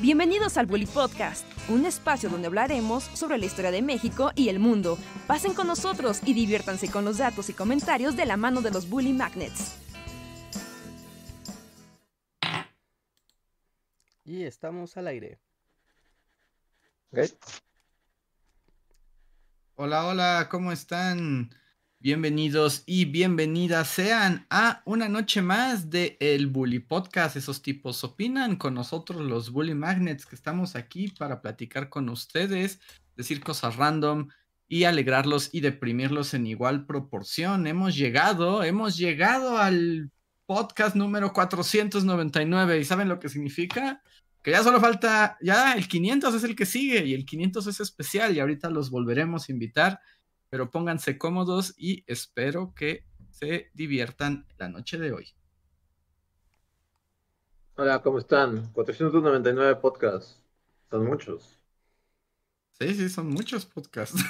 Bienvenidos al Bully Podcast, un espacio donde hablaremos sobre la historia de México y el mundo. Pasen con nosotros y diviértanse con los datos y comentarios de la mano de los Bully Magnets. Y estamos al aire. Hola, hola, ¿cómo están? Bienvenidos y bienvenidas sean a una noche más de El Bully Podcast. Esos tipos opinan con nosotros los Bully Magnets que estamos aquí para platicar con ustedes, decir cosas random y alegrarlos y deprimirlos en igual proporción. Hemos llegado, hemos llegado al podcast número 499 y ¿saben lo que significa? Que ya solo falta, ya el 500 es el que sigue y el 500 es especial y ahorita los volveremos a invitar pero pónganse cómodos y espero que se diviertan la noche de hoy. Hola, ¿cómo están? 499 podcasts. Son muchos. Sí, sí, son muchos podcasts.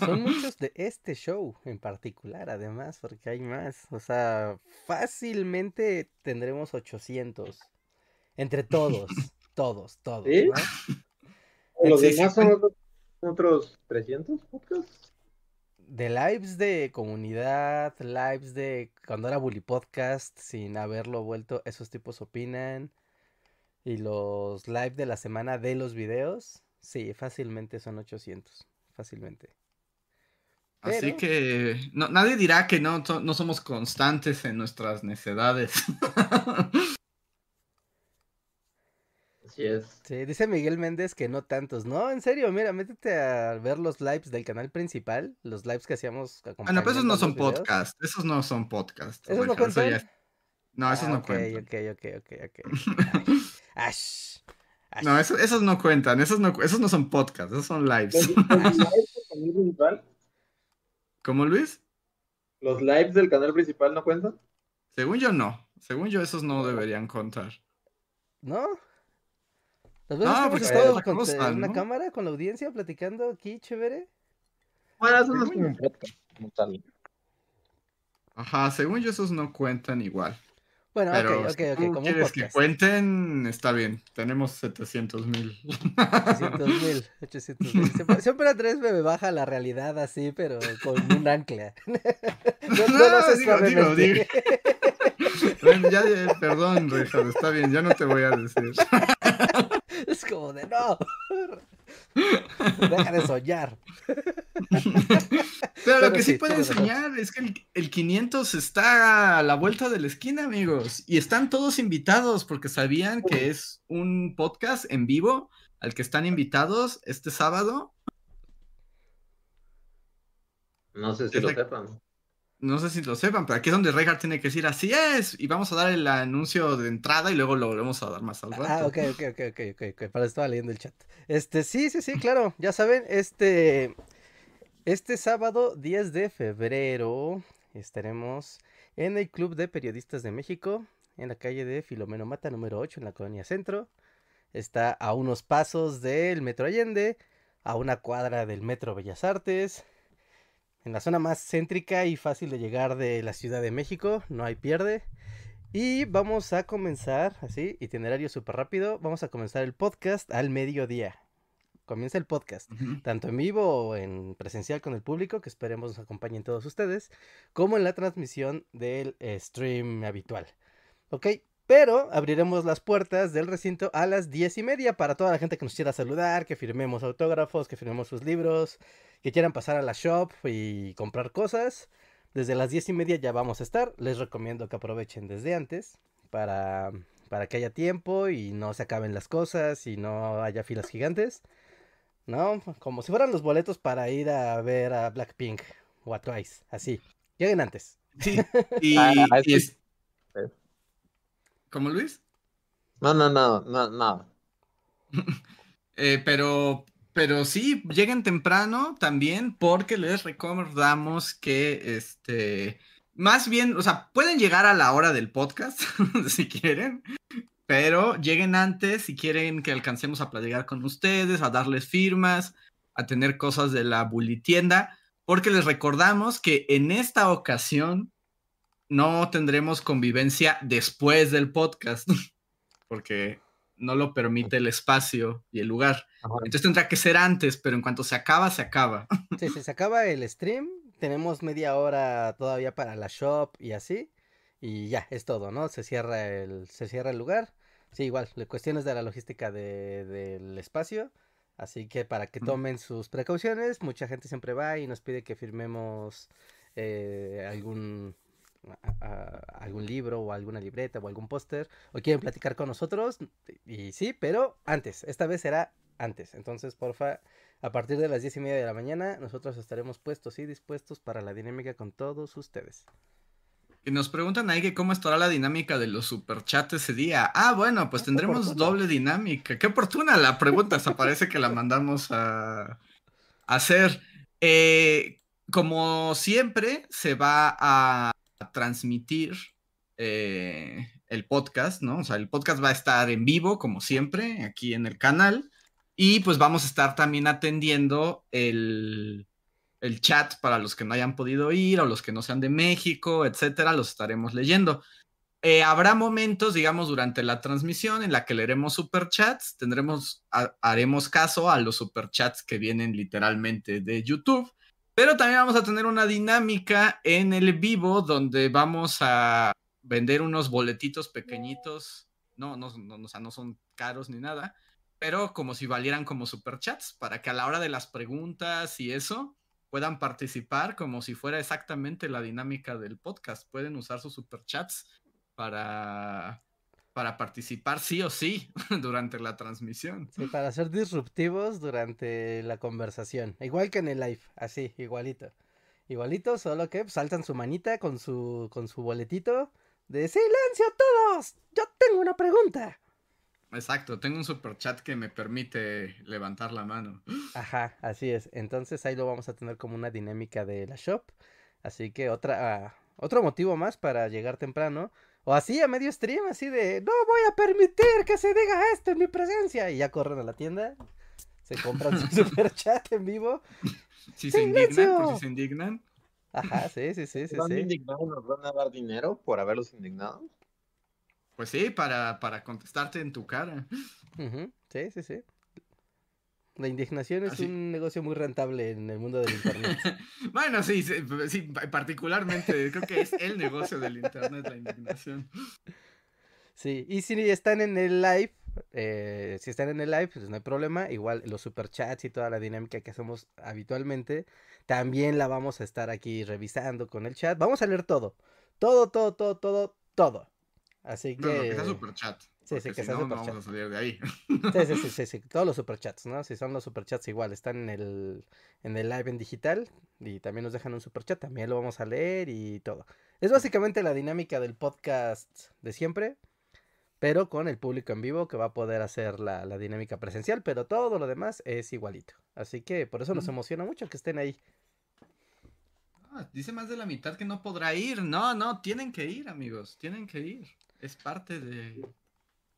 Son muchos de este show en particular, además, porque hay más. O sea, fácilmente tendremos 800. Entre todos, todos, todos. ¿Sí? ¿Los demás son otros 300 podcasts? De lives de comunidad, lives de cuando era Bully Podcast, sin haberlo vuelto, esos tipos opinan. Y los live de la semana de los videos, sí, fácilmente son 800, fácilmente. Así que no, nadie dirá que no, no somos constantes en nuestras necedades. Sí, dice Miguel Méndez que no tantos. No, en serio, mira, métete a ver los lives del canal principal, los lives que hacíamos. Bueno, pero esos no son podcasts, esos no son podcasts. ¿Esos no cuentan? No, esos no cuentan. Ok, ok, ok, ok, Ash. No, esos, no cuentan, esos no, esos no son podcasts, esos son lives. ¿Cómo, Luis? ¿Los lives del canal principal no cuentan? Según yo, no. Según yo, esos no deberían contar. ¿No? ¿Las veces que hemos estado con una cámara con la audiencia platicando aquí, chévere? Bueno, eso no es como un podcast como tal. Ajá, según yo esos no cuentan igual. Bueno, Pero ok, ok, ok. Si como quieres que cuenten, está bien. Tenemos 700 mil. 700 mil, 800 mil. Siempre, Andrés me baja la realidad así, pero con un ancla. no, no, no, sé digo, digo, digo. Bueno, ya, perdón, Richard, está bien, ya no te voy a decir. Es como de no. Deja de soñar. Pero lo que sí, puede enseñar es que el, el, 500 está a la vuelta de la esquina, amigos. Y están todos invitados porque sabían que es un podcast en vivo al que están invitados este sábado. No sé si lo sepan. No sé si lo sepan, pero aquí es donde Reinhardt tiene que decir así es. Y vamos a dar el anuncio de entrada y luego lo volvemos a dar más al rato. Ah, ok, ok, ok, ok, ok, ok. Para estaba leyendo el chat. Este, sí, sí, sí, claro. Ya saben, este. Este sábado 10 de febrero estaremos en el Club de Periodistas de México, en la calle de Filomeno Mata número 8, en la colonia Centro. Está a unos pasos del Metro Allende, a una cuadra del Metro Bellas Artes, en la zona más céntrica y fácil de llegar de la Ciudad de México, no hay pierde. Y vamos a comenzar, así, itinerario súper rápido, vamos a comenzar el podcast al mediodía. Comienza el podcast, tanto en vivo o en presencial con el público, que esperemos nos acompañen todos ustedes, como en la transmisión del stream habitual. ¿Ok? Pero abriremos las puertas del recinto a las diez y media para toda la gente que nos quiera saludar, que firmemos autógrafos, que firmemos sus libros, que quieran pasar a la shop y comprar cosas. Desde las diez y media ya vamos a estar. Les recomiendo que aprovechen desde antes para, para que haya tiempo y no se acaben las cosas y no haya filas gigantes. ¿No? Como si fueran los boletos para ir a ver a Blackpink o a Twice. Así. Lleguen antes. Sí. Y, ah, y es, ¿Cómo Luis? No, no, no, no, no. eh, pero, pero sí, lleguen temprano también porque les recordamos que, este, más bien, o sea, pueden llegar a la hora del podcast si quieren, pero lleguen antes si quieren que alcancemos a platicar con ustedes, a darles firmas, a tener cosas de la bulitienda, porque les recordamos que en esta ocasión no tendremos convivencia después del podcast, porque no lo permite el espacio y el lugar. Ajá. Entonces tendrá que ser antes, pero en cuanto se acaba, se acaba. Sí, se acaba el stream. Tenemos media hora todavía para la shop y así. Y ya, es todo, ¿no? Se cierra el, se cierra el lugar. Sí, igual, cuestiones de la logística de- del espacio. Así que para que tomen sus precauciones, mucha gente siempre va y nos pide que firmemos eh, algún, a- a- algún libro o alguna libreta o algún póster. O quieren platicar con nosotros. Y sí, pero antes. Esta vez será antes. Entonces, porfa, a partir de las diez y media de la mañana, nosotros estaremos puestos y dispuestos para la dinámica con todos ustedes. Y nos preguntan ahí que cómo estará la dinámica de los superchats ese día. Ah, bueno, pues tendremos doble dinámica. Qué oportuna la pregunta, hasta parece que la mandamos a, a hacer. Eh, como siempre, se va a transmitir eh, el podcast, ¿no? O sea, el podcast va a estar en vivo, como siempre, aquí en el canal. Y pues vamos a estar también atendiendo el, el chat para los que no hayan podido ir o los que no sean de México, etcétera, los estaremos leyendo. Eh, habrá momentos, digamos, durante la transmisión en la que leeremos superchats, tendremos, ha- haremos caso a los superchats que vienen literalmente de YouTube, pero también vamos a tener una dinámica en el vivo donde vamos a vender unos boletitos pequeñitos, no, no, no, o sea, no son caros ni nada, pero como si valieran como superchats, para que a la hora de las preguntas y eso puedan participar como si fuera exactamente la dinámica del podcast. Pueden usar sus superchats para, para participar sí o sí durante la transmisión. Sí, para ser disruptivos durante la conversación. Igual que en el live, así, igualito. Igualito, solo que saltan su manita con su, con su boletito de silencio todos. Yo tengo una pregunta. Exacto, tengo un superchat que me permite levantar la mano. Ajá, así es. Entonces ahí lo vamos a tener como una dinámica de la shop. Así que otra, ah, otro motivo más para llegar temprano. O así a medio stream, así de, no voy a permitir que se diga esto en mi presencia. Y ya corren a la tienda, se compran su super chat en vivo. Si se indignan, por si se indignan. Ajá, sí, sí, sí, sí, ¿Van sí. indignados? ¿Nos van a dar dinero por haberlos indignado? Pues sí, para, para contestarte en tu cara. Sí, sí, sí. La indignación es Así- un negocio muy rentable en el mundo del internet. Bueno, sí, sí, sí, particularmente creo que es el negocio del internet, la indignación. Sí, y si están en el live, eh, si están en el live, pues no hay problema. Igual los superchats y toda la dinámica que hacemos habitualmente, también la vamos a estar aquí revisando con el chat. Vamos a leer todo. Todo, todo, todo, todo, todo. Así No, lo que que... sea superchat. Sí, sí, que si sea no, no superchat. vamos a salir de ahí. Sí, sí, sí, sí, sí, todos los superchats, ¿no? Si son los superchats igual, están en el, en el live en digital y también nos dejan un superchat, también lo vamos a leer y todo. Es básicamente la dinámica del podcast de siempre, pero con el público en vivo que va a poder hacer la, la dinámica presencial, pero todo lo demás es igualito. Así que por eso nos Ujú. emociona mucho que estén ahí. Ah, dice más de la mitad que no podrá ir. No, no, tienen que ir, amigos. Tienen que ir. Es parte de,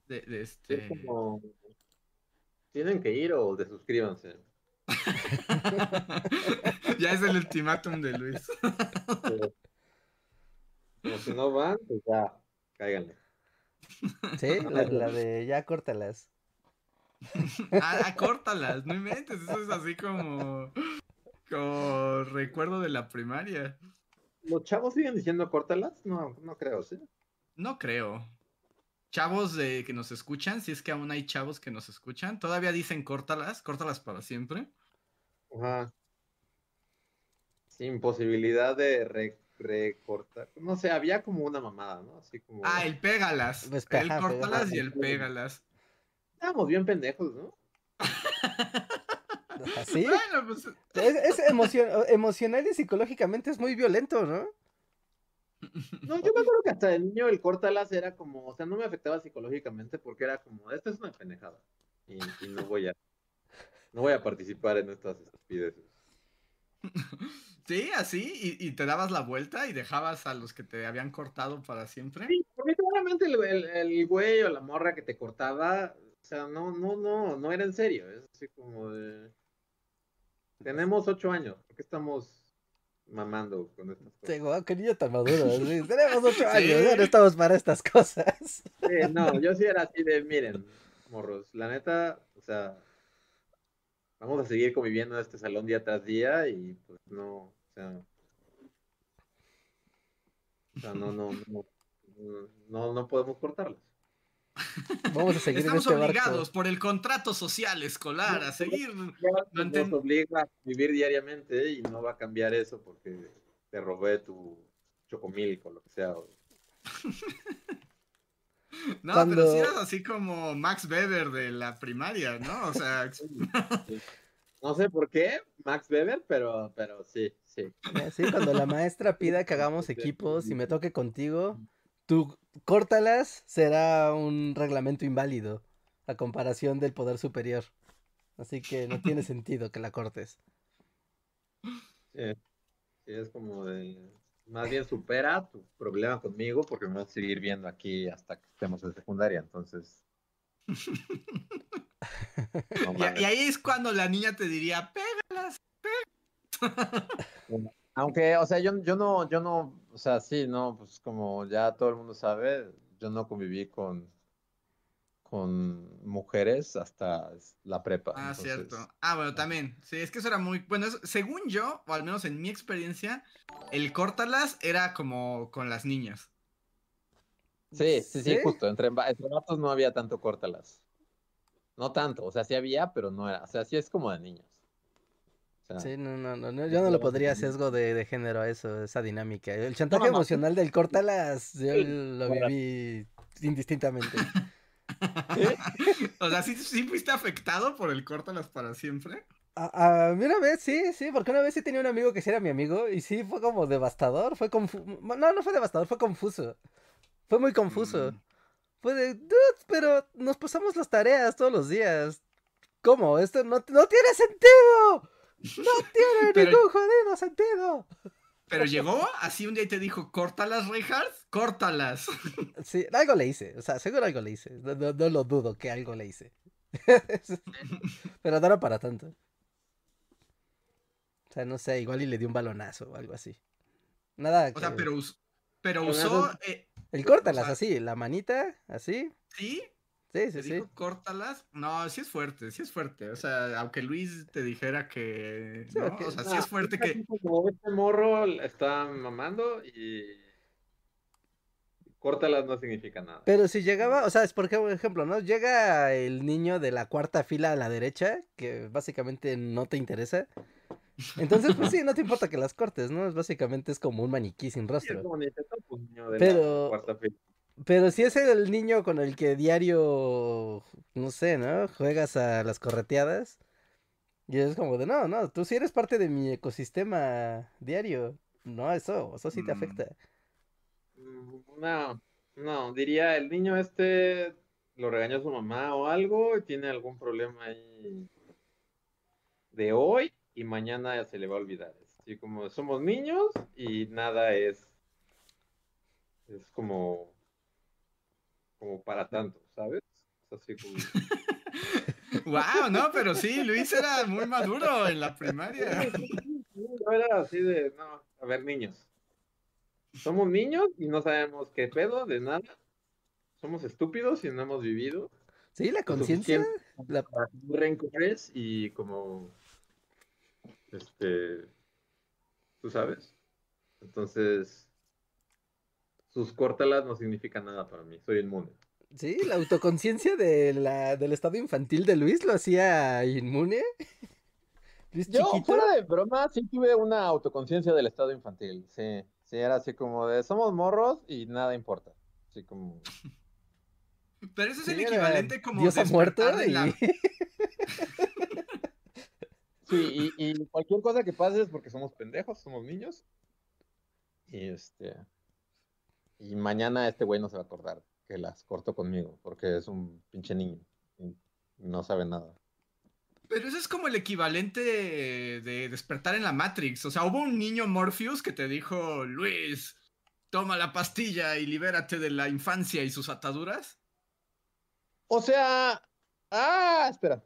de, de Es este. como, Tienen que ir o desuscríbanse. ya es el ultimátum de Luis. Como si no van, pues ya, cáiganle. Sí, la, la de ya córtalas. Ah, ah, córtalas, no inventes. Eso es así como. Como recuerdo de la primaria. ¿Los chavos siguen diciendo córtalas? No, no creo, ¿sí? No creo. Chavos de que nos escuchan, si es que aún hay chavos que nos escuchan, todavía dicen córtalas, córtalas para siempre. Ajá. Sin posibilidad de re- recortar. No sé, había como una mamada, ¿no? Así como. Ah, el pégalas. Pues, el ajá, córtalas y el pégalas. Estábamos bien pendejos, ¿no? ¿Así? Bueno, pues Es, es emocion- emocional y psicológicamente es muy violento, ¿no? No, yo me acuerdo que hasta de niño el córtalas era como, o sea, no me afectaba psicológicamente porque era como, esta es una pendejada. Y, y no voy a, no voy a participar en estas estupideces. Sí, así, y, y te dabas la vuelta y dejabas a los que te habían cortado para siempre. Sí, porque seguramente el, el, el güey o la morra que te cortaba, o sea, no, no, no, no era en serio. Es así como de. Tenemos ocho años, ¿por qué estamos mamando con estas cosas? Sí, guau, qué niño tan maduro. sí, Tenemos ocho años, ya no estamos para estas cosas. Sí, no, yo sí era así de, miren, morros. La neta, o sea, vamos a seguir conviviendo en este salón día tras día y pues no, o sea, o sea no, no, no, no, no podemos cortarlas. Vamos a seguir Estamos en este obligados barco. por el contrato social escolar a seguir. Nos obliga a vivir diariamente y no va a cambiar eso porque te robé tu chocomilk o lo que sea. No, Cuando- pero si eras así como Max Weber de la primaria, ¿no? O sea, No sé por qué, Max Weber, pero, pero sí, sí. Eh, Sí, cuando la maestra pida que hagamos equipos y me toque contigo, tú córtalas, será un reglamento inválido a comparación del poder superior. Así que no tiene sentido que la cortes. Sí, sí, es como de, más bien supera tu problema conmigo porque me vas a seguir viendo aquí hasta que estemos en secundaria, entonces. No y, y ahí es cuando la niña te diría, pégalas. Aunque, o sea, yo, yo no, yo no, o sea, sí, no, pues como ya todo el mundo sabe, yo no conviví con, con mujeres hasta la prepa. Ah, entonces, cierto. Ah, bueno, también. Sí, es que eso era muy. Bueno, eso- según yo, o al menos en mi experiencia, el córtalas era como con las niñas. Sí, sí, sí, ¿Sí? justo. Entre, entre vatos no había tanto córtalas. No tanto, o sea, sí había, pero no era. O sea, sí es como de niños. O sea, Sí, no, no, no, no, yo no le podría sesgo de, de género a eso, esa dinámica. El chantaje No, no. emocional del córtalas, yo Sí, lo bueno. viví indistintamente. o sea, ¿sí, sí fuiste afectado por el córtalas para siempre? A, a mí una vez, sí, sí, porque una vez sí tenía un amigo que sí era mi amigo y sí fue como devastador, fue confuso. No, no fue devastador, fue confuso. Fue muy confuso. Mm. Fue de, dude, pero nos pasamos las tareas todos los días. ¿Cómo? Esto no, no tiene sentido. No tiene Pero- ningún jodido sentido. Pero llegó así un día y te dijo, córtalas, Reinhardt, córtalas. Sí, algo le hice, o sea, seguro algo le hice. No, no- no lo dudo que algo le hice. pero no era para tanto. O sea, no sé, igual y le di un balonazo o algo así. Nada O sea, que- pero, us- pero Balonazo- usó. eh, El córtalas o sea- así, la manita, así. ¿Sí? Sí, ¿Te sí, sí. dijo córtalas? No, sí es fuerte, sí es fuerte. O sea, aunque Luis te dijera que. Sí, ¿no? ok. O sea, sí no, es fuerte que. Como este morro está mamando y. Córtalas no significa nada. Pero si llegaba, o sea, es por ejemplo, ¿no? Llega el niño de la cuarta fila a la derecha, que básicamente no te interesa. Entonces, pues sí, no te importa que las cortes, ¿no? Es básicamente es como un maniquí sin Sí, es rostro. pues, niño de Pero- la cuarta fila. Pero si es el niño con el que diario, no sé, ¿no? Juegas a las correteadas. Y es como de, no, no, tú sí eres parte de mi ecosistema diario. No, eso, eso sí te Mm. afecta. No, no, diría el niño este lo regañó su mamá o algo y tiene algún problema ahí de hoy y mañana ya se le va a olvidar. Así como somos niños y nada es, es como, como para tanto, ¿sabes? Es así como... Wow, no, pero sí, Luis era muy maduro en la primaria. No era así de, no, a ver, niños. Somos niños y no sabemos qué pedo de nada. Somos estúpidos y no hemos vivido. Sí, la conciencia, la- rencores y como, este, tú sabes. Entonces, sus córtalas no significan nada para mí. Soy inmune. Sí, la autoconciencia de la, del estado infantil de Luis lo hacía inmune. Luis Yo, chiquito. fuera de broma, sí tuve una autoconciencia del estado infantil. Sí, sí, era así como de somos morros y nada importa. Así como. Pero eso es Sí, el era equivalente como Dios ha muerto y... la- Sí, y, y cualquier cosa que pase es porque somos pendejos, somos niños. Y este. Y mañana este güey no se va a acordar que las cortó conmigo, porque es un pinche niño. Y no sabe nada. Pero eso es como el equivalente de despertar en la Matrix. O sea, hubo un niño Morpheus que te dijo, Luis, toma la pastilla y libérate de la infancia y sus ataduras. O sea. Ah, espera.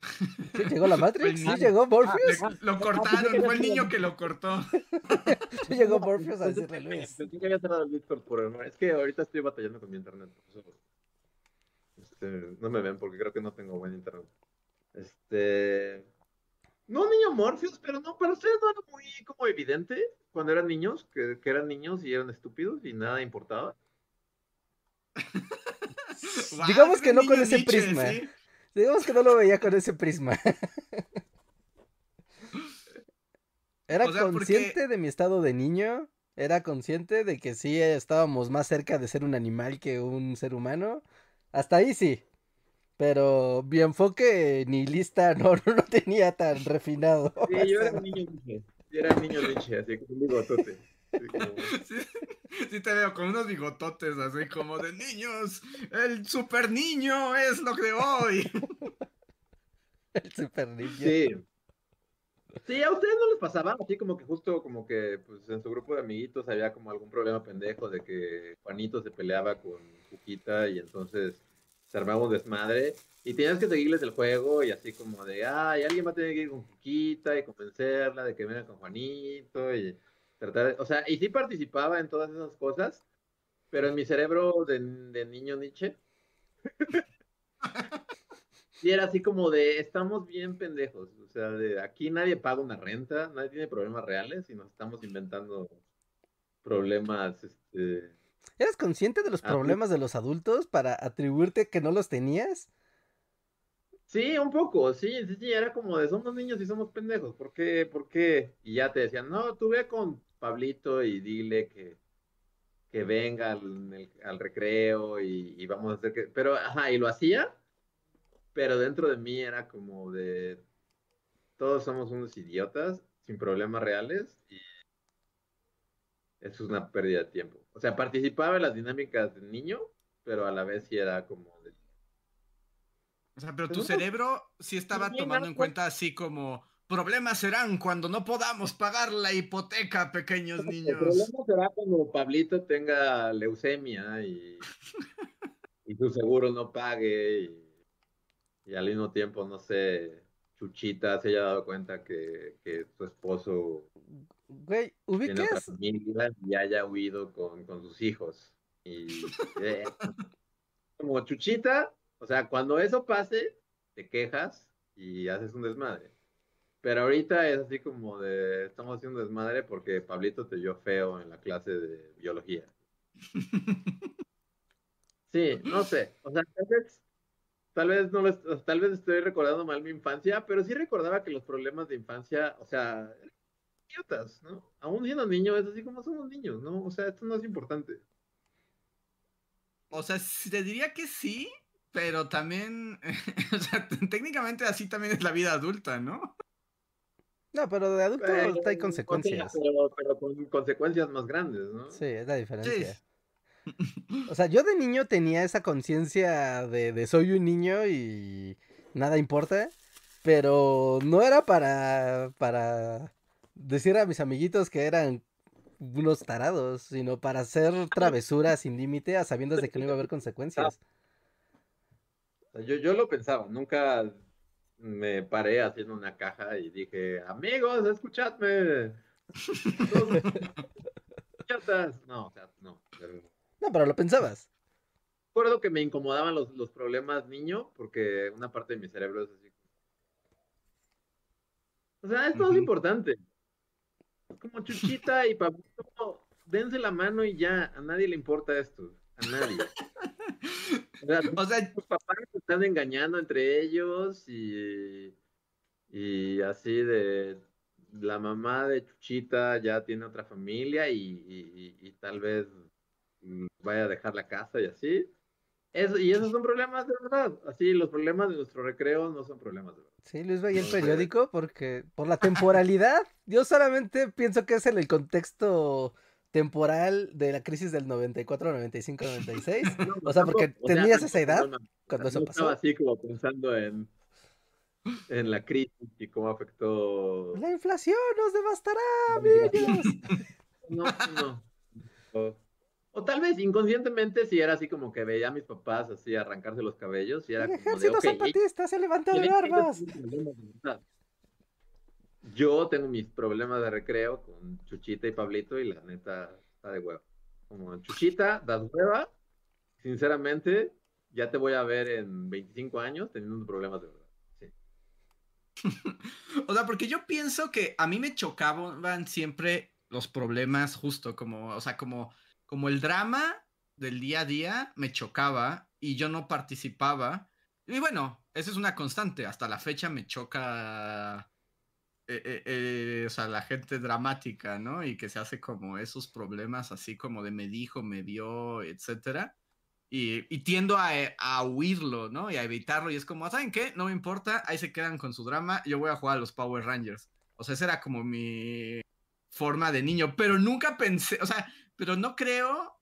¿Sí llegó la Matrix? ¿Sí llegó Morpheus? Le- lo cortaron, fue el niño que lo cortó. ¿Sí llegó Morpheus a decirle Luis? pensé que había cerrado el Discord por error. Es que ahorita estoy batallando con mi internet. por eso, este, no me ven porque creo que no tengo buen internet. Este. No, niño Morpheus, pero no, para ustedes no era muy como evidente cuando eran niños, que, que eran niños y eran estúpidos y nada importaba. Digamos que no con ese Nietzsche, prisma. ¿sí? Digamos que no lo veía con ese prisma. Era O sea, porque- consciente de mi estado de niño. Era consciente de que sí estábamos más cerca de ser un animal que un ser humano. Hasta ahí sí. Pero mi enfoque nihilista no, no lo tenía tan refinado. Sí, yo era un niño Nietzsche. Yo era un niño Nietzsche, así como un bigotote. Como- Sí, sí te veo con unos bigototes así como de niños. El super niño es lo de hoy. El super niño. Sí. Sí, a ustedes no les pasaba así como que justo como que pues en su grupo de amiguitos había como algún problema pendejo de que Juanito se peleaba con Cuquita y entonces se armaba un desmadre y tenías que seguirles el juego y así como de, ay, alguien va a tener que ir con Cuquita y convencerla de que venga con Juanito y tratar de, o sea, y sí participaba en todas esas cosas, pero en mi cerebro de, de niño Nietzsche Y era así como de, estamos bien pendejos, o sea, de aquí nadie paga una renta, nadie tiene problemas reales y nos estamos inventando problemas, este... ¿Eras consciente de los problemas de los adultos para atribuirte que no los tenías? Sí, un poco, sí, sí, sí, era como de, somos niños y somos pendejos, ¿por qué? ¿Por qué? Y ya te decían, no, tú ve con Pablito y dile que, que venga al, el- al recreo y, y vamos a hacer que... Pero, ajá, y lo hacía, pero dentro de mí era como de, todos somos unos idiotas sin problemas reales y eso es una pérdida de tiempo. O sea, participaba en las dinámicas de niño, pero a la vez sí era como de... O sea, pero Pues tu cerebro sí estaba tomando en cuenta así como problemas serán cuando no podamos pagar la hipoteca, pequeños El niños. problema será cuando Pablito tenga leucemia y, y su seguro no pague y, y al mismo tiempo, no sé, Chuchita se haya dado cuenta que, que su esposo Güey, tiene otra ¿ubicas? familia y haya huido con, con sus hijos. Y eh, como Chuchita, o sea, cuando eso pase, te quejas y haces un desmadre. Pero ahorita es así como de, estamos haciendo desmadre porque Pablito te vio feo en la clase de biología. Sí, no sé, o sea, tal vez, tal vez no lo tal vez estoy recordando mal mi infancia, pero sí recordaba que los problemas de infancia, o sea, eran idiotas, ¿no? Aún siendo niño es así como somos niños, ¿no? O sea, esto no es importante. O sea, te diría que sí, pero también, o sea, técnicamente así también es la vida adulta, ¿no? No, pero de adulto Pero, hay consecuencias. pero, pero con consecuencias más grandes, ¿no? Sí, es la Sí. diferencia. O sea, yo de niño tenía esa conciencia de, de soy un niño y nada importa, pero no era para, para decir a mis amiguitos que eran unos tarados, sino para hacer travesuras sin límite a sabiendas de que no iba a haber consecuencias. Sea, yo, yo lo pensaba, nunca me paré haciendo una caja y dije, amigos, escuchadme. Todos idiotas". No, o sea, no. pero- No, pero lo pensabas. Recuerdo que me incomodaban los, los problemas niño, porque una parte de mi cerebro es así. O sea, esto es importante. Como Chuchita y Pablito, dense la mano y ya, a nadie le importa esto, a nadie. O sea, tus papás se están engañando entre ellos y, y así de la mamá de Chuchita ya tiene otra familia y, y- y- y tal vez vaya a dejar la casa y así. Eso, y esos son problemas de verdad. Así, los problemas de nuestro recreo no son problemas de verdad. Sí, Luis veía el periódico porque por la temporalidad, yo solamente pienso que es en el contexto temporal de la crisis del 94, 95, 96. No, O sea, porque o sea, tenías esa edad no, no, cuando eso estaba pasó. así como pensando en, en la crisis y cómo afectó. La inflación nos devastará, amigos. No, no. O, O tal vez inconscientemente si era así como que veía a mis papás así arrancarse los cabellos y era El como de, ejército ok, zapatista se levantó de armas. tienen problemas de verdad. Yo tengo mis problemas de recreo con Chuchita y Pablito y la neta está de hueva. Como Chuchita, das hueva, sinceramente, ya te voy a ver en 25 años teniendo problemas de verdad. Sí. O sea, porque yo pienso que a mí me chocaban siempre los problemas justo como, o sea, como, como el drama del día a día me chocaba y yo no participaba. Y bueno, esa es una constante. Hasta la fecha me choca, eh, eh, eh, o sea, la gente dramática, ¿no? Y que se hace como esos problemas así como de me dijo, me vio, etcétera. Y, y tiendo a, a huirlo, ¿no? Y a evitarlo. Y es como, ¿saben qué? No me importa, ahí se quedan con su drama. Yo voy a jugar a los Power Rangers. O sea, esa era como mi forma de niño. Pero nunca pensé, o sea, pero no creo.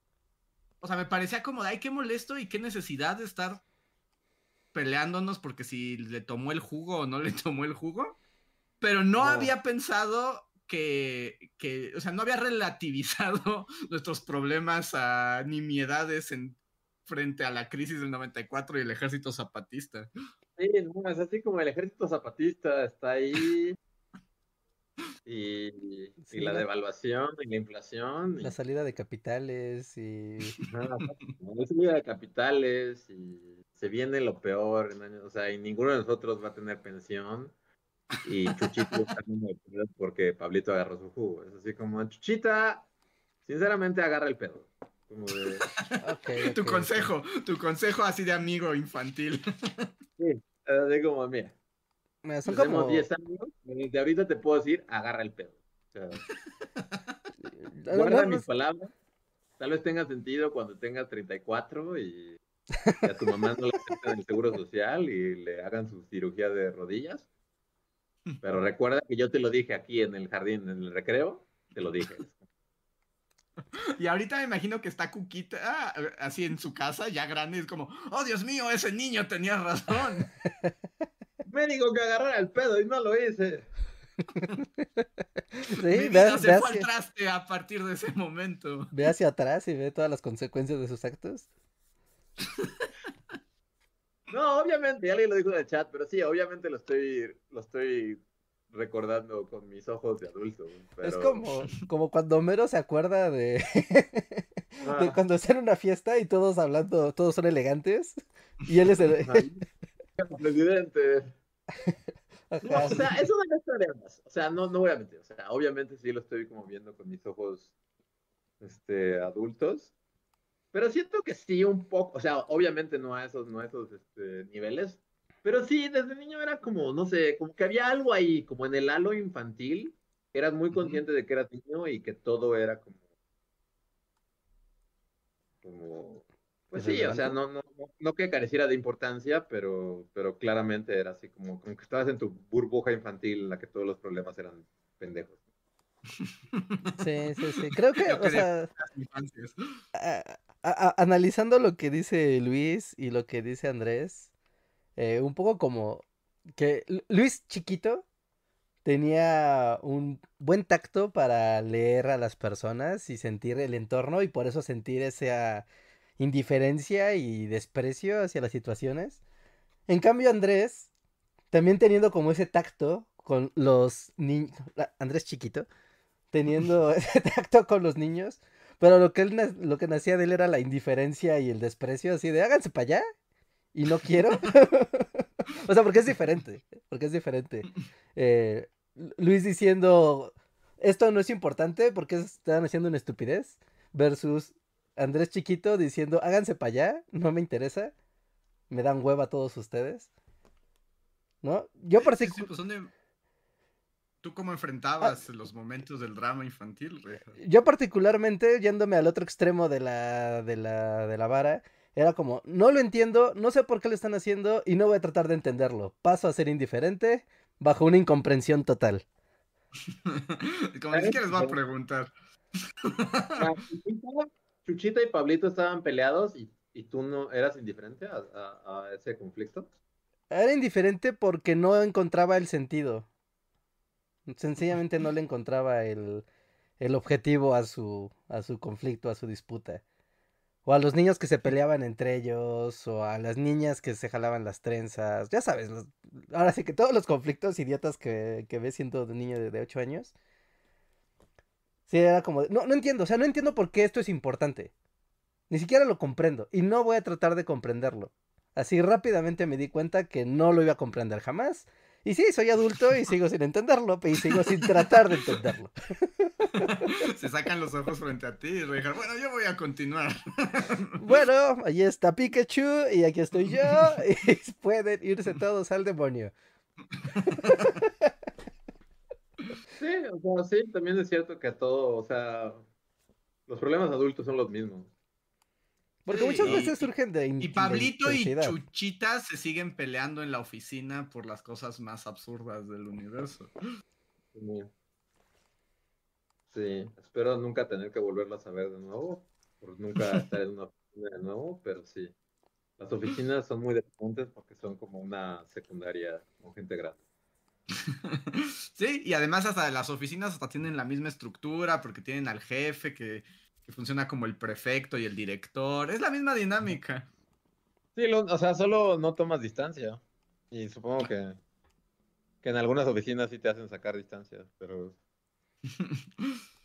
O sea, me parecía como, ay, qué molesto y qué necesidad de estar peleándonos porque si le tomó el jugo o no le tomó el jugo. Pero no, No. había pensado que, que, o sea, no había relativizado nuestros problemas a nimiedades en frente a la crisis del 94 y el ejército zapatista. Sí, no, es así como el ejército zapatista está ahí. Y, y Sí, la la- devaluación y la inflación. y- La salida de capitales y... La subida de capitales y se viene lo peor, en años- o sea, y ninguno de nosotros va a tener pensión. Y Chuchito está en uno de pedos porque Pablito agarró su jugo. Es así como, Chuchita, sinceramente agarra el pedo. Como de, ok, Tu consejo, tu consejo así de amigo infantil. sí, así como, mira, Mira, son como... 10 años, desde ahorita te puedo decir, agarra el pedo. O sea, No, no, guarda no, mis palabras. Tal vez tenga sentido cuando tengas 34 y, y a tu mamá no le acepten el seguro social y le hagan su cirugía de rodillas. Pero recuerda que yo te lo dije aquí en el jardín, en el recreo, te lo dije. Y ahorita me imagino que está Cuquita ah, así en su casa, ya grande, es como, oh Dios mío, ese niño tenía razón. Me dijo que agarrara el pedo y no lo hice. Sí, Mi ve, vida ve se fue al hacia, traste a partir de ese momento. ve hacia atrás y ve todas las consecuencias de sus actos. No, obviamente, alguien lo dijo en el chat, pero sí, obviamente lo estoy, lo estoy recordando con mis ojos de adulto. Es como, como cuando Homero se acuerda de, de Ah, cuando están en una fiesta y todos hablando, todos son elegantes. Y él es el... presidente. No, o sea, es una mezcla de ambas. O sea, no, no voy a mentir. O sea, obviamente sí lo estoy como viendo con mis ojos este, adultos. Pero siento que sí, un poco. O sea, obviamente no a esos, no a esos este, niveles. Pero sí, desde niño era como, no sé, como que había algo ahí, como en el halo infantil. Eras muy consciente de que eras niño y que todo era como. Como. Pues sí, o sea, no, no, no, no que careciera de importancia, pero, pero claramente era así como, como que estabas en tu burbuja infantil en la que todos los problemas eran pendejos. Sí, sí, sí. Creo que, o sea. A- analizando lo que dice Luis y lo que dice Andrés, eh, un poco como que Lu- Luis chiquito tenía un buen tacto para leer a las personas y sentir el entorno y por eso sentir esa indiferencia y desprecio hacia las situaciones. En cambio, Andrés, también teniendo como ese tacto con los niños, Andrés chiquito, teniendo ese tacto con los niños, pero lo que él lo que nacía de él era la indiferencia y el desprecio, así de háganse para allá y no quiero. o sea, porque es diferente, porque es diferente. Eh, Lu- Luis diciendo esto no es importante porque están haciendo una estupidez versus Andrés chiquito diciendo háganse para allá, no me interesa, me dan hueva todos ustedes. ¿No? Yo particu- sí, pues, ¿dónde- ¿Tú cómo enfrentabas los momentos del drama infantil, Reja? Yo particularmente, yéndome al otro extremo de la, de la, de la vara, era como, no lo entiendo, no sé por qué lo están haciendo y no voy a tratar de entenderlo. Paso a ser indiferente bajo una incomprensión total. Como ni siquiera les voy a preguntar. Chuchita, Chuchita y Pablito estaban peleados y, y tú no eras indiferente a, a- a ese conflicto. Era indiferente porque no encontraba el sentido. Sencillamente no le encontraba el, el objetivo a su, a su conflicto, a su disputa. O a los niños que se peleaban entre ellos, o a las niñas que se jalaban las trenzas, ya sabes, ahora sí que todos los conflictos idiotas que, que ves siendo de niño de, de 8 años. Sí, era como, no, no entiendo, o sea, no entiendo por qué esto es importante. Ni siquiera lo comprendo, y no voy a tratar de comprenderlo. Así rápidamente me di cuenta que no lo iba a comprender jamás. Y sí, soy adulto y sigo sin entenderlo, y sigo sin tratar de entenderlo. Se sacan los ojos frente a ti y dejan, bueno, yo voy a continuar. Bueno, allí está Pikachu y aquí estoy yo. Y pueden irse todos al demonio. Sí, o sea, sí, también es cierto que a todo, o sea, los problemas adultos son los mismos. Porque Sí, muchas y- veces surgen de Y de Pablito y. Chuchita se siguen peleando en la oficina por las cosas más absurdas del universo. Sí. Sí, espero nunca tener que volverlas a ver de nuevo, por nunca estar en una oficina de nuevo, pero sí. Las oficinas son muy dependientes porque son como una secundaria con gente grande. Sí, y además hasta las oficinas hasta tienen la misma estructura porque tienen al jefe que, que funciona como el prefecto y el director. Es la misma dinámica. Sí, lo- o sea, solo no tomas distancia. Y supongo que, que en algunas oficinas sí te hacen sacar distancia, pero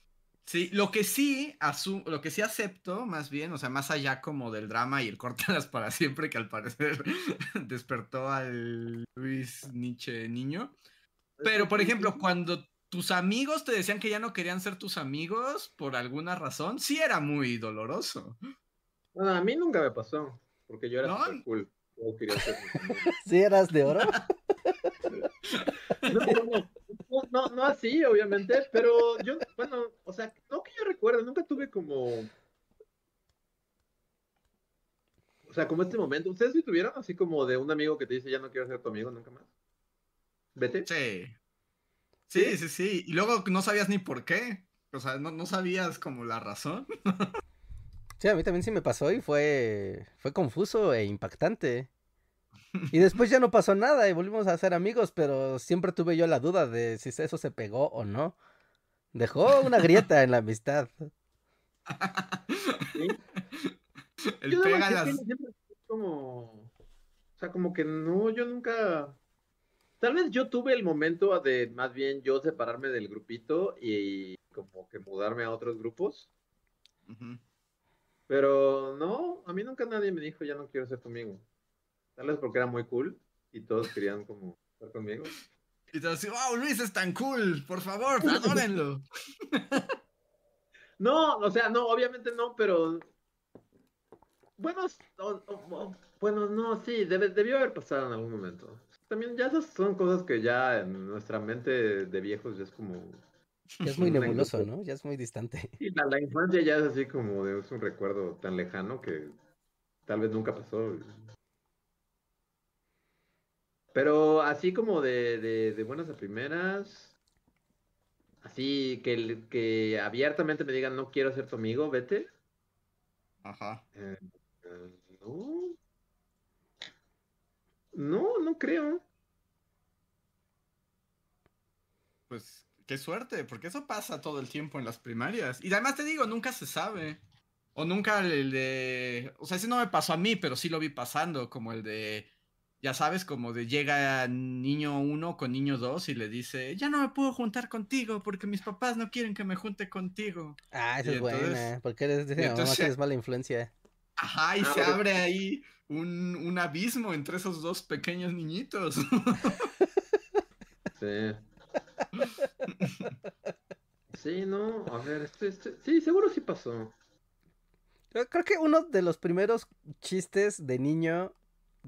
Sí, lo que sí asu- lo que sí acepto, más bien, o sea, más allá como del drama y el córtalas para siempre, que al parecer despertó al Luis Nietzsche niño. Pero, por ejemplo, cuando tus amigos te decían que ya no querían ser tus amigos por alguna razón, sí era muy doloroso. A mí nunca me pasó, porque yo era ¿No? súper cool. Yo quería ser. ¿Sí eras de oro? No, no, no, no, no, no así, obviamente, pero yo, bueno, o sea, no que yo recuerde, nunca tuve como. O sea, como este momento. ¿Ustedes sí tuvieron así como de un amigo que te dice ya no quiero ser tu amigo nunca más? Vete. Sí. Sí, sí, sí. Y luego no sabías ni por qué. O sea, no, no sabías como la razón. Sí, a mí también sí me pasó y fue, fue confuso e impactante. Y después ya no pasó nada y volvimos a ser amigos, pero siempre tuve yo la duda de si eso se pegó o no. Dejó una grieta en la amistad. ¿sí? El Yo pega las... siempre- como. O sea, como que no, yo nunca. Tal vez yo tuve el momento de más bien yo separarme del grupito y como que mudarme a otros grupos. Ujú. Pero no, a mí nunca nadie me dijo ya no quiero ser tu amigo. Tal vez porque era muy cool y todos querían como estar conmigo. Y te decía, wow, Luis es tan cool, por favor, adórenlo. No, o sea, no, obviamente no, pero bueno, bueno, no, sí, debe- debió haber pasado en algún momento. También ya esas son cosas que ya en nuestra mente de viejos ya es como Ya es muy nebuloso. ¿no? Ya es muy distante. Sí, la, la infancia ya es así como de, es un recuerdo tan lejano que tal vez nunca pasó. Pero así como de, de, de buenas a primeras, así que, que abiertamente me digan no quiero ser tu amigo, vete. Ajá. eh, eh, no. No, no creo. Pues qué suerte, porque eso pasa todo el tiempo en las primarias. Y además te digo, nunca se sabe. O nunca el de... O sea, ese no me pasó a mí, pero sí lo vi pasando, como el de... Ya sabes, como de llega niño uno con niño dos y le dice, ya no me puedo juntar contigo porque mis papás no quieren que me junte contigo. Ah, esa Y es buena. entonces- Porque eres de mi mamá entonces- que eres mala influencia. Ajá, y Ah, se porque- abre ahí un, un abismo entre esos dos pequeños niñitos. Sí. Sí, no, a ver, este, este- sí, seguro sí pasó. Creo que uno de los primeros chistes de niño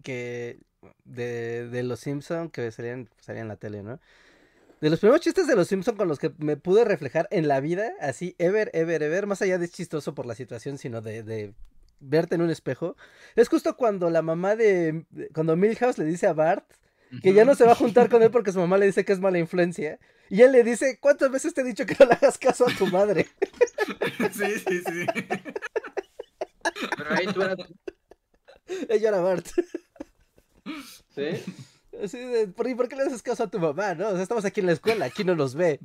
que de, de los Simpson que salían, salían en la tele, ¿no? De los primeros chistes de los Simpson con los que me pude reflejar en la vida, así, ever, ever, ever, más allá de chistoso por la situación, sino de, de verte en un espejo, es justo cuando la mamá de, cuando Milhouse le dice a Bart que ya no se va a juntar con él porque su mamá le dice que es mala influencia, y él le dice, ¿cuántas veces te he dicho que no le hagas caso a tu madre? sí, sí, sí. Pero ahí tú eras, Ella era Bart. ¿sí? Así de, ¿por, y por qué le haces caso a tu mamá, no? O sea, estamos aquí en la escuela, aquí no nos ve.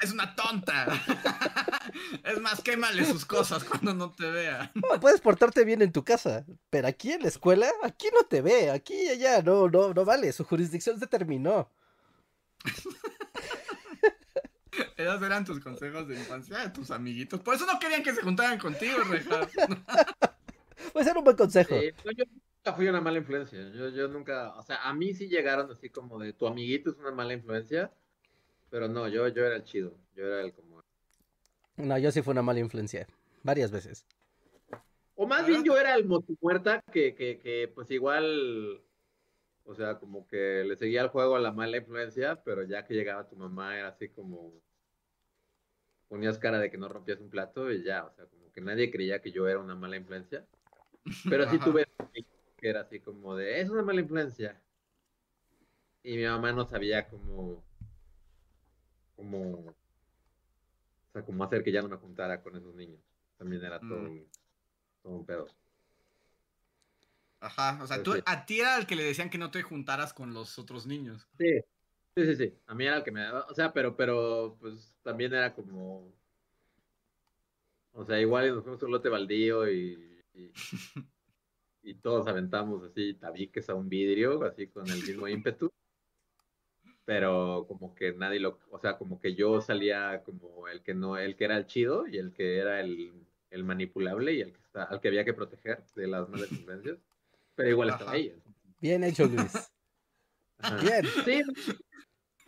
Es una tonta. Es más, quémale sus cosas cuando no te vea. No, puedes portarte bien en tu casa, pero aquí en la escuela, aquí no te ve, aquí y allá, no, no, no vale, su jurisdicción se terminó. Esos eran tus consejos de infancia de tus amiguitos. Por eso no querían que se juntaran contigo, Reja. Pues era un buen consejo. Sí, no, yo nunca fui una mala influencia. Yo, yo nunca, o sea, a mí sí llegaron así como de tu amiguito es una mala influencia, pero no, yo, yo era el chido. Yo era el como. No, yo sí fui una mala influencia, varias veces. O más bien yo era el motimuerta que, que, que, pues igual, o sea, como que le seguía el juego a la mala influencia, pero ya que llegaba tu mamá era así como ponías cara de que no rompías un plato y ya, o sea, como que nadie creía que yo era una mala influencia. Pero sí Ajá. tuve que era así como de, es una mala influencia. Y mi mamá no sabía cómo, cómo, o sea, cómo hacer que ya no me juntara con esos niños. También era todo, Mm. un, todo un pedo. Ajá, o sea, tú, sí. a ti era el que le decían que no te juntaras con los otros niños. Sí, sí, sí, sí. A mí era el que me daba, o sea, pero, pero, pues también era como, o sea, igual nos fuimos a un lote baldío y, y, y todos aventamos así tabiques a un vidrio, así con el mismo ímpetu. Pero como que nadie lo, o sea, como que yo salía como el que no, el que era el chido y el que era el, el manipulable y el que está, al que había que proteger de las malas influencias. Pero igual estaba Ajá. ahí. Bien hecho, Luis. Ajá. Bien. Sí,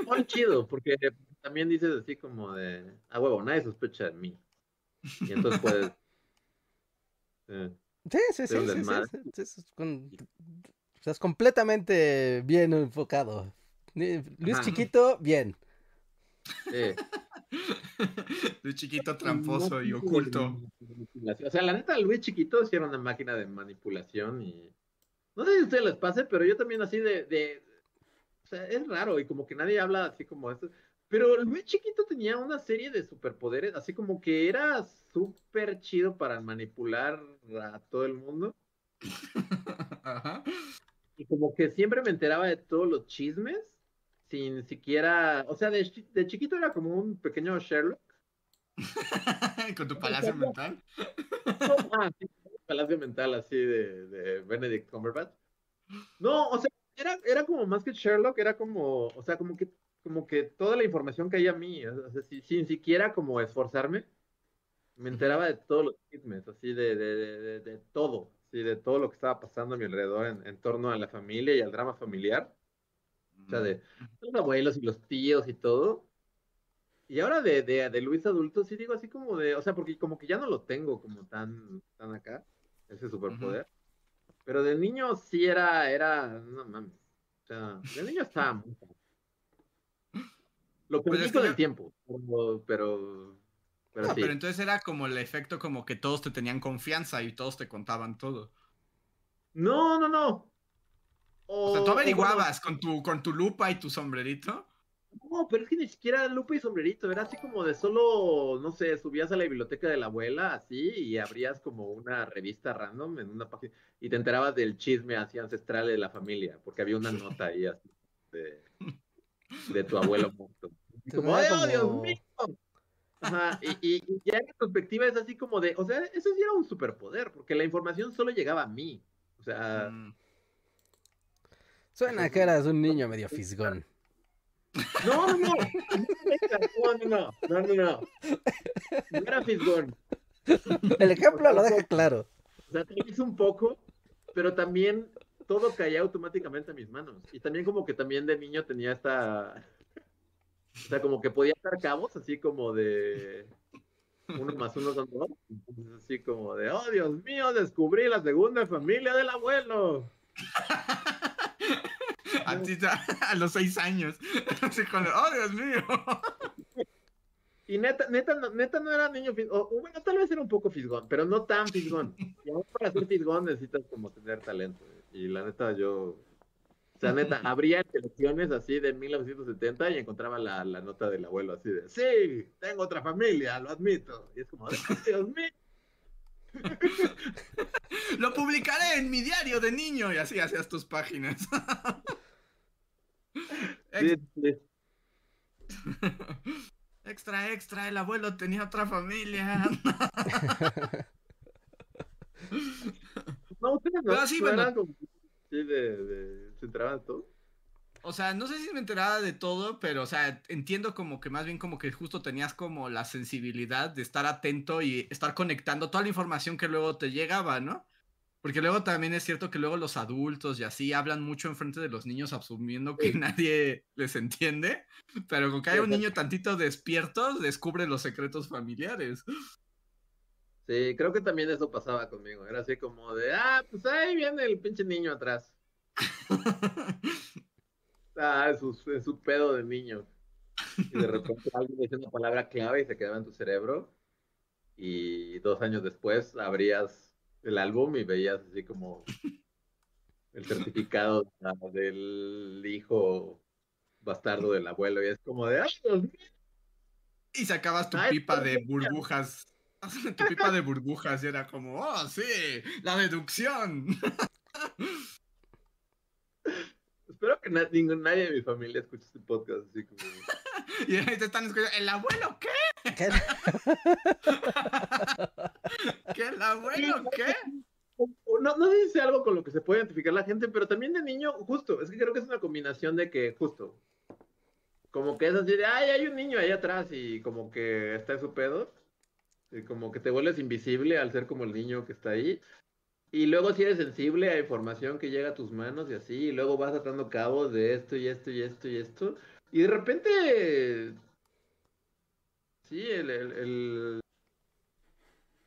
muy chido, porque también dices así como de, a huevo, nadie sospecha de mí. Y entonces puedes... eh, Sí, sí, sí, sí, sí, sí, con- Estás completamente bien enfocado. Ni- Luis Ajá. Chiquito, bien. eh, De chiquito tramposo y oculto. O sea, la neta, Luis Chiquito sí era una máquina de manipulación y... No sé si a ustedes les pase, pero yo también así de, de... O sea, es raro y como que nadie habla así como esto. Pero Luis Chiquito tenía una serie de superpoderes, así como que era súper chido para manipular a todo el mundo. Ajá. Y como que siempre me enteraba de todos los chismes, sin siquiera, o sea, de, de chiquito era como un pequeño Sherlock. Con tu palacio mental. Ah, sí, palacio mental así de, de Benedict Cumberbatch. No, o sea, era, era como más que Sherlock, era como, o sea, como que, como que toda la información caía a mí, o sea, si- sin siquiera como esforzarme, me enteraba de todos los chismes, así de, de, de, de- de todo, así de todo lo que estaba pasando a mi alrededor en, en torno a la familia y al drama familiar. O sea, de los abuelos y los tíos y todo. Y ahora de, de, de Luis adulto, sí digo así como de, o sea, porque como que ya no lo tengo como tan, tan acá, ese superpoder. Pero de niño sí era, era, no mames. O sea, de niño estaba muy. Lo Pues perdí es que con el tiempo, pero, pero, pero No, sí. pero entonces era como el efecto como que todos te tenían confianza y todos te contaban todo. No, no, no. O sea, tú bueno, averiguabas con tu, con tu lupa y tu sombrerito. No, pero es que ni siquiera lupa y sombrerito, era así como de solo, no sé, subías a la biblioteca de la abuela, así, y abrías como una revista random en una página, y te enterabas del chisme así ancestral de la familia, porque había una nota ahí así de, de tu abuelo muerto. Como, ¡ay, oh, Dios como- mío! Ajá, y, y, y ya en perspectiva es así como de, o sea, eso sí era un superpoder, porque la información solo llegaba a mí. O sea, Mm. Suena que eras un niño medio fisgón. No, no, no. No, no, no. No, no, no. No era fisgón. El ejemplo lo deja claro. O sea, te hice un poco, pero también todo caía automáticamente a mis manos. Y también como que también de niño tenía esta... O sea, como que podía estar cabos, así como de... Uno más uno son dos. Entonces, así como de, oh, Dios mío, descubrí la segunda familia del abuelo. A ti te- a los seis años. Así con, oh, Dios mío. Y neta, neta, no, neta no era niño fisgón. O bueno, tal vez era un poco fisgón, pero no tan fisgón. Y aún para ser fisgón necesitas como tener talento. Y la neta, yo. Sea, neta, abría selecciones así de 1970 y encontraba la, la nota del abuelo así de: Sí, tengo otra familia, lo admito. Y es como: Dios mío. Lo publicaré en mi diario de niño. Y así hacías tus páginas. Sí, sí. Extra, extra, el abuelo tenía otra familia. No, ustedes no, Pero bueno. como- de, de, se enteraban de todo. O sea, no sé si me enteraba de todo, pero, o sea, entiendo como que más bien como que justo tenías como la sensibilidad de estar atento y estar conectando toda la información que luego te llegaba, ¿no? Porque luego también es cierto que luego los adultos y así hablan mucho enfrente de los niños asumiendo que Sí. nadie les entiende, pero con que Sí, hay un niño tantito despierto, descubre los secretos familiares. Sí, creo que también eso pasaba conmigo. Era así como de, ah, pues ahí viene el pinche niño atrás. Ah, en su, pedo de niño. Y de repente alguien decía una palabra clave y se quedaba en tu cerebro. Y dos años después abrías el álbum y veías así como el certificado del hijo bastardo del abuelo. Y es como de, ¡ay, Dios mío! Y sacabas tu Ay, pipa de burbujas. Tu pipa de burbujas y era como, oh, sí, la deducción. Espero que na- ningún, nadie de mi familia escuche este podcast así como... Y ahí te están escuchando, ¿el abuelo qué? ¿Qué? ¿Qué el abuelo qué? No, no sé si sea algo con lo que se puede identificar la gente, pero también de niño, justo, es que creo que es una combinación de que, justo, como que es así de, ay, hay un niño ahí atrás y como que está en su pedo, como que te vuelves invisible al ser como el niño que está ahí, y luego si eres sensible a información que llega a tus manos y así, y luego vas atando cabos de esto y esto y esto y esto, y de repente, sí, el, el- el-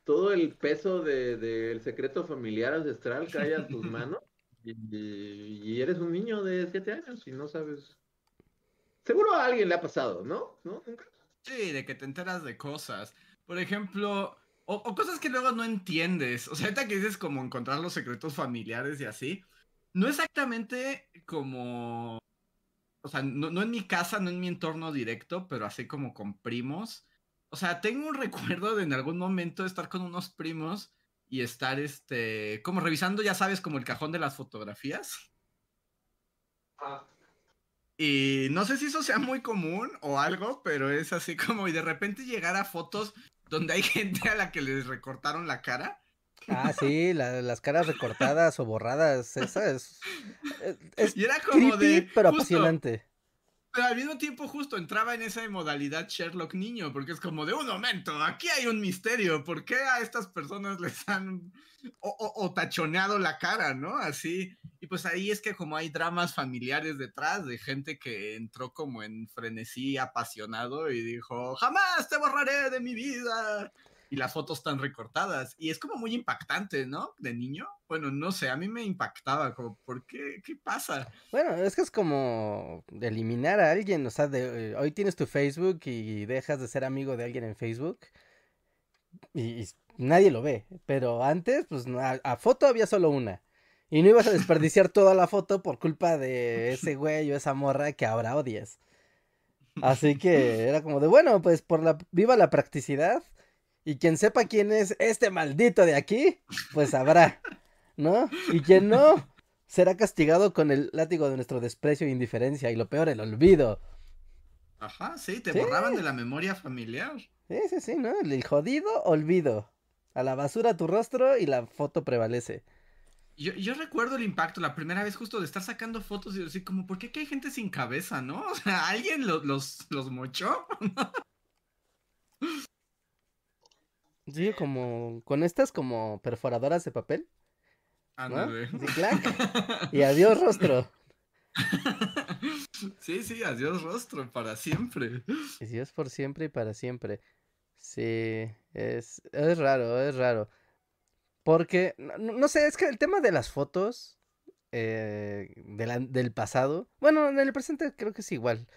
todo el peso de- del secreto familiar ancestral cae a tus manos y, y eres un niño de siete años y no sabes. Seguro a alguien le ha pasado, ¿no? ¿No? ¿Nunca? Sí, de que te enteras de cosas. Por ejemplo, o, o cosas que luego no entiendes. O sea, ahorita que dices como encontrar los secretos familiares y así. No exactamente como... O sea, no, no en mi casa, no en mi entorno directo, pero así como con primos. O sea, tengo un recuerdo de en algún momento estar con unos primos y estar, este, como revisando, ya sabes, como el cajón de las fotografías. Y no sé si eso sea muy común o algo, pero es así como y de repente llegar a fotos donde hay gente a la que les recortaron la cara. Ah, sí, la- las caras recortadas o borradas, esa es, es, es Y era como creepy, de... pero justo, apasionante. Pero al mismo tiempo justo entraba en esa modalidad Sherlock niño, porque es como de un momento, aquí hay un misterio, ¿por qué a estas personas les han o, o- o tachoneado la cara, ¿no? Así. Y pues ahí es que como hay dramas familiares detrás de gente que entró como en frenesí apasionado y dijo, jamás te borraré de mi vida. Y las fotos están recortadas. Y es como muy impactante, ¿no? De niño. Bueno, no sé, a mí me impactaba, como, ¿por qué? ¿Qué pasa? Bueno, es que es como eliminar a alguien, o sea, de, eh, hoy tienes tu Facebook y dejas de ser amigo de alguien en Facebook y, nadie lo ve, pero antes, pues a, a foto había solo una y no ibas a desperdiciar toda la foto por culpa de ese güey o esa morra que ahora odias. Así que era como de, bueno, pues por la, viva la practicidad y quien sepa quién es este maldito de aquí, pues sabrá, ¿no? Y quien no, será castigado con el látigo de nuestro desprecio e indiferencia y lo peor, el olvido. Ajá, sí, te Sí. borraban de la memoria familiar. Sí, sí, sí, ¿no? El jodido olvido. A la basura tu rostro y la foto prevalece. Yo, yo recuerdo el impacto la primera vez justo de estar sacando fotos y decir como, ¿por qué aquí hay gente sin cabeza, no? O sea, ¿alguien lo- los, los mochó? Sí, como con estas como perforadoras de papel, ¿no? Y adiós rostro. Sí, sí, adiós rostro, para siempre. Es por siempre y para siempre. Sí, es, es raro, es raro. Porque, no, no- no sé, es que el tema de las fotos eh, de la- del pasado, bueno, en el presente creo que es igual.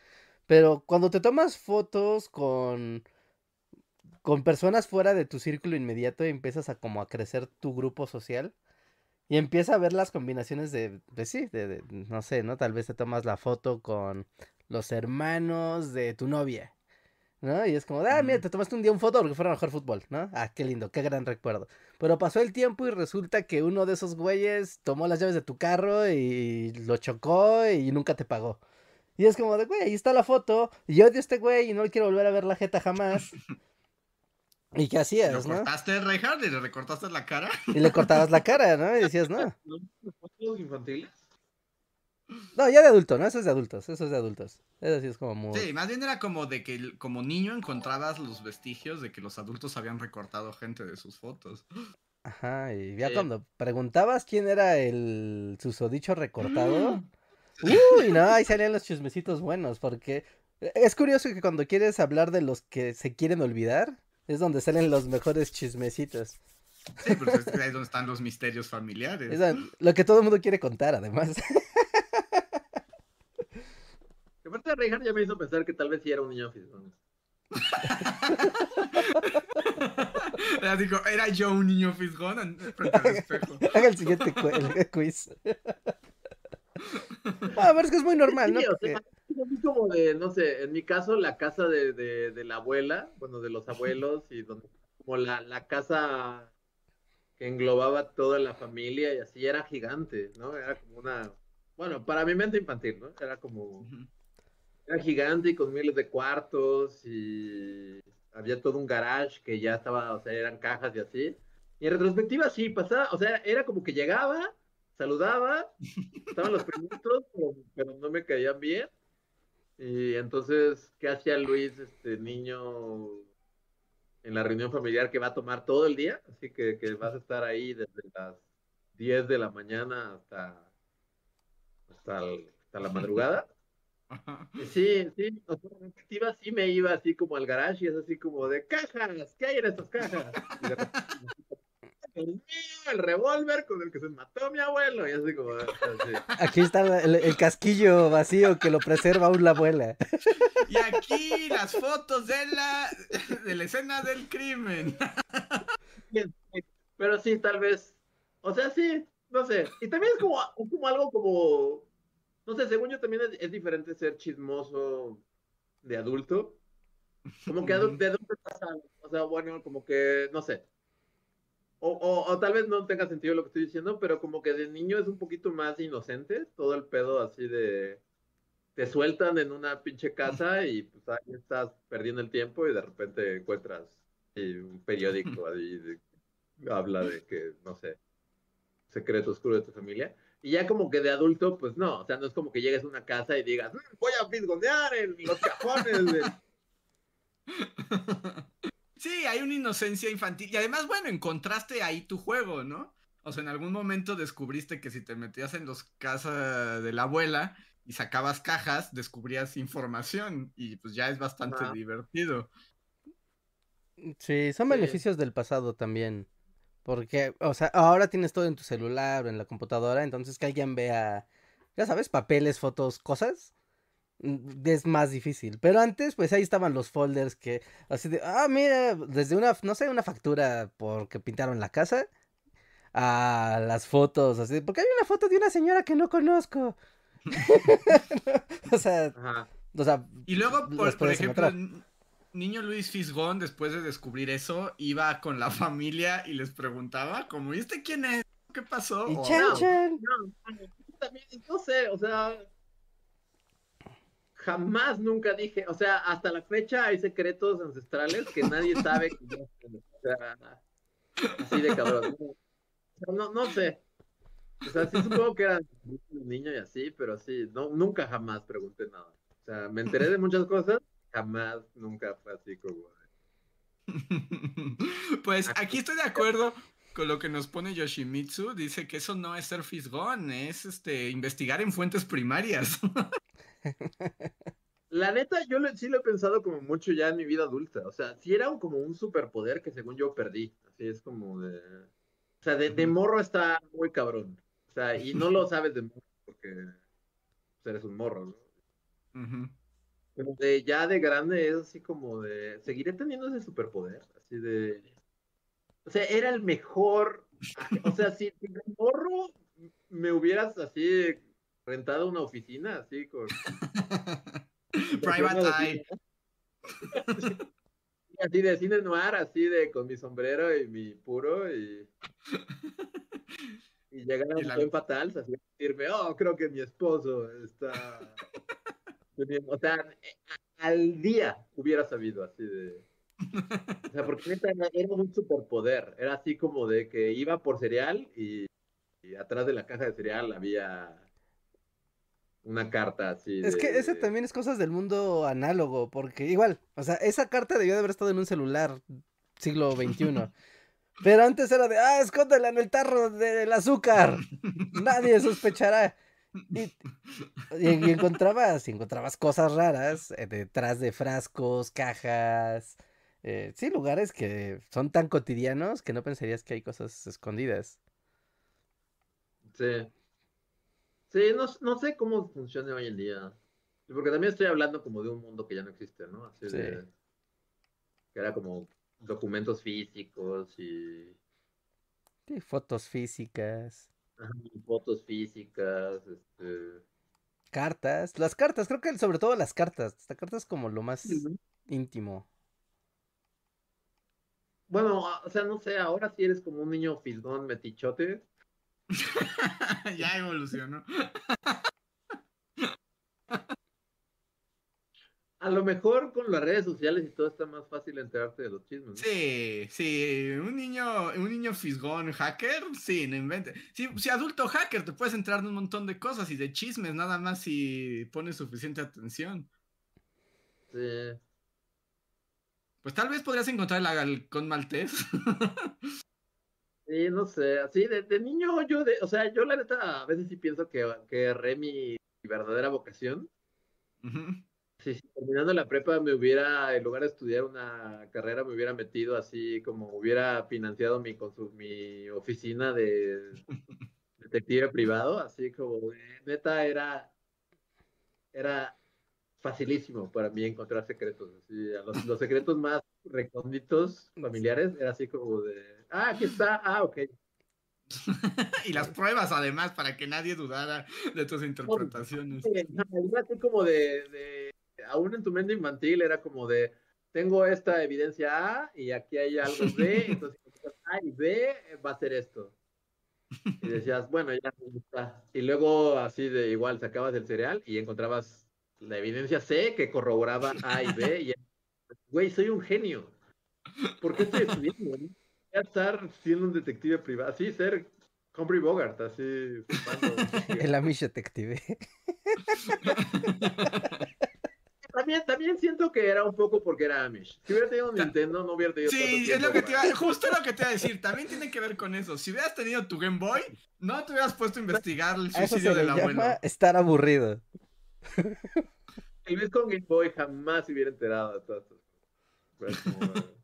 Pero cuando te tomas fotos con, con personas fuera de tu círculo inmediato, empiezas a como a crecer tu grupo social. Y empieza a ver las combinaciones de, de sí, de, de- no sé, ¿no? Tal vez te tomas la foto con los hermanos de tu novia, ¿no? Y es como, ah, mira, te tomaste un día un foto porque fueron a jugar fútbol, ¿no? Ah, qué lindo, qué gran recuerdo. Pero pasó el tiempo y resulta que uno de esos güeyes tomó las llaves de tu carro y lo chocó y nunca te pagó. Y es como de, güey, ahí está la foto, y yo odio a este güey y no le quiero volver a ver la jeta jamás. ¿Y qué ¿Lo hacías, no? cortaste, Reinhardt, y le recortaste la cara? Y le cortabas la cara, ¿no? Y decías, no. ¿No? ¿Fotos infantiles? No, ya de adulto, ¿no? Eso es de adultos, eso es de adultos. Eso sí es como muy... Sí, más bien era como de que como niño encontrabas los vestigios de que los adultos habían recortado gente de sus fotos. Ajá, y ya Sí. cuando preguntabas quién era el susodicho recortado, uy, no, ahí salían los chismecitos buenos, porque es curioso que cuando quieres hablar de los que se quieren olvidar, es donde salen los mejores chismecitos. Sí, pero es donde están los misterios familiares. Es lo que todo el mundo quiere contar, además. Que aparte Reinhardt ya me hizo pensar que tal vez sí era un niño fisgón. Era, digo, era yo un niño fisgón en- frente al espejo. Haga el siguiente cu- el quiz. Ah, es que es muy normal, ¿no? Porque- como de, no sé, en mi caso, la casa de, de, de la abuela, bueno, de los abuelos, y donde, como la, la casa que englobaba toda la familia y así, era gigante, ¿no? Era como una, bueno, para mi mente infantil, ¿no? Era como, era gigante y con miles de cuartos y había todo un garage que ya estaba, o sea, eran cajas y así. Y en retrospectiva sí, pasaba, o sea, era como que llegaba, saludaba, estaban los primitos, pero, pero no me caían bien. Y entonces, ¿qué hacía Luis, este niño, en la reunión familiar que va a tomar todo el día? Así que, que vas a estar ahí desde las 10 de la mañana hasta, hasta, el- hasta la madrugada. Y Sí, sí, o sea, en sí me iba así como al garage y es así como de cajas, ¿qué hay en estas cajas? Y de repente, el mío, el revólver con el que se mató mi abuelo, y así como, así. Aquí está el, el casquillo vacío que lo preserva aún la abuela. Y aquí las fotos de la, de la escena del crimen. Pero sí, tal vez, o sea, sí, no sé. Y también es como, es como algo como, no sé, según yo también es, es diferente ser chismoso de adulto. Como que de adulto estás al- o sea, bueno, como que, no sé. O, o, o tal vez no tenga sentido lo que estoy diciendo, pero como que de niño es un poquito más inocente, todo el pedo así de, te sueltan en una pinche casa y pues ahí estás perdiendo el tiempo y de repente encuentras sí, un periódico ahí de- habla de que, no sé, secreto oscuro de tu familia. Y ya como que de adulto, pues no, o sea, no es como que llegues a una casa y digas, "Mm, voy a fisgonear en los cajones. de-". Sí, hay una inocencia infantil. Y además, bueno, encontraste ahí tu juego, ¿no? O sea, en algún momento descubriste que si te metías en los casas de la abuela y sacabas cajas, descubrías información. Y pues ya es bastante divertido. Sí, son Sí. beneficios del pasado también. Porque, o sea, ahora tienes todo en tu celular o en la computadora, entonces que alguien vea, ya sabes, papeles, fotos, cosas, es más difícil. Pero antes, pues ahí estaban los folders que, así de, ah, mira, desde una, no sé, una factura porque pintaron la casa, a las fotos, así, de, porque hay una foto de una señora que no conozco. o sea, Ajá. o sea, Y luego, por, por ejemplo, encontrar. niño Luis Fisgón, después de descubrir eso, iba con la familia y les preguntaba, como, ¿y este quién es? ¿Qué pasó? Y O- chan, no. chan. No, no, también, no sé, o sea, jamás nunca dije, o sea, hasta la fecha hay secretos ancestrales que nadie sabe que o sea, así de cabrón. No, no sé. O sea, sí supongo que era un niño y así, pero sí, no, nunca jamás pregunté nada. O sea, me enteré de muchas cosas, jamás, nunca fue así como. Pues aquí estoy de acuerdo con lo que nos pone Yoshimitsu. Dice que eso no es ser fisgón, es este investigar en fuentes primarias. La neta, yo sí lo he pensado como mucho ya en mi vida adulta. O sea, sí era un- como un superpoder que según yo perdí. Así es como de. O sea, de, morro está muy cabrón. O sea, y no lo sabes de morro porque pues, eres un morro, ¿no? Pero de ya de grande es así como de. Seguiré teniendo ese superpoder. Así de. O sea, era el mejor. O sea, si de morro me hubieras así rentado una oficina, así con. Private Eye. Así de cine noir, así de con mi sombrero y mi puro y, y llegar a un la- buen fatal, así decirme, oh, creo que mi esposo está o sea, al día hubiera sabido así de. O sea, porque era, era un superpoder. Era así como de que iba por cereal y, y atrás de la caja de cereal había una carta así. Es que de- ese también es cosas del mundo análogo, porque igual, o sea, esa carta debió de haber estado en un celular siglo XXI. Pero antes era de, ah, escóndela en el tarro del azúcar. Nadie sospechará. Y, y- y encontrabas, y encontrabas cosas raras eh, detrás de frascos, cajas. eh, sí, lugares que son tan cotidianos que no pensarías que hay cosas escondidas. Sí. Sí, no, no sé cómo funciona hoy en día. Porque también estoy hablando como de un mundo que ya no existe, ¿no? Así Sí. de. Que era como documentos físicos y Sí, fotos físicas, ajá, fotos físicas, este. cartas. Las cartas, creo que sobre todo las cartas. Las cartas como lo más íntimo. Bueno, o sea, no sé, ahora sí eres como un niño fisgón metichote. ya evolucionó. A lo mejor con las redes sociales y todo está más fácil enterarte de los chismes. ¿no? Sí, sí, un niño, un niño fisgón hacker, sí, no invente. Sí, si adulto hacker te puedes entrar de un montón de cosas y de chismes, nada más si pones suficiente atención. Sí. Pues tal vez podrías encontrar el halcón maltés. Sí, no sé, así de, de niño yo, de, o sea, yo la neta a veces sí pienso que, que erré mi, mi verdadera vocación. Sí, terminando la prepa me hubiera, en lugar de estudiar una carrera, me hubiera metido así como hubiera financiado mi, mi oficina de detective privado, así como de- neta era, era facilísimo para mí encontrar secretos. así, a los, los secretos más recónditos familiares era así como de, ah, aquí está, ah, ok. y las pruebas además para que nadie dudara de tus interpretaciones. Sí, así como de, de, aún en tu mente infantil era como de, tengo esta evidencia A y aquí hay algo B, entonces A y B va a ser esto. Y decías, bueno, ya está. Y luego así de igual sacabas el cereal y encontrabas la evidencia C que corroboraba A y B. Y, güey, soy un genio. ¿Por qué estoy estudiando? A estar siendo un detective privado, así ser Humphrey Bogart, así. El Amish Detective. También, también siento que era un poco porque era Amish. Si hubiera tenido un Nintendo, no hubiera tenido Sí, es lo que te iba, justo lo que te iba a decir, también tiene que ver con eso. Si hubieras tenido tu Game Boy, no te hubieras puesto a investigar el suicidio del abuelo. estar aburrido. Tal vez con Game Boy jamás se hubiera enterado de todo esto. Pero es como, eh,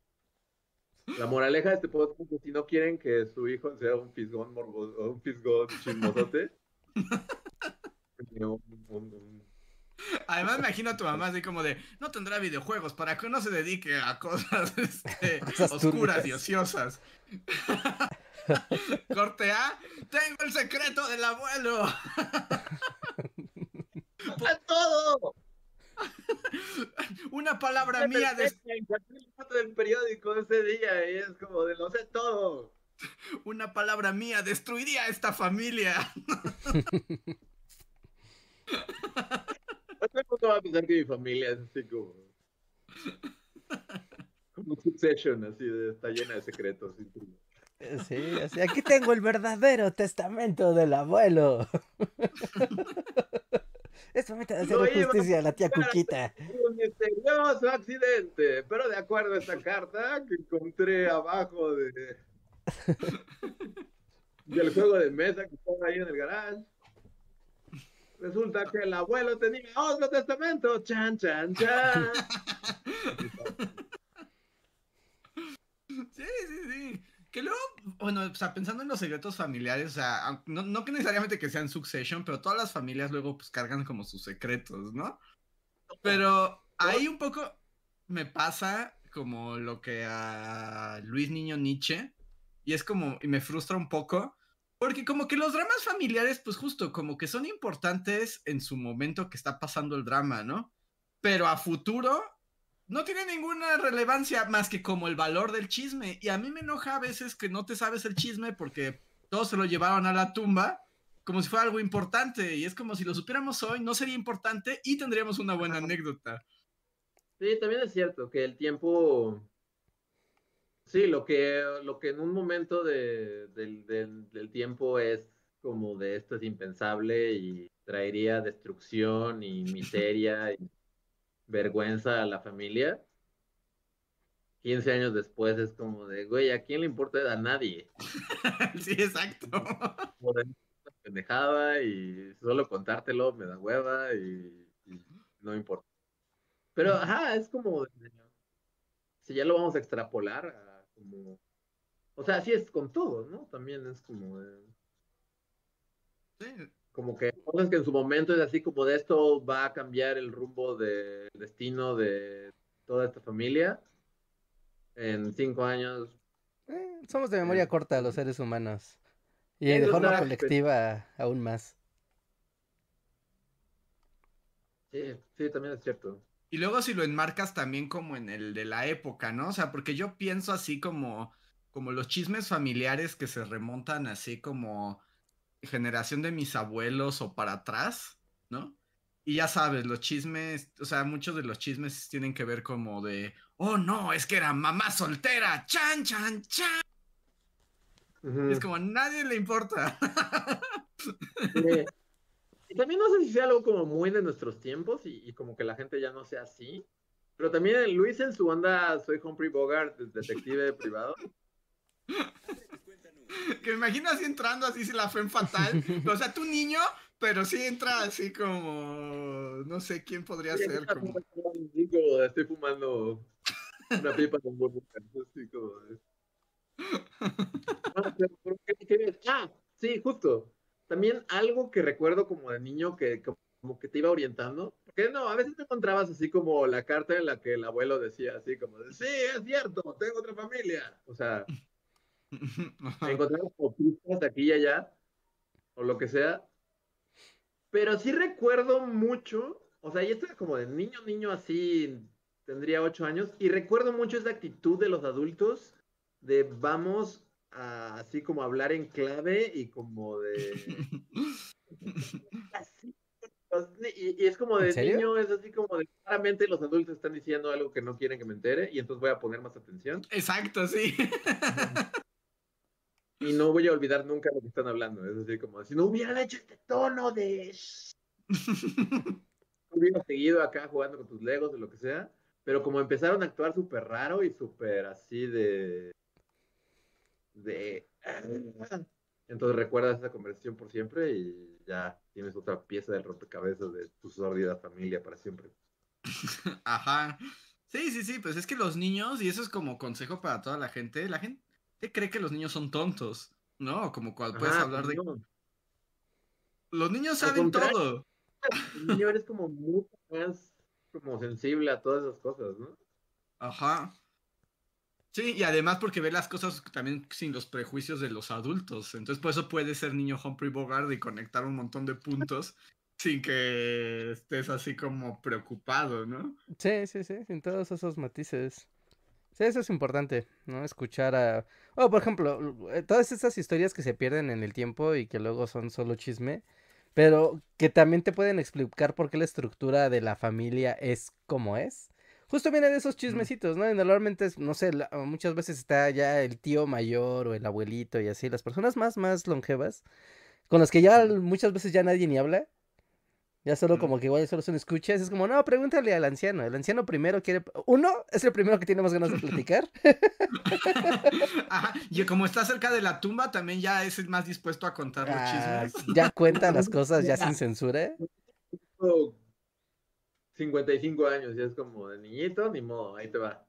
La moraleja de este podcast es que si no quieren que su hijo sea un fisgón morboso, un fisgón chismosote, un- un- un- Además, me imagino a tu mamá así como de, no tendrá videojuegos para que no se dedique a cosas este, Cosas oscuras y ociosas. Corte A, tengo el secreto del abuelo. ¡A todo! Una palabra mía, de, del periódico ese día y es como de lo sé todo. una palabra mía destruiría a esta familia. Mundo va a pensar que mi familia es así como. Como Succession, así de, está llena de secretos. Eh, Sí, así, aquí tengo el verdadero testamento del abuelo. Es momento de hacer Lo iba a justicia a la tía. Cuquita. Un misterioso accidente, pero de acuerdo a esta carta que encontré abajo de del juego de mesa que estaba ahí en el garage. Resulta que el abuelo tenía otro testamento. Chan, chan, chan. Sí, sí, sí. Que luego, bueno, o sea, pensando en los secretos familiares, o sea, no, no que necesariamente que sean Succession, pero todas las familias luego pues cargan como sus secretos, ¿no? Pero ahí un poco me pasa como lo que a Luis Niño Nietzsche, y es como, y me frustra un poco, porque como que los dramas familiares, pues justo, como que son importantes en su momento que está pasando el drama, ¿no? Pero a futuro no tiene ninguna relevancia más que como el valor del chisme. Y a mí me enoja a veces que no te sabes el chisme porque todos se lo llevaron a la tumba como si fuera algo importante. Y es como si lo supiéramos hoy, no sería importante y tendríamos una buena anécdota. Sí, también es cierto que el tiempo. Sí, lo que, lo que en un momento de, del, del, del tiempo es como de esto es impensable y traería destrucción y miseria y vergüenza a la familia. 15 años después es como de, güey, ¿a quién le importa? A nadie. sí, exacto. Pendejada y solo contártelo me da hueva y, y no importa. Pero, ajá, es como, si ya lo vamos a extrapolar a como, o sea, así es con todo, ¿no? También es como, de, Sí, como que cosas que en su momento es así como de esto va a cambiar el rumbo del destino de toda esta familia. En cinco años, Eh, somos de memoria corta los seres humanos. Y de forma colectiva aún más. sí, sí, también es cierto. Y luego si lo enmarcas también como en el de la época, ¿no? O sea, porque yo pienso así como, como los chismes familiares que se remontan así como generación de mis abuelos o para atrás, ¿no? Y ya sabes, los chismes, o sea, muchos de los chismes tienen que ver como de, oh no, es que era mamá soltera, chan, chan, chan. Es como a nadie le importa. Y también no sé si sea algo como muy de nuestros tiempos y, y como que la gente ya no sea así. Pero también Luis en su onda Soy Humphrey Bogart, detective privado. que me imagino así entrando así si la fe en fatal. O sea, tu niño, pero sí entra así como, no sé quién podría ser. Como... Digo, estoy fumando una pipa con burbujas. Así como Ah. Ah, sí, justo. También algo que recuerdo como de niño que que como que te iba orientando. Porque no, a veces te encontrabas así como la carta en la que el abuelo decía así como de, sí, es cierto, tengo otra familia. O sea, como pistas aquí y allá, o lo que sea. Pero sí recuerdo mucho, o sea, y esto es como de niño, niño así, tendría ocho años, y recuerdo mucho esa actitud de los adultos de vamos a así como hablar en clave y como de... así, y, y es como de niño, es así como de claramente los adultos están diciendo algo que no quieren que me entere y entonces voy a poner más atención Exacto, sí. Y no voy a olvidar nunca lo que están hablando. Es así como, si no hubieran hecho este tono de... hubiera seguido acá jugando con tus legos o lo que sea, pero como empezaron a actuar súper raro y súper así de... de... Entonces recuerdas esa conversación por siempre y ya tienes otra pieza del rompecabezas de tu sórdida familia para siempre. Ajá. Sí, sí, sí, pues es que los niños, y eso es como consejo para toda la gente, la gente cree que los niños son tontos, ¿no? Como cual puedes Ajá, hablar de... no. Los niños saben todo. El niño eres como mucho más como sensible a todas esas cosas, ¿no? Ajá. Sí, y además porque ve las cosas también sin los prejuicios de los adultos. Entonces, por eso puede ser niño Humphrey Bogart y conectar un montón de puntos sin que estés así como preocupado, ¿no? Sí, sí, sí, sin todos esos matices. Sí, eso es importante, ¿no? Escuchar a... O, por ejemplo, eh, todas esas historias que se pierden en el tiempo y que luego son solo chisme, pero que también te pueden explicar por qué la estructura de la familia es como es. Justo viene de esos chismecitos, ¿no? Y normalmente, no sé, la- muchas veces está ya el tío mayor o el abuelito y así, las personas más, más longevas, con las que ya muchas veces ya nadie ni habla. Ya solo como que igual solo son escuchas, es como, no, pregúntale al anciano. El anciano primero quiere, uno, es el primero que tiene más ganas de platicar. Ajá. Y como está cerca de la tumba, también ya es el más dispuesto a contar los Ah, chismes. ya cuenta las cosas ya sin censura. Tengo 55 años y es como de niñito, ni modo, ahí te va.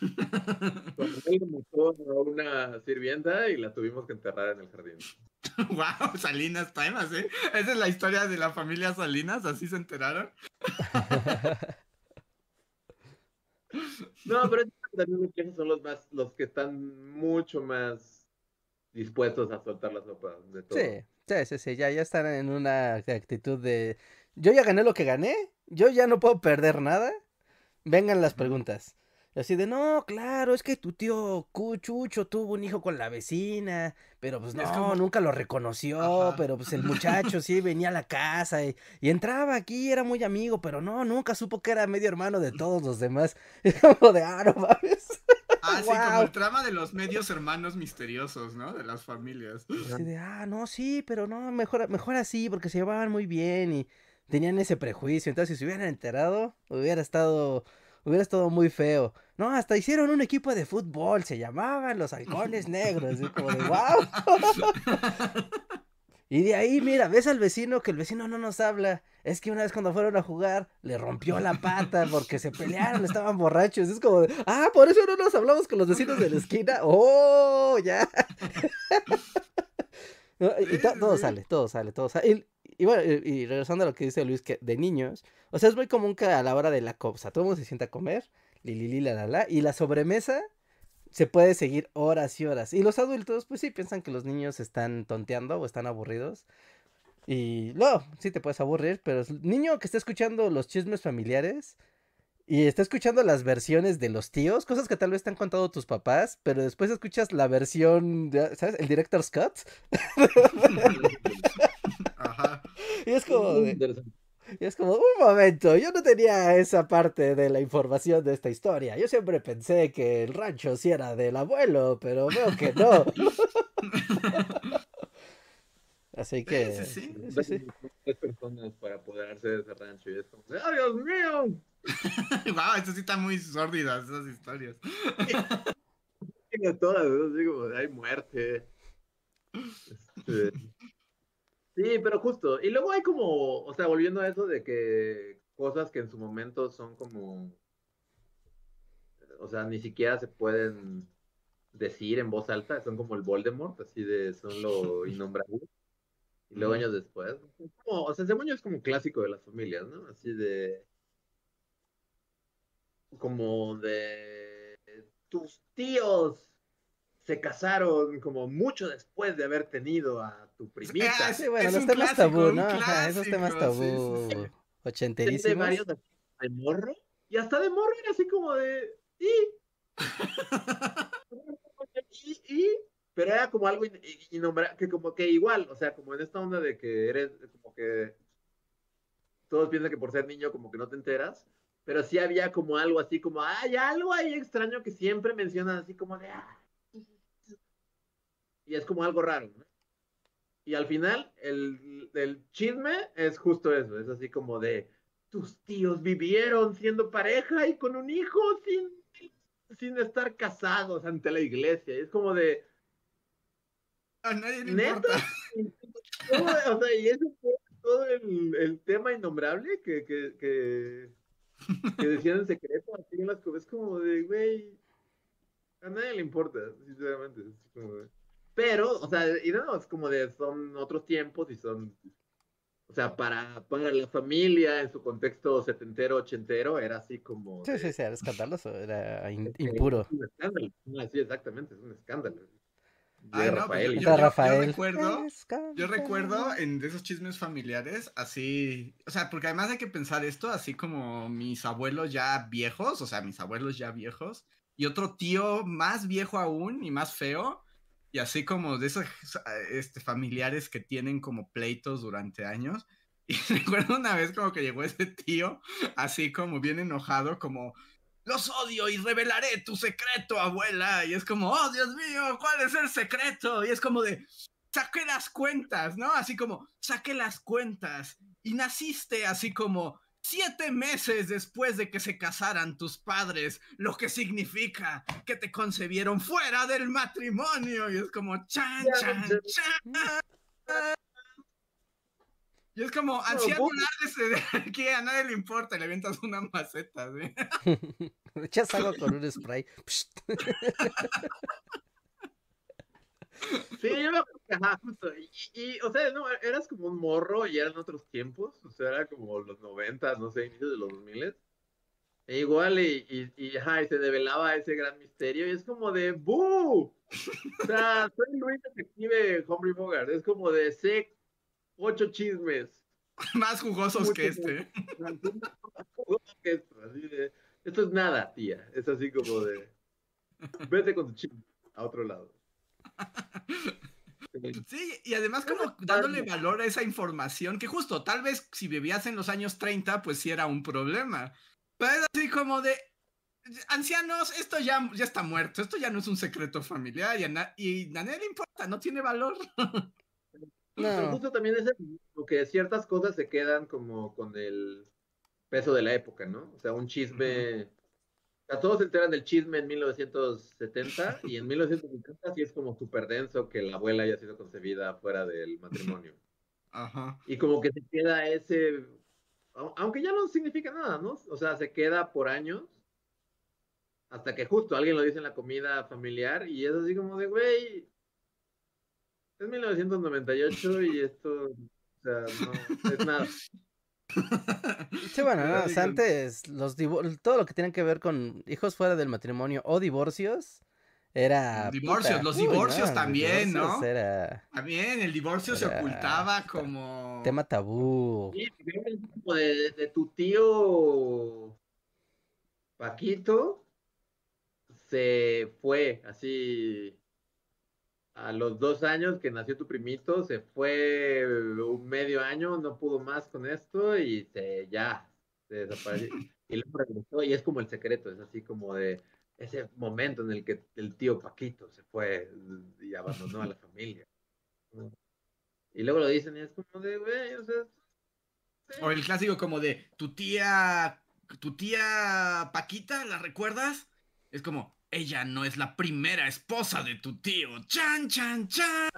A una sirvienta y la tuvimos que enterrar en el jardín. wow, Salinas Times, ¿eh? Esa es la historia de la familia Salinas, así se enteraron. No, pero es que también creo que son los más, los que están mucho más dispuestos a soltar la sopa de todo. Sí, sí, sí, sí, ya, ya están en una actitud de, yo ya gané lo que gané, yo ya no puedo perder nada, vengan las preguntas. Así de, no, claro, es que tu tío Cuchucho tuvo un hijo con la vecina, pero pues no, nunca lo reconoció, pero pues el muchacho sí venía a la casa y, entraba aquí, era muy amigo, pero no, nunca supo que era medio hermano de todos los demás. Es como de, ah, no mames. Ah, sí, como el trama de los medios hermanos misteriosos, ¿no? De las familias. Así de, ah, no, sí, pero no, mejor, mejor así, porque se llevaban muy bien y tenían ese prejuicio. Entonces, si se hubieran enterado, hubiera estado, hubiera estado muy feo. No, hasta hicieron un equipo de fútbol, se llamaban los halcones negros. Y como de, wow. y de ahí, mira, ves al vecino que el vecino no nos habla. Es que una vez cuando fueron a jugar, le rompió la pata porque se pelearon, estaban borrachos. Es como de, ah, por eso no nos hablamos con los vecinos de la esquina. Oh, ya. y, todo sale, todo sale, todo sale. Y, bueno, y, regresando a lo que dice Luis, que de niños, o sea, es muy común que a la hora de la cosa, todo el mundo se sienta a comer li, la, la, la. Y la sobremesa se puede seguir horas y horas. Y los adultos, pues sí, piensan que los niños están tonteando o están aburridos. Y no, sí te puedes aburrir, pero el niño que está escuchando los chismes familiares y está escuchando las versiones de los tíos, cosas que tal vez te han contado tus papás, pero después escuchas la versión, de, ¿sabes? El director Scott. Ajá. Y es como y es como, un momento, yo no tenía esa parte de la información de esta historia. Yo siempre pensé que el rancho sí era del abuelo, pero veo que no. Así que. Sí, sí, sí. Tres personas para apoderarse de ese rancho y es como, ¡ay, Dios mío! wow, eso sí está muy sórdidas, esas historias. todas, digo, hay muerte. Este, Sí, pero justo. Y luego hay como, o sea, volviendo a eso de que cosas que en su momento son como, o sea, ni siquiera se pueden decir en voz alta, son como el Voldemort, así de, son lo innombrable. Y luego años después, como, o sea, ese es como clásico de las familias, ¿no? Así de, como de tus tíos se casaron como mucho después de haber tenido a tu primita. Ah, sí, bueno, los temas tabú, ¿no? esos temas tabú ochenterísimos. varios de morro, y hasta de morro era así como de, y, y, pero era como algo innombrable, que como que igual, o sea, como en esta onda de que eres, como que todos piensan que por ser niño como que no te enteras, pero sí había como algo así como, hay algo ahí extraño que siempre mencionan así como de, ah, y es como algo raro, ¿no? Y al final, el, el, chisme es justo eso, es así como de, tus tíos vivieron siendo pareja y con un hijo sin, sin estar casados ante la iglesia. Y es como de... A nadie le importa. o sea, y ese fue todo el, el tema innombrable que, que, que, que, decían en secreto, así en las es como de, güey, a nadie le importa, sinceramente. Es como de... Pero, o sea, y no, es como de, son otros tiempos y son, o sea, para, para la familia en su contexto setentero, ochentero, era así como... Sí, sí, sí, era escandaloso, era impuro. Es un escándalo, sí, exactamente, es un escándalo. Ay, no, Rafael. Yo, Rafael. recuerdo, yo recuerdo en esos chismes familiares, así, o sea, porque además hay que pensar esto, así como mis abuelos ya viejos, o sea, mis abuelos ya viejos, y otro tío más viejo aún y más feo, y así como de esos este, familiares que tienen como pleitos durante años. Y recuerdo una vez como que llegó ese tío, así como bien enojado, como, los odio y revelaré tu secreto, abuela. Y es como, oh, Dios mío, ¿cuál es el secreto? Y es como de, saqué las cuentas, ¿no? Así como, saqué las cuentas. Y naciste así como siete meses después de que se casaran tus padres, lo que significa que te concebieron fuera del matrimonio. Y es como chan, chan, chan. Y es como, anciano de aquí a nadie le importa, le avientas una maceta, ¿sí? Echas agua con un spray. Sí, yo me ajá, justo. Y, o sea, no, eras como un morro y eran otros tiempos. O sea, era como los 90, no sé, inicios de los 2000. E igual, y, y, y, ajá, y se develaba ese gran misterio. Y es como de ¡Bú! O sea, soy Luis Detective Humphrey Bogart. Es como de sé ocho chismes. Más jugosos que este. Más jugosos que esto. Así de esto es nada, tía. Es así como de, vete con tu chisme a otro lado. Sí, y además como dándole valor a esa información, que justo, tal vez si vivías en los años 30, pues sí era un problema. Pero es así como de, ancianos, esto ya, ya está muerto, esto ya no es un secreto familiar y a, y nadie le importa, no tiene valor. Pero justo también es que ciertas cosas se quedan como con el peso de la época, ¿no? O sea, un chisme... A todos se enteran del chisme en 1970 y en 1970 sí es como súper denso que la abuela haya sido concebida fuera del matrimonio. Ajá. Y como que se queda ese, aunque ya no significa nada, ¿no? O sea, se queda por años hasta que justo alguien lo dice en la comida familiar y es así como de, güey, es 1998 y esto, o sea, no es nada. Sí, bueno, no, o sea, antes los todo lo que tiene que ver con hijos fuera del matrimonio o divorcios era divorcios, los divorcios también, ¿no? También el divorcio se ocultaba como tema tabú. Sí, de, de tu tío Paquito se fue así a los dos años que nació tu primito, se fue un medio año, no pudo más con esto y se ya se desapareció. Y luego regresó y es como el secreto, es así como de ese momento en el que el tío Paquito se fue y abandonó a la familia. Y luego lo dicen y es como de, güey, o sea... O el clásico como de, tu tía, tu tía Paquita, ¿la recuerdas? Es como, ella no es la primera esposa de tu tío. Chan, chan, chan.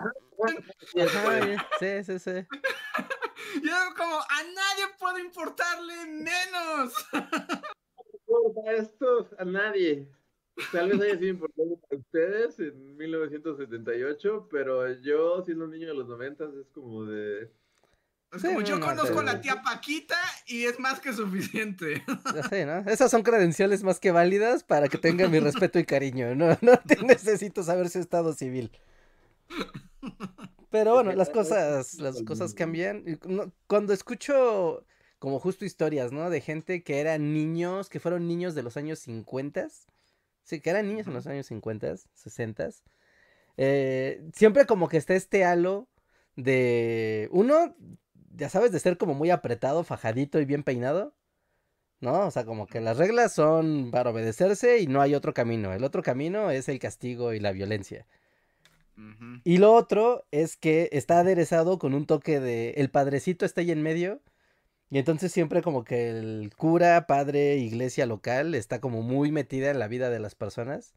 sí, sí, sí. Yo como, a nadie puede importarle menos. a esto, a nadie. Tal vez haya sido importante para ustedes en 1978, pero yo, siendo un niño de los 90, es como de como yo conozco a la tía Paquita y es más que suficiente. Esas son credenciales más que válidas para que tenga mi respeto y cariño. No, no te necesito saber su estado civil. Pero bueno, las cosas, las cosas cambian. Cuando escucho como justo historias, ¿no? De gente que eran niños, que fueron niños de los años 50. Sí, que eran niños en los años 50, 60. Eh, siempre como que está este halo de uno ya sabes, de ser como muy apretado, fajadito y bien peinado. ¿No? O sea, como que las reglas son para obedecerse y no hay otro camino. El otro camino es el castigo y la violencia. Y lo otro es que está aderezado con un toque de el padrecito está ahí en medio. Y entonces siempre como que el cura, padre, iglesia local está como muy metida en la vida de las personas.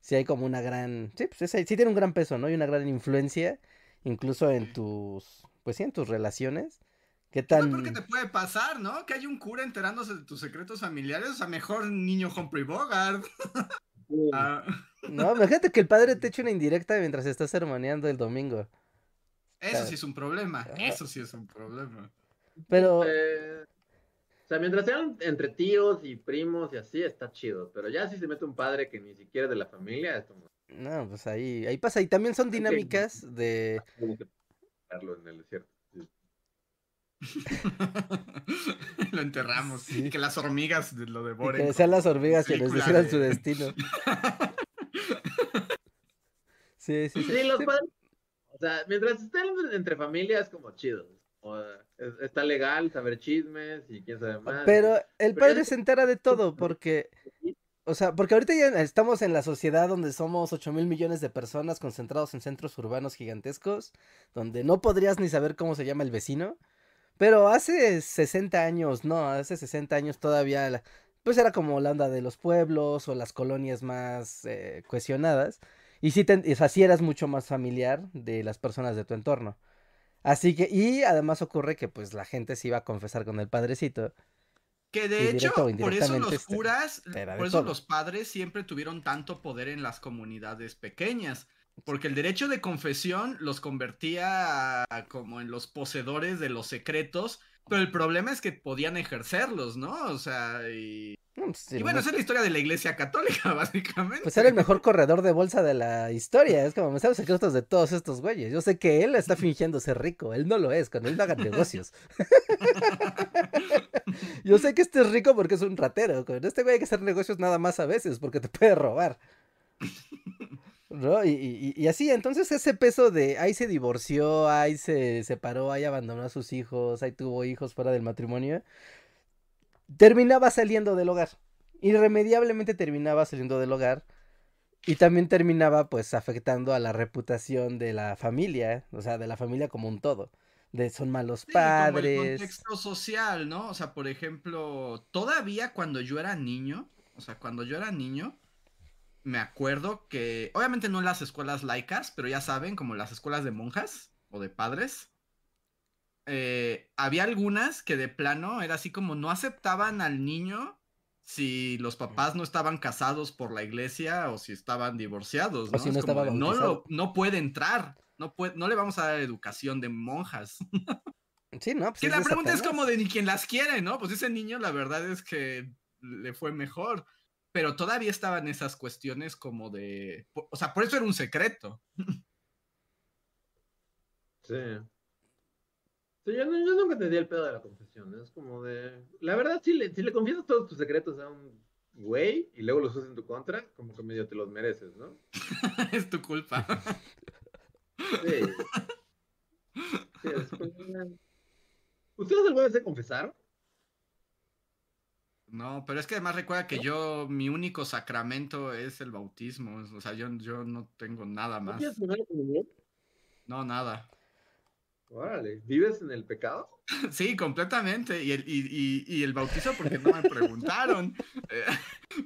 Sí hay como una gran... Sí, pues sí tiene un gran peso, ¿no? Y una gran influencia incluso en tus pues sí, en tus relaciones. ¿Qué tan... No, porque te puede pasar, ¿no? Que hay un cura enterándose de tus secretos familiares, o sea, mejor niño Humphrey Bogart. Ah. No, imagínate que el padre te eche una indirecta mientras estás sermoneando el domingo. Eso sí es un problema, eso sí es un problema. Pero... Eh, o sea, mientras sean entre tíos y primos y así, está chido. Pero ya si se mete un padre que ni siquiera es de la familia, es como... No, pues ahí, ahí pasa. Y también son dinámicas de en el desierto. lo enterramos. Y que las hormigas lo devoren. que sean las hormigas que les decidan su destino. sí, sí, sí. Sí, los padres. O sea, mientras estén entre familias, como chido. está legal saber chismes y quién sabe más. Pero el padre se entera de todo porque o sea, porque ahorita ya estamos en la sociedad donde somos 8 mil millones de personas concentrados en centros urbanos gigantescos, donde no podrías ni saber cómo se llama el vecino. Pero hace 60 años, no, hace 60 años todavía, pues era como la onda de los pueblos o las colonias más eh. Y sí, así eras mucho más familiar de las personas de tu entorno. Así que, y además ocurre que pues la gente se iba a confesar con el padrecito. Que de hecho, por eso los este, curas, por eso los padres siempre tuvieron tanto poder en las comunidades pequeñas. Porque el derecho de confesión los convertía como en los poseedores de los secretos, pero el problema es que podían ejercerlos, ¿no? O sea, y, pues, Y el bueno, esa es la historia de la iglesia católica, básicamente. Pues era el mejor corredor de bolsa de la historia. Es como me sabe los secretos de todos estos güeyes. Yo sé que él está fingiendo ser rico. Él no lo es. Cuando él no haga negocios. Yo sé que este es rico porque es un ratero. Con este güey hay que hacer negocios nada más a veces porque te puede robar. ¿No? Y, y- así, entonces ese peso de ahí se divorció, ahí se separó, ahí abandonó a sus hijos, ahí tuvo hijos fuera del matrimonio, terminaba saliendo del hogar. Irremediablemente terminaba saliendo del hogar. Y también terminaba pues afectando a la reputación de la familia, o sea, de la familia como un todo. De son malos Sí, como el padres. contexto social, ¿no? O sea, por ejemplo, todavía cuando yo era niño, o sea, cuando yo era niño, me acuerdo que, obviamente no en las escuelas laicas, pero ya saben, como las escuelas de monjas o de padres, eh, había algunas que de plano era así como no aceptaban al niño si los papás no estaban casados por la iglesia o si estaban divorciados, O ¿no? si Es no como estaba de, no, bautizado". lo, no puede entrar, no, puede, no le vamos a dar educación de monjas. Sí, no, pues Que la pregunta es como de ni quien las quiere, ¿no? Pues ese niño la verdad es que le fue mejor. Pero todavía estaban esas cuestiones como de... O sea, por eso era un secreto. Sí. Sí, yo, no- yo nunca entendí el pedo de la confesión. Es como de. La verdad, si le, si le confiesas todos tus secretos a un güey y luego los usas en tu contra, como que medio te los mereces, ¿no? es tu culpa. Sí. Sí, una- ¿Ustedes alguna vez se confesaron? No, pero es que además recuerda que yo, mi único sacramento es el bautismo. O sea, yo, yo no tengo nada ¿No más. tienes primera comunión? No, nada. Órale, ¿vives en el pecado? Sí, completamente. Y el, y, y- y el bautizo porque no me preguntaron. Eh,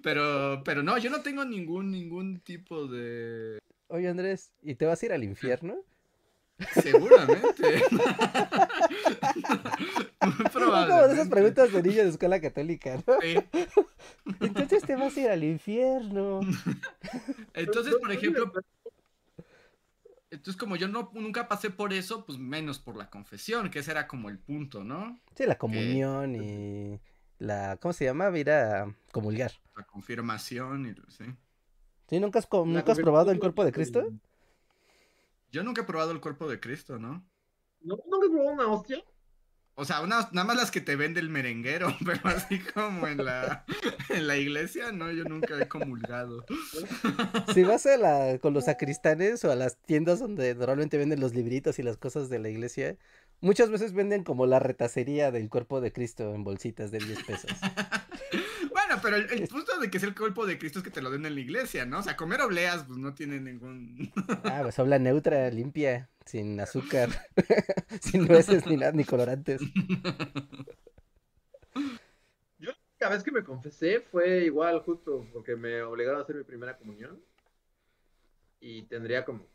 pero, pero no, yo no tengo ningún, ningún tipo de... Oye, Andrés, ¿y te vas a ir al infierno? Seguramente. Muy como de esas preguntas de niño de escuela católica, ¿no? Sí. Entonces te vas a ir al infierno. Entonces, por ejemplo, entonces como yo no, nunca pasé por eso, pues menos por la confesión, que ese era como el punto, ¿no? Sí, la comunión y la... ¿Cómo se llama? Ir a comulgar. La confirmación y sí. ¿Sí? ¿Nunca has, ¿nunca has probado el cuerpo de Cristo? Yo nunca he probado el cuerpo de Cristo, ¿no? ¿No, ¿Nunca has probado una hostia? O sea, unas- nada más las que te vende el merenguero, pero así como en la, en la iglesia, no, yo nunca he comulgado. Si vas a la, con los sacristanes o a las tiendas donde normalmente venden los libritos y las cosas de la iglesia, muchas veces venden como la retacería del cuerpo de Cristo en bolsitas de 10 pesos. Pero el, el punto de que es el cuerpo de Cristo es que te lo den en la iglesia, ¿no? O sea, comer obleas, pues no tiene ningún... Ah, pues habla neutra, limpia, sin azúcar, sin nueces ni nada, ni colorantes. La vez que me confesé fue igual, justo porque me obligaron a hacer mi primera comunión. Y tendría como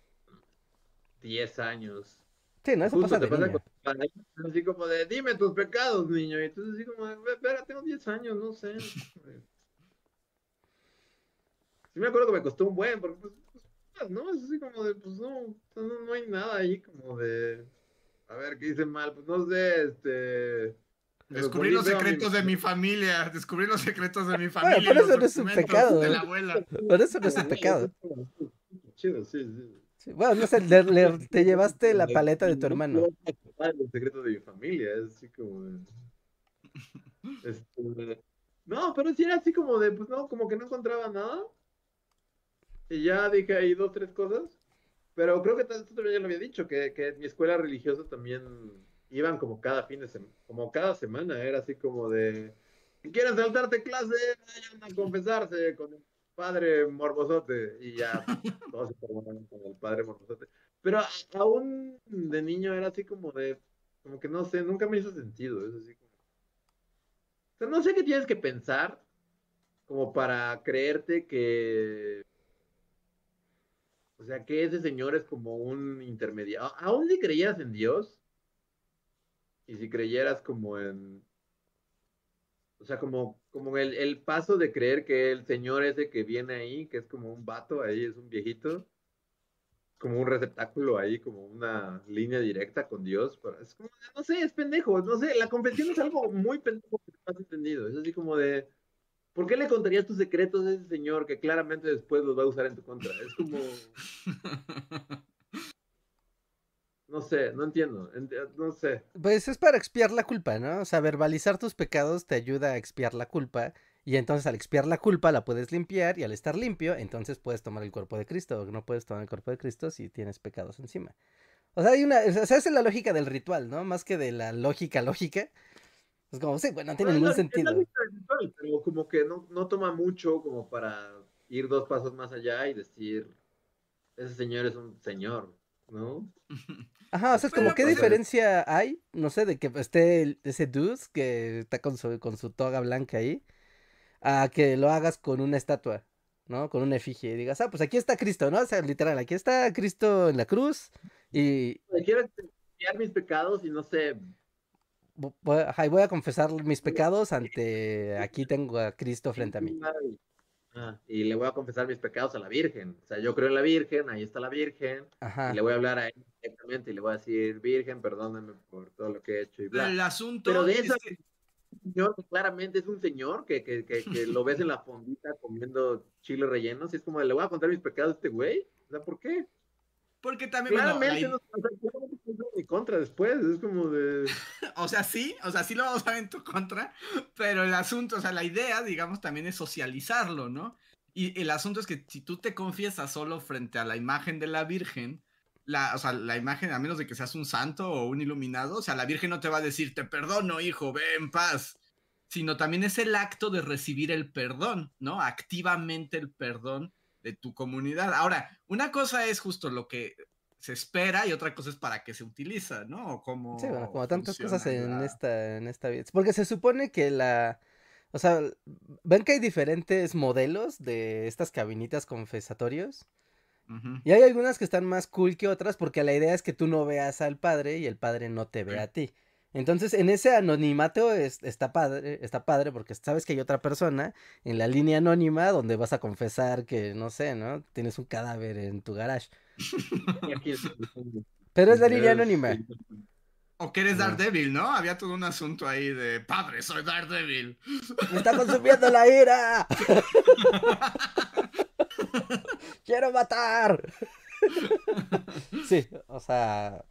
10 años. Sí, no, eso Justo pasa te de pasa con así como de, dime tus pecados, niño. Y entonces así como, espera, tengo 10 años, no sé. Sí me acuerdo que me costó un buen, porque pues, pues, no, es así como de, pues no, no, no hay nada ahí como de, a ver, ¿qué hice mal? Pues no sé, este... volví los mi secretos de mi familia, descubrir los secretos de mi familia. y por los eso no es un pecado. De la abuela. Por eso no es un pecado. Chido, sí, sí. Sí, Bueno, no sé, le- le- te llevaste la paleta de tu hermano. El secreto de mi familia, es así como de... Este, No, pero sí era así como de, pues no, como que no encontraba nada. Y ya dije ahí dos, tres cosas. Pero creo que esto también ya lo había dicho, que, que en mi escuela religiosa también iban como cada fin de semana, como cada semana, era así como de, si quieren saltarte clase, vayan a confesarse con el padre morbosote. Y ya todos se formaron con el padre morbosote. Pero aún de niño era así como de, como que no sé, nunca me hizo sentido, es así como... O sea, no sé qué tienes que pensar como para creerte que... O sea, que ese señor es como un intermediario. Aún si creyeras en Dios, y si creyeras como en... O sea, como, como el, el paso de creer que el señor ese que viene ahí, que es como un vato ahí, es un viejito, como un receptáculo ahí, como una línea directa con Dios. Para, es como, no sé, es pendejo, no sé, la confesión es algo muy pendejo que no has entendido. Es así como de, ¿Por qué le contarías tus secretos a ese señor que claramente después los va a usar en tu contra? Es como. No sé, no entiendo. No sé. Pues es para expiar la culpa, ¿no? O sea, verbalizar tus pecados te ayuda a expiar la culpa. Y entonces al expiar la culpa la puedes limpiar y al estar limpio, entonces puedes tomar el cuerpo de Cristo. No puedes tomar el cuerpo de Cristo si tienes pecados encima. O sea, hay una, o sea, esa es la lógica del ritual, ¿no? Más que de la lógica lógica. Es como, sí, bueno, no tiene ningún sentido. ritual, pero como que no, no toma mucho como para ir dos pasos más allá y decir, ese señor es un señor, ¿no? Ajá, o sea, es como, ¿qué pues, diferencia hay? No sé, de que esté ese dude que está con su, con su toga blanca ahí, a que lo hagas con una estatua, ¿no? Con una efigie y digas, ah, pues aquí está Cristo, ¿no? O sea, literal, aquí está Cristo en la cruz y... Quiero expiar mis pecados y no sé... Voy, voy a confesar mis pecados ante... Aquí tengo a Cristo frente a mí. Ah, y le voy a confesar mis pecados a la Virgen. O sea, yo creo en la Virgen, ahí está la Virgen. Y le voy a hablar a él directamente y le voy a decir, Virgen, perdóname por todo lo que he hecho y bla. El asunto Pero de eso, señor claramente es un señor que, que, que, que lo ves en la fondita comiendo chiles rellenos y es como, le voy a contar mis pecados a este güey. O sea, ¿por qué? Porque también, Claramente no, mi contra después, es como de... o sea, sí, o sea, sí lo vamos a ver en tu contra, pero el asunto, o sea, la idea, digamos, también es socializarlo, ¿no? Y el asunto es que si tú te confiesas solo frente a la imagen de la Virgen, la, o sea, la imagen, a menos de que seas un santo o un iluminado, o sea, la Virgen no te va a decir, te perdono, hijo, ve en paz, sino también es el acto de recibir el perdón, ¿no? Activamente el perdón de tu comunidad. Ahora, una cosa es justo lo que se espera y otra cosa es para qué se utiliza, ¿no? Como sí, bueno, como tantas cosas en esta en esta vida. Porque se supone que la o sea, ven que hay diferentes modelos de estas cabinitas confesatorios. Y hay algunas que están más cool que otras porque la idea es que tú no veas al padre y el padre no te ve a ti. Entonces, en ese anonimato está padre, está padre porque sabes que hay otra persona en la línea anónima donde vas a confesar que, no sé, ¿no? Tienes un cadáver en tu garage. Pero es la línea anónima. O que eres Daredevil, ¿no? Había todo un asunto ahí de padre, soy Daredevil. Me está consumiendo la ira. Quiero matar. sí, o sea,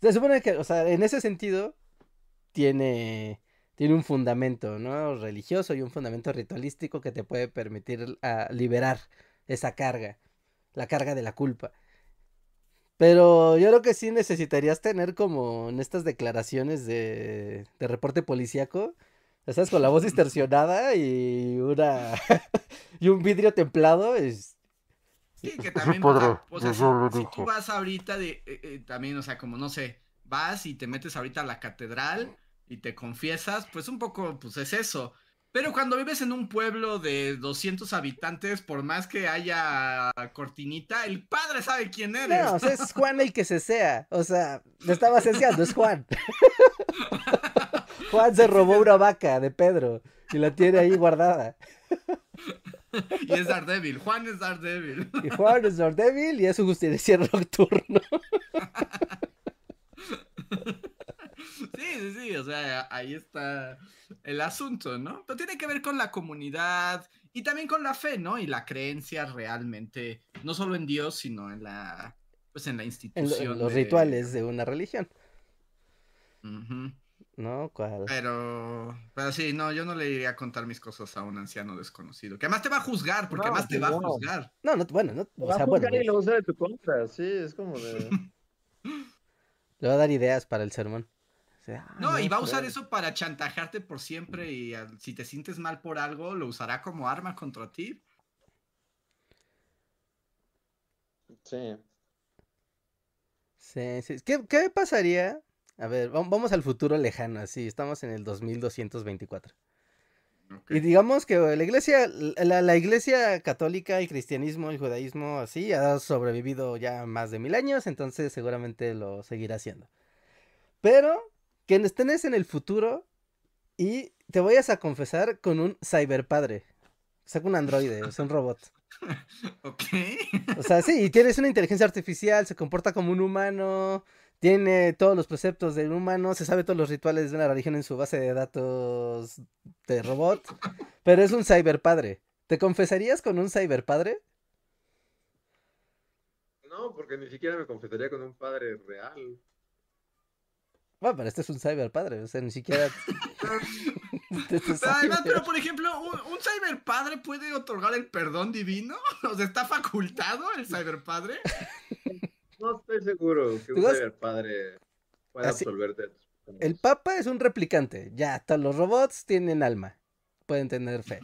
se supone que, o sea, en ese sentido, tiene, tiene un fundamento, ¿no? Religioso y un fundamento ritualístico que te puede permitir ah, liberar esa carga, la carga de la culpa. Pero yo creo que sí necesitarías tener como en estas declaraciones de, de reporte policíaco, estás con la voz distorsionada y una y un vidrio templado es Sí, que también, o sea, si, tú vas ahorita de, eh, eh, también, o sea, como no sé, vas y te metes ahorita a la catedral y te confiesas, pues un poco, pues es eso. Pero cuando vives en un pueblo de 200 habitantes, por más que haya cortinita, el padre sabe quién eres. No, o sea, es Juan el que se sea. O sea, me estaba deseando, es Juan. Juan se robó una vaca de Pedro y la tiene ahí guardada. Y es Daredevil, Juan es Daredevil. Y Juan es Daredevil y es un justiciero nocturno. Sí, sí, sí, o sea, ahí está el asunto, ¿no? Pero tiene que ver con la comunidad y también con la fe, ¿no? Y la creencia realmente, no solo en Dios, sino en la, pues en la institución. En, los rituales de una religión. ¿No? ¿Cuál? Pero, pero sí, no, yo no le iría a contar mis cosas a un anciano desconocido, que además te va a juzgar, porque además te va a juzgar. No, no, bueno, no, o sea, bueno. Y lo usa de tu contra, sí, es como de... Le va a dar ideas para el sermón. Ah, no, y va a usar eso para chantajearte por siempre y si te sientes mal por algo, lo usará como arma contra ti. Sí. Sí, sí. ¿Qué, pasaría? A ver, vamos al futuro lejano, así, estamos en el 2224. Y digamos que la iglesia, la, la, iglesia católica, el cristianismo, el judaísmo, así, ha sobrevivido ya más de mil años, entonces seguramente lo seguirá haciendo. Pero que estés en el futuro y te vayas a confesar con un cyberpadre. O sea, un androide, o sea, un robot. Ok. O sea, sí, y tienes una inteligencia artificial, se comporta como un humano, tiene todos los preceptos del humano, se sabe todos los rituales de una religión en su base de datos de robot, pero es un cyberpadre. ¿Te confesarías con un cyberpadre? No, porque ni siquiera me confesaría con un padre real. Bueno, pero este es un cyberpadre, o sea, ni siquiera... Además, pero por ejemplo, ¿un, un cyberpadre puede otorgar el perdón divino? O sea, ¿está facultado el cyberpadre? No estoy seguro que un Digo, es- cyberpadre pueda Así- absolverte. El Papa es un replicante, ya, hasta los robots tienen alma, pueden tener fe.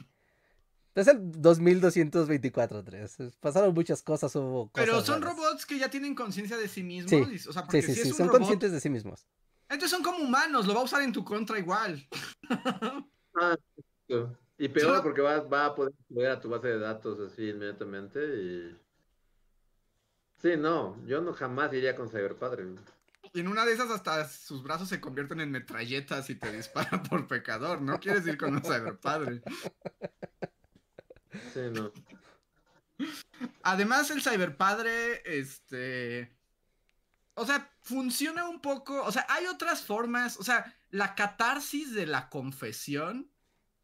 Es el 2224, 3. Pasaron muchas cosas, hubo cosas Pero son raras. robots que ya tienen conciencia de sí mismos. Sí, o sea, porque Sí, sí, si sí, es un son robot, conscientes de sí mismos. Entonces son como humanos, lo va a usar en tu contra igual. Ah, y peor Solo- porque va, va a poder acceder a tu base de datos así inmediatamente y... Sí, no, yo no jamás iría con cyberpadre. Y en una de esas hasta sus brazos se convierten en metralletas y te disparan por pecador. No quieres ir con un cyberpadre. Sí, no. Además, el cyberpadre, este. O sea, funciona un poco. O sea, hay otras formas. O sea, la catarsis de la confesión.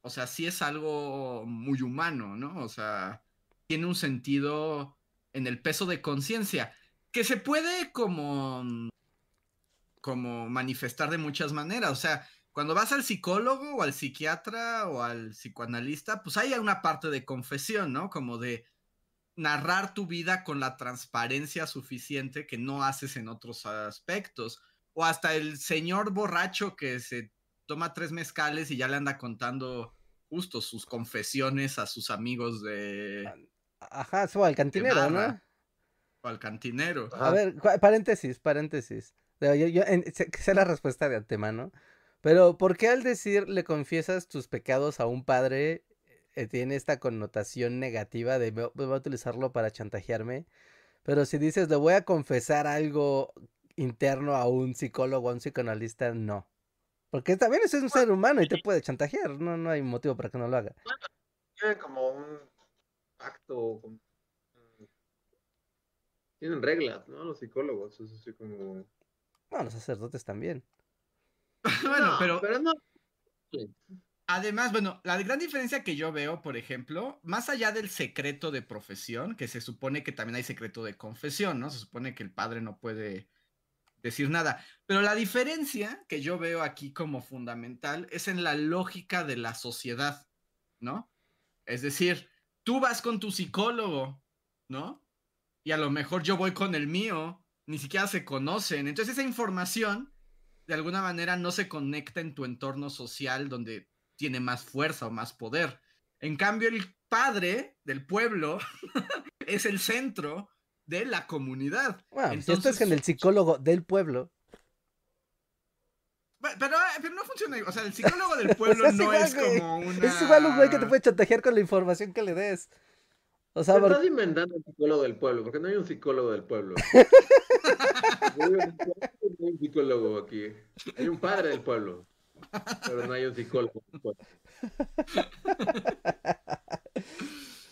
O sea, sí es algo muy humano, ¿no? O sea, tiene un sentido en el peso de conciencia. Que se puede como. como manifestar de muchas maneras. O sea, cuando vas al psicólogo o al psiquiatra o al psicoanalista, pues hay una parte de confesión, ¿no? Como de narrar tu vida con la transparencia suficiente que no haces en otros aspectos. O hasta el señor borracho que se toma tres mezcales y ya le anda contando justo sus confesiones a sus amigos de Ajá, es al cantinero, ¿no? barra. o al cantinero. A ver, paréntesis, paréntesis. Yo, yo en- sé, sé la respuesta de antemano, pero ¿por qué al decir le confiesas tus pecados a un padre eh, tiene esta connotación negativa de "Vo- voy a utilizarlo para chantajearme? Pero si dices le voy a confesar algo interno a un psicólogo, a un psicoanalista, no. Porque también es un ser humano y te puede chantajear, no, no hay motivo para que no lo haga. Tienen como un acto. como- Tienen reglas, ¿no? Los psicólogos, es así como. No, los sacerdotes también. bueno, No, pero Pero no. Además, bueno, la gran diferencia que yo veo, por ejemplo, más allá del secreto de profesión, que se supone que también hay secreto de confesión, ¿no? Se supone que el padre no puede decir nada. Pero la diferencia que yo veo aquí como fundamental es en la lógica de la sociedad, ¿no? Es decir, tú vas con tu psicólogo, ¿no? Y a lo mejor yo voy con el mío, ni siquiera se conocen. Entonces esa información, de alguna manera, no se conecta en tu entorno social donde tiene más fuerza o más poder. En cambio, el padre del pueblo es el centro de la comunidad. Bueno, Entonces, con el psicólogo del pueblo, Pero, pero no funciona. O sea, el psicólogo del pueblo Pues es no igual, es güey. como una. es igual un güey que te puede chantajear con la información que le des. O sea, por- estás inventando el psicólogo del pueblo, porque no hay un psicólogo del pueblo. No hay un psicólogo aquí. Hay un padre del pueblo. Pero no hay un psicólogo pueblo.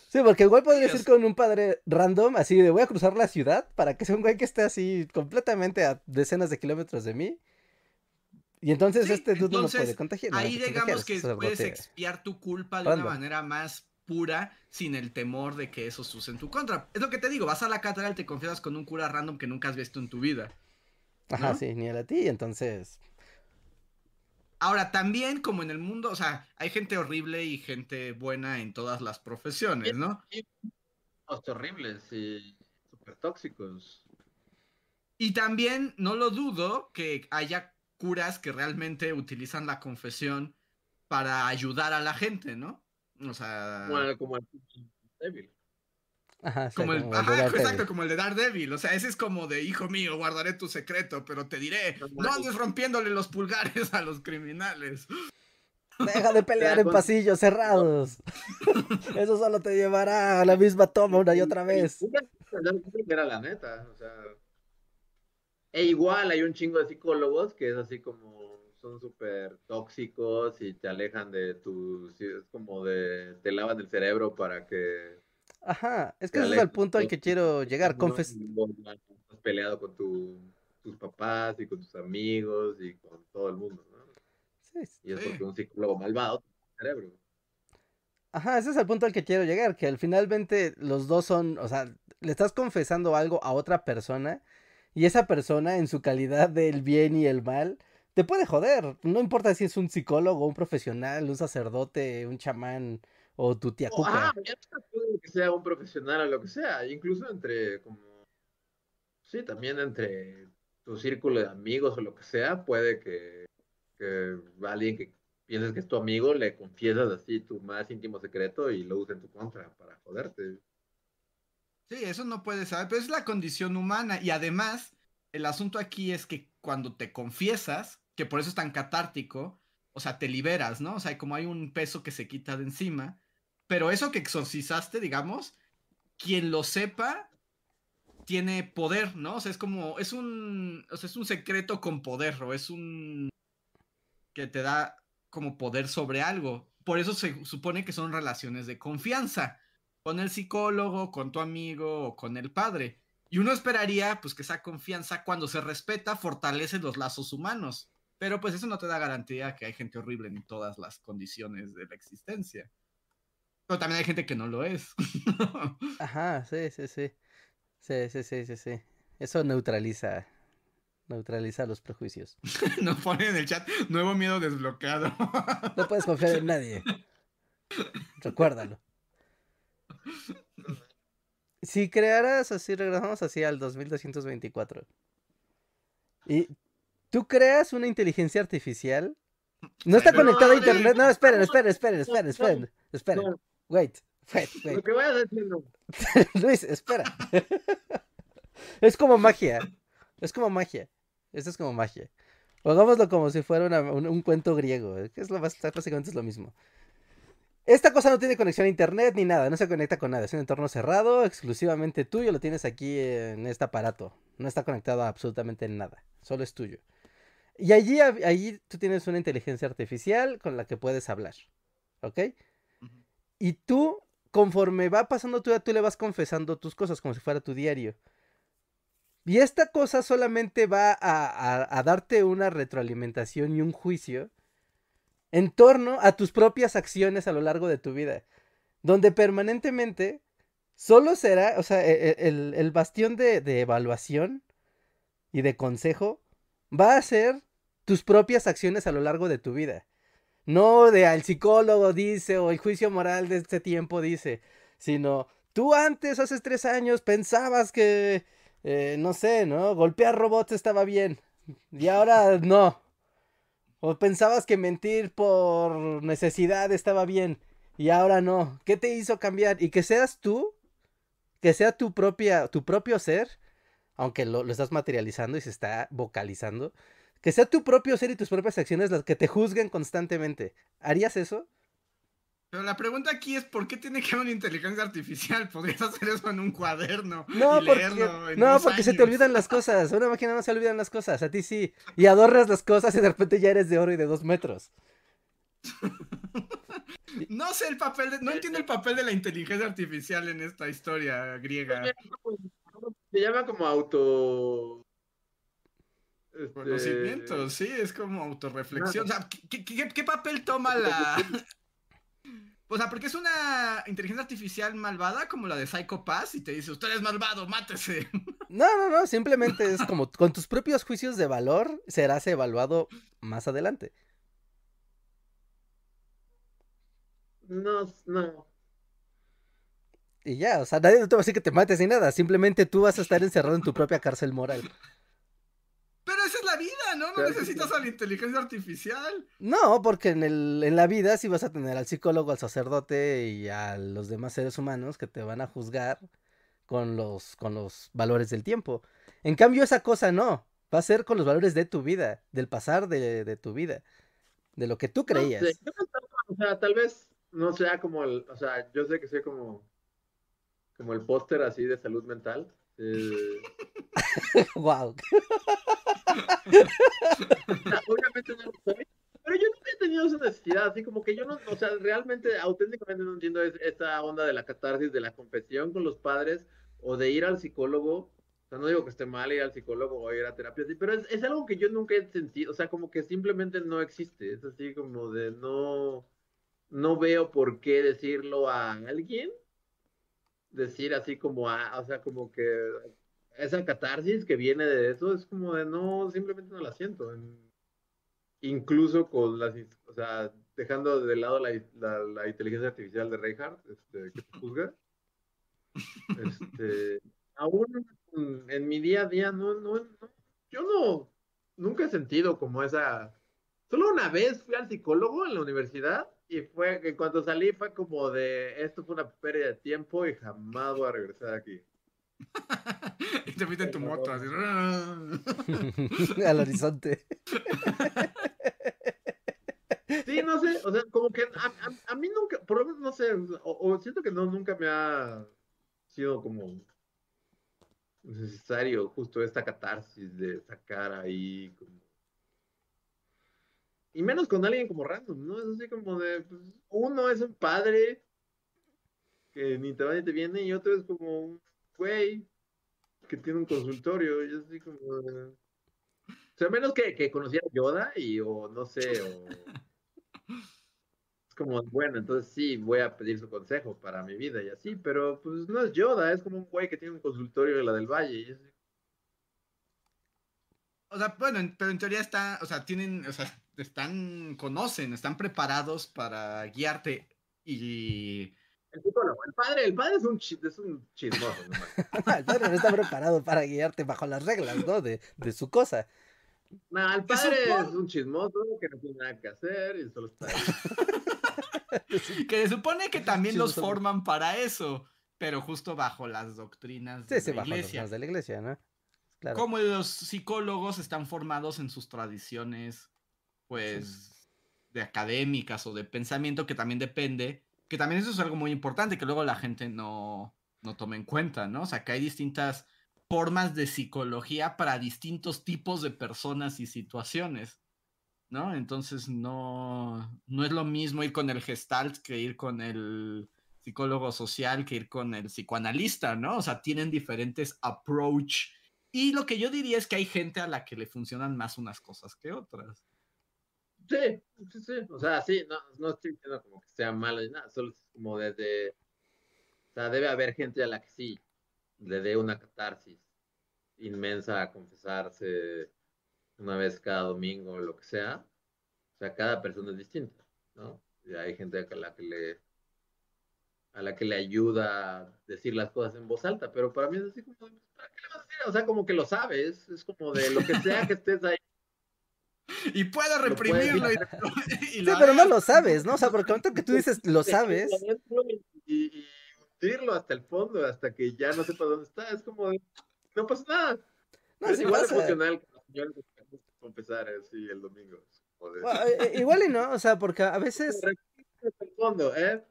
Sí, porque igual podría Dios. ir con un padre random, así de voy a cruzar la ciudad para que sea un güey que esté así completamente a decenas de kilómetros de mí. Y entonces Sí, este dude no puede contagiar. no Ahí digamos que puedes expiar tu culpa de Random. una manera más pura sin el temor de que eso se use en tu contra. Es lo que te digo, vas a la catedral, te confiesas con un cura random que nunca has visto en tu vida. Ajá, sí, ni a ti, entonces. Ahora, también como en el mundo, o sea, hay gente horrible y gente buena en todas las profesiones, ¿no? Horribles y súper tóxicos. Y también no lo dudo que haya curas que realmente utilizan la confesión para ayudar a la gente, ¿no? O sea, Como, como el débil. Ajá, sí, como el, como ajá, exacto, como el de Daredevil. O sea, ese es como de hijo mío, guardaré tu secreto, pero te diré, no andes rompiéndole los pulgares a los criminales. Deja de pelear en pasillos cerrados. Eso solo te llevará a la misma toma una y otra vez. Era la neta, o sea. E igual hay un chingo de psicólogos que es así como son súper tóxicos y te alejan de tu, sí, es como de, te lavan el cerebro para que... Ajá, es que ese es el punto al que quiero llegar. Confes estás peleado con tu tus papás y con tus amigos y con todo el mundo, ¿no? Sí, Y es Sí. porque un psicólogo malvado cerebro. Ajá, ese es el punto al que quiero llegar, que al finalmente los dos son, o sea, le estás confesando algo a otra persona y esa persona en su calidad del bien y el mal te puede joder, no importa si es un psicólogo, un profesional, un sacerdote, un chamán o tu tía O, cuca. ah, ya sea un profesional o lo que sea, incluso entre como sí, también entre tu círculo de amigos o lo que sea, puede que, que alguien que pienses que es tu amigo le confiesas así tu más íntimo secreto y lo usa en tu contra para joderte. Sí, eso no puede saber, pero es la condición humana. Y además, el asunto aquí es que cuando te confiesas, que por eso es tan catártico, o sea, te liberas, ¿no? O sea, como hay un peso que se quita de encima, pero eso que exorcizaste, digamos, quien lo sepa tiene poder, ¿no? O sea, es como, es un, o sea, es un secreto con poder, o es un que te da como poder sobre algo. Por eso se supone que son relaciones de confianza con el psicólogo, con tu amigo o con el padre. Y uno esperaría pues que esa confianza cuando se respeta fortalece los lazos humanos. Pero pues eso no te da garantía que hay gente horrible en todas las condiciones de la existencia. Pero también hay gente que no lo es. Ajá, sí, sí, sí. Sí, sí, sí, sí, sí. Eso neutraliza, neutraliza los prejuicios. Nos ponen en el chat nuevo miedo desbloqueado. No puedes confiar en nadie. Recuérdalo. Si crearas así, regresamos así al 2224. Y tú creas una inteligencia artificial. No está conectada a internet. No, esperen, no, esperen, esperen, esperen, esperen. Esperen. No, Wait, wait, lo wait. que vayas diciendo. Luis, espera. Es como magia. Es como magia. Esto es como magia. O hagámoslo como si fuera una- un, un cuento griego. eh, Que es lo más, básicamente es lo mismo. Esta cosa no tiene conexión a internet ni nada. No se conecta con nada. Es un entorno cerrado, exclusivamente tuyo. Lo tienes aquí en este aparato. No está conectado a absolutamente nada. Solo es tuyo. Y allí, allí tú tienes una inteligencia artificial con la que puedes hablar. ¿Ok? Y tú, conforme va pasando tu vida, tú le vas confesando tus cosas como si fuera tu diario. Y esta cosa solamente va a darte una retroalimentación y un juicio en torno a tus propias acciones a lo largo de tu vida. Donde permanentemente solo será, o sea, e- e- el, el bastión de, de evaluación y de consejo va a ser tus propias acciones a lo largo de tu vida. No de al psicólogo dice o el juicio moral de este tiempo dice, sino tú antes, hace tres años, pensabas que, eh, no sé, ¿no? Golpear robots estaba bien y ahora no. O pensabas que mentir por necesidad estaba bien y ahora no. ¿Qué te hizo cambiar? Y que seas tú, que sea tu propia, tu propio ser, aunque lo, lo estás materializando y se está vocalizando, que sea tu propio ser y tus propias acciones las que te juzguen constantemente. ¿Harías eso? Pero la pregunta aquí es ¿por qué tiene que haber una inteligencia artificial? Podrías hacer eso en un cuaderno No, y porque, leerlo en no, dos porque se te olvidan las cosas. A una máquina no se olvidan las cosas, a ti sí. Y adornas las cosas y de repente ya eres de oro y de dos metros. No sé el papel, de- no entiendo el papel de la inteligencia artificial en esta historia griega. Se llama como auto. Este, Conocimiento, sí, es como autorreflexión. O sea, ¿qué, qué- qué papel toma la...? O sea, porque es una inteligencia artificial malvada como la de Psycho Pass y te dice, usted es malvado, mátese. No, no, no, simplemente es como con tus propios juicios de valor serás evaluado más adelante. No, no. Y ya, o sea, nadie te va a decir que te mates ni nada, simplemente tú vas a estar encerrado en tu propia cárcel moral. Pero esa es la vida, ¿no? No necesitas a la inteligencia artificial. No, porque en, el, en la vida sí vas a tener al psicólogo, al sacerdote y a los demás seres humanos que te van a juzgar con los, con los valores del tiempo. En cambio, esa cosa no, va a ser con los valores de tu vida, del pasar de, de tu vida, de lo que tú creías. No sé, o sea, tal vez no sea como el, o sea, yo sé que soy como, como el póster así de salud mental. Eh, wow. sea, obviamente no lo soy, pero yo nunca he tenido esa necesidad, así como que yo no, o sea, realmente, auténticamente no entiendo es- esta onda de la catarsis, de la confesión con los padres o de ir al psicólogo O sea, no digo que esté mal ir al psicólogo o ir a terapia, pero es, es algo que yo nunca he sentido, o sea, como que simplemente no existe. Es así como de no, no veo por qué decirlo a alguien. Decir así como a, o sea, como que esa catarsis que viene de eso es como de no, simplemente no la siento. En- incluso con las, o sea, dejando de lado la, la- la inteligencia artificial de Reinhardt, este, que te juzga. Este, aún en- en mi día a día, no, no, no, yo no, nunca he sentido como esa. Solo una vez fui al psicólogo en la universidad y fue que cuando salí fue como de esto fue una pérdida de tiempo y jamás voy a regresar aquí. y te fuiste en tu moto así. Al horizonte. Sí, no sé, o sea, como que a, a- a mí nunca, por lo menos no sé, o, o siento que no, nunca me ha sido como necesario justo esta catarsis de sacar ahí como... Y menos con alguien como random, ¿no? Es así como de, pues, uno es un padre que ni te va ni te viene y otro es como un güey que tiene un consultorio y así como de... O sea, menos que, que conociera a Yoda y o no sé, o... Es como, bueno, entonces sí, voy a pedir su consejo para mi vida y así, pero pues no es Yoda, es como un güey que tiene un consultorio en la del Valle. Y. O sea, bueno, en- pero en teoría está, o sea, tienen, o sea, están, conocen, están preparados para guiarte y... El psicólogo, el padre, el padre es un, es un chismoso. nomás. El padre no está preparado para guiarte bajo las reglas, ¿no? De, de su cosa. No, el ¿Qué padre es un chismoso que no tiene nada que hacer y solo está ahí. Que se supone que también Sí, los forman para eso, pero justo bajo las doctrinas Sí, de sí, la bajo las iglesia. normas de la iglesia, ¿no? Claro. Como los psicólogos están formados en sus tradiciones, pues, de académicas o de pensamiento, que también depende, que también eso es algo muy importante, que luego la gente no, no toma en cuenta, ¿no? O sea, que hay distintas formas de psicología para distintos tipos de personas y situaciones, ¿no? Entonces no, no es lo mismo ir con el gestalt que ir con el psicólogo social, que ir con el psicoanalista, ¿no? O sea, tienen diferentes approach. Y lo que yo diría es que hay gente a la que le funcionan más unas cosas que otras. Sí, sí, sí. O sea, sí, no, no estoy diciendo como que sea malo ni nada, solo es como desde. O sea, debe haber gente a la que sí le dé una catarsis inmensa a confesarse una vez cada domingo o lo que sea. O sea, cada persona es distinta, ¿no? Y hay gente a la que le a la que le ayuda a decir las cosas en voz alta, pero para mí es así como, ¿para qué le vas a decir? O sea, como que lo sabes, es como de lo que sea que estés ahí. Y puedo reprimirlo. y- y Sí, pero no lo sabes, ¿no? O sea, porque ahorita que tú dices lo sabes. Y, y hundirlo hasta el fondo, hasta que ya no sepa dónde está. Es como, de, no pasa nada. No, es igual pasa. emocional que los confesar así el domingo. Bueno, eh, eh, igual y no, o sea, porque a veces. hasta el fondo, ¿eh?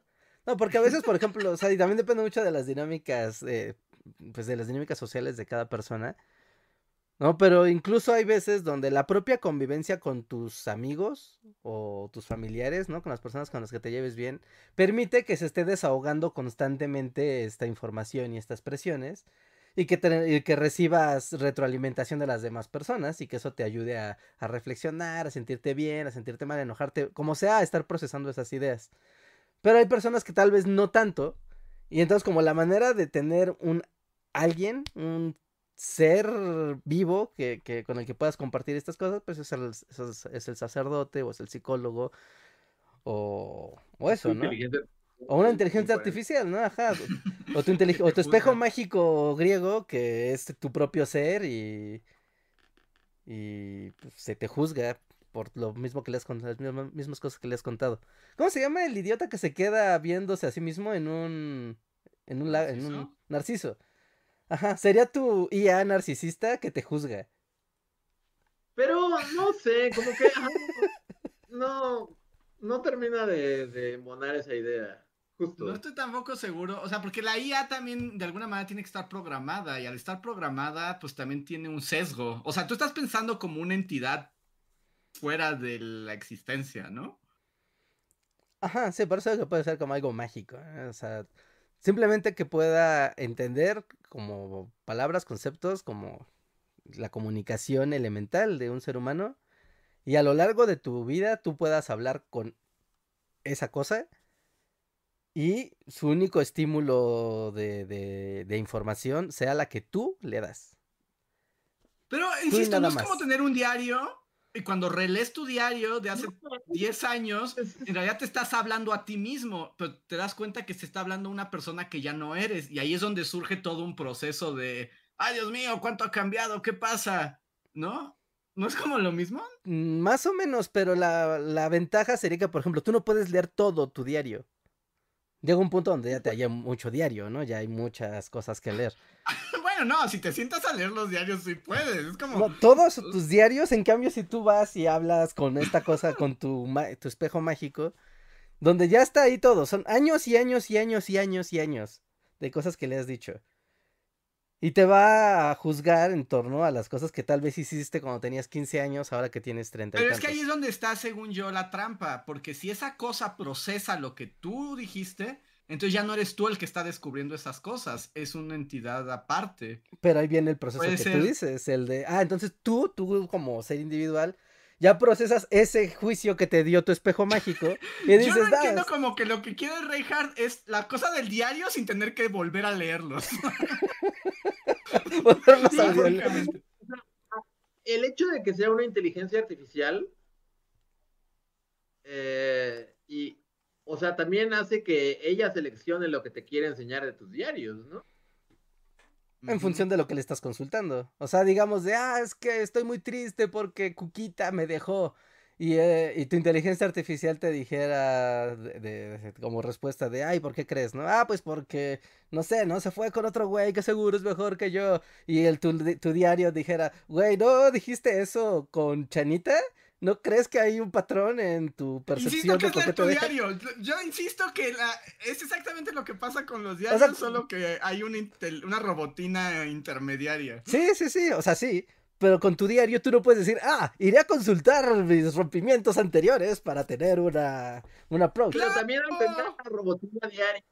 No, porque a veces, por ejemplo, o sea, y también depende mucho de las dinámicas, eh, pues de las dinámicas sociales de cada persona. No, pero incluso hay veces donde la propia convivencia con tus amigos o tus familiares, ¿no? Con las personas con las que te lleves bien, permite que se esté desahogando constantemente esta información y estas presiones y que, que recibas retroalimentación de las demás personas y que eso te ayude a, a reflexionar, a sentirte bien, a sentirte mal, a enojarte, como sea, a estar procesando esas ideas. Pero hay personas que tal vez no tanto. Y entonces como la manera de tener un alguien, un ser vivo que, que con el que puedas compartir estas cosas, pues es el, es el- es el sacerdote o es el psicólogo o, o eso, ¿no? O una inteligencia Bueno, artificial, ¿no? Ajá. O tu, o tu espejo mágico griego que es tu propio ser y, y pues, se te juzga por lo mismo que le has contado, las mismas, cosas que le has contado. ¿Cómo se llama el idiota que se queda viéndose a sí mismo en un en un en un ¿Narciso? Ajá, sería tu IA narcisista que te juzga. Pero no sé, como que ajá, no, no termina de, de embonar esa idea. Justo. No estoy tampoco seguro, o sea, porque la IA también de alguna manera tiene que estar programada y al estar programada pues también tiene un sesgo. O sea, tú estás pensando como una entidad fuera de la existencia, ¿no? Ajá, sí, por eso es que puede ser como algo mágico. ¿eh? O sea, Simplemente que pueda entender como palabras, conceptos, como la comunicación elemental de un ser humano. Y a lo largo de tu vida tú puedas hablar con esa cosa. Y su único estímulo de, de, de información sea la que tú le das. Pero, insisto, no es como tener un diario y cuando relees tu diario de hace 10 años, en realidad te estás hablando a ti mismo, pero te das cuenta que se está hablando a una persona que ya no eres. Y ahí es donde surge todo un proceso de, ay Dios mío, ¿cuánto ha cambiado? ¿Qué pasa? ¿No? ¿No es como lo mismo? Mm, más o menos, pero la, la ventaja sería que, por ejemplo, tú no puedes leer todo tu diario. Llega un punto donde ya te haya mucho diario, ¿no? Ya hay muchas cosas que leer. bueno, no, si te sientas a leer los diarios sí puedes. Es como. todos tus diarios, en cambio, si tú vas y hablas con esta cosa, con tu, tu espejo mágico, donde ya está ahí todo. Son años y años y años y años y años de cosas que le has dicho. Y te va a juzgar en torno a las cosas que tal vez hiciste cuando tenías 15 años, ahora que tienes 30 Pero es que ahí es donde está, según yo, la trampa. Porque si esa cosa procesa lo que tú dijiste, entonces ya no eres tú el que está descubriendo esas cosas. Es una entidad aparte. Pero ahí viene el proceso que tú dices, el de, ah, entonces tú, tú como ser individual, ya procesas ese juicio que te dio tu espejo mágico y dices, Yo no entiendo como que lo que quiere Reinhardt es la cosa del diario sin tener que volver a leerlos. el hecho de que sea una inteligencia artificial eh, y, o sea, también hace que ella seleccione lo que te quiere enseñar de tus diarios, ¿no? En función de lo que le estás consultando. O sea, digamos de, ah, es que estoy muy triste porque Cuquita me dejó. Y, eh, y tu inteligencia artificial te dijera de, como respuesta de, ay, ¿por qué crees? ¿No? Ah, pues porque, no sé, ¿no? Se fue con otro güey que seguro es mejor que yo. Y el, tu, tu diario dijera, güey, ¿no dijiste eso con Chanita? ¿No crees que hay un patrón en tu percepción insisto que de tu diario. Yo insisto que la, es exactamente lo que pasa con los diarios, solo que hay una, una robotina intermediaria. Sí, sí, sí, o sea, sí. Pero con tu diario tú no puedes decir, ah, iré a consultar mis rompimientos anteriores para tener una, una approach. Pero también al tener la robotina diario,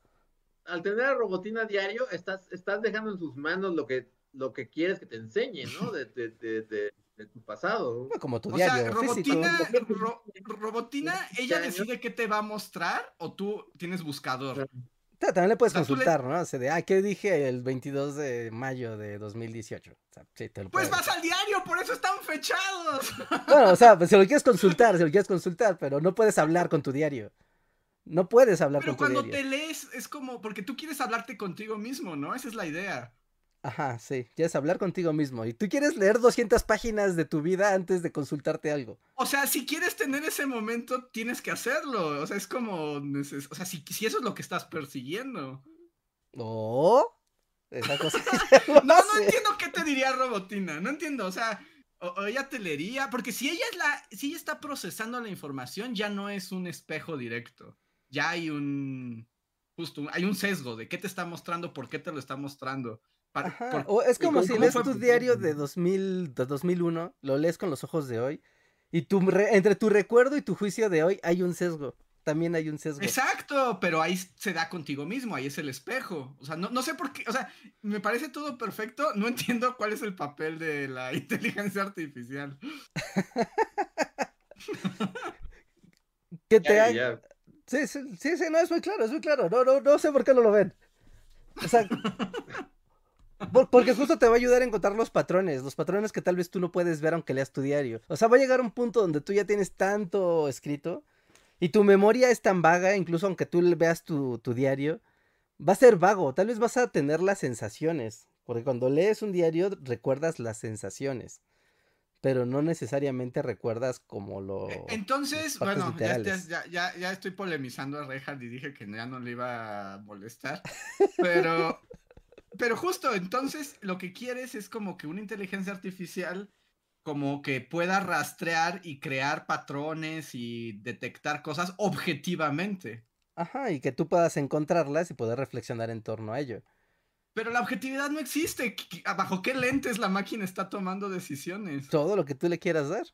al tener la robotina diario, estás, estás dejando en sus manos lo que, lo que quieres que te enseñe, ¿no? De, de, de, tu pasado. como tu diario. robotina, robotina, ella decide qué te va a mostrar o tú tienes buscador. También le puedes consultar, ¿no? O sea, de, ah, ¿qué dije el 22 de mayo de 2018? O sea, sí, te lo pues vas al diario, por eso están fechados. Bueno, o sea, pues, si lo quieres consultar, si lo quieres consultar, pero no puedes hablar con tu diario. No puedes hablar con tu diario. Pero cuando te lees es como, porque tú quieres hablarte contigo mismo, ¿no? Esa es la idea. Ajá, sí, quieres hablar contigo mismo y tú quieres leer 200 páginas de tu vida antes de consultarte algo. O sea, si quieres tener ese momento, tienes que hacerlo. O sea, es como, o sea, si, si eso es lo que estás persiguiendo. No, esa cosa. no, no entiendo qué te diría Robotina, no entiendo, o sea, o, ella te leería, porque si ella es la, si ella está procesando la información, ya no es un espejo directo, ya hay un, justo, hay un sesgo de qué te está mostrando, por qué te lo está mostrando o es como si lees tu diario de, 2000, de 2001, lo lees con los ojos de hoy, y tu, entre tu recuerdo y tu juicio de hoy hay un sesgo. También hay un sesgo. Exacto, pero ahí se da contigo mismo, ahí es el espejo. O sea, no, no sé por qué, o sea, me parece todo perfecto, no entiendo cuál es el papel de la inteligencia artificial. ¿Qué te Sí, sí, sí, sí, no, es muy claro, es muy claro. No, no, no sé por qué no lo ven. O sea, porque justo te va a ayudar a encontrar los patrones, los patrones que tal vez tú no puedes ver aunque leas tu diario. O sea, va a llegar un punto donde tú ya tienes tanto escrito y tu memoria es tan vaga, incluso aunque tú veas tu, diario, va a ser vago. Tal vez vas a tener las sensaciones, porque cuando lees un diario recuerdas las sensaciones pero no necesariamente recuerdas como lo. E, entonces, bueno, ya, ya, ya, estoy polemizando a Reinhardt y dije que ya no le iba a molestar. Pero pero justo, entonces lo que quieres es como que una inteligencia artificial como que pueda rastrear y crear patrones y detectar cosas objetivamente. Ajá, y que tú puedas encontrarlas y poder reflexionar en torno a ello. Pero la objetividad no existe. ¿Bajo qué lentes la máquina está tomando decisiones? Todo lo que tú le quieras dar.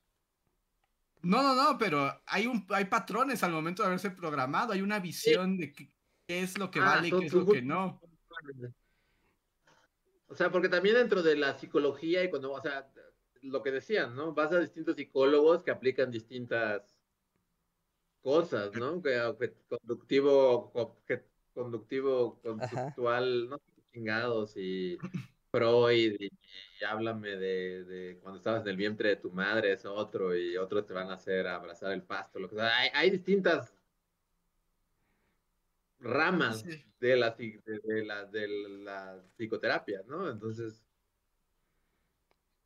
No, no, no, pero hay, un, hay patrones al momento de haberse programado, hay una visión de que qué es lo que Ah, vale y qué es lo que no. O sea, porque también dentro de la psicología y cuando, o sea, lo que decían, ¿no? Vas a distintos psicólogos que aplican distintas cosas, ¿no? Que conductivo, obje- conductivo, conductual, no sé qué chingados, y Freud, y, y háblame de, de cuando estabas en el vientre de tu madre, es otro, y otros te van a hacer abrazar el pasto, lo que sea. Hay, hay distintas ramas Sí. de la, de, de la, de la psicoterapia, ¿no? Entonces,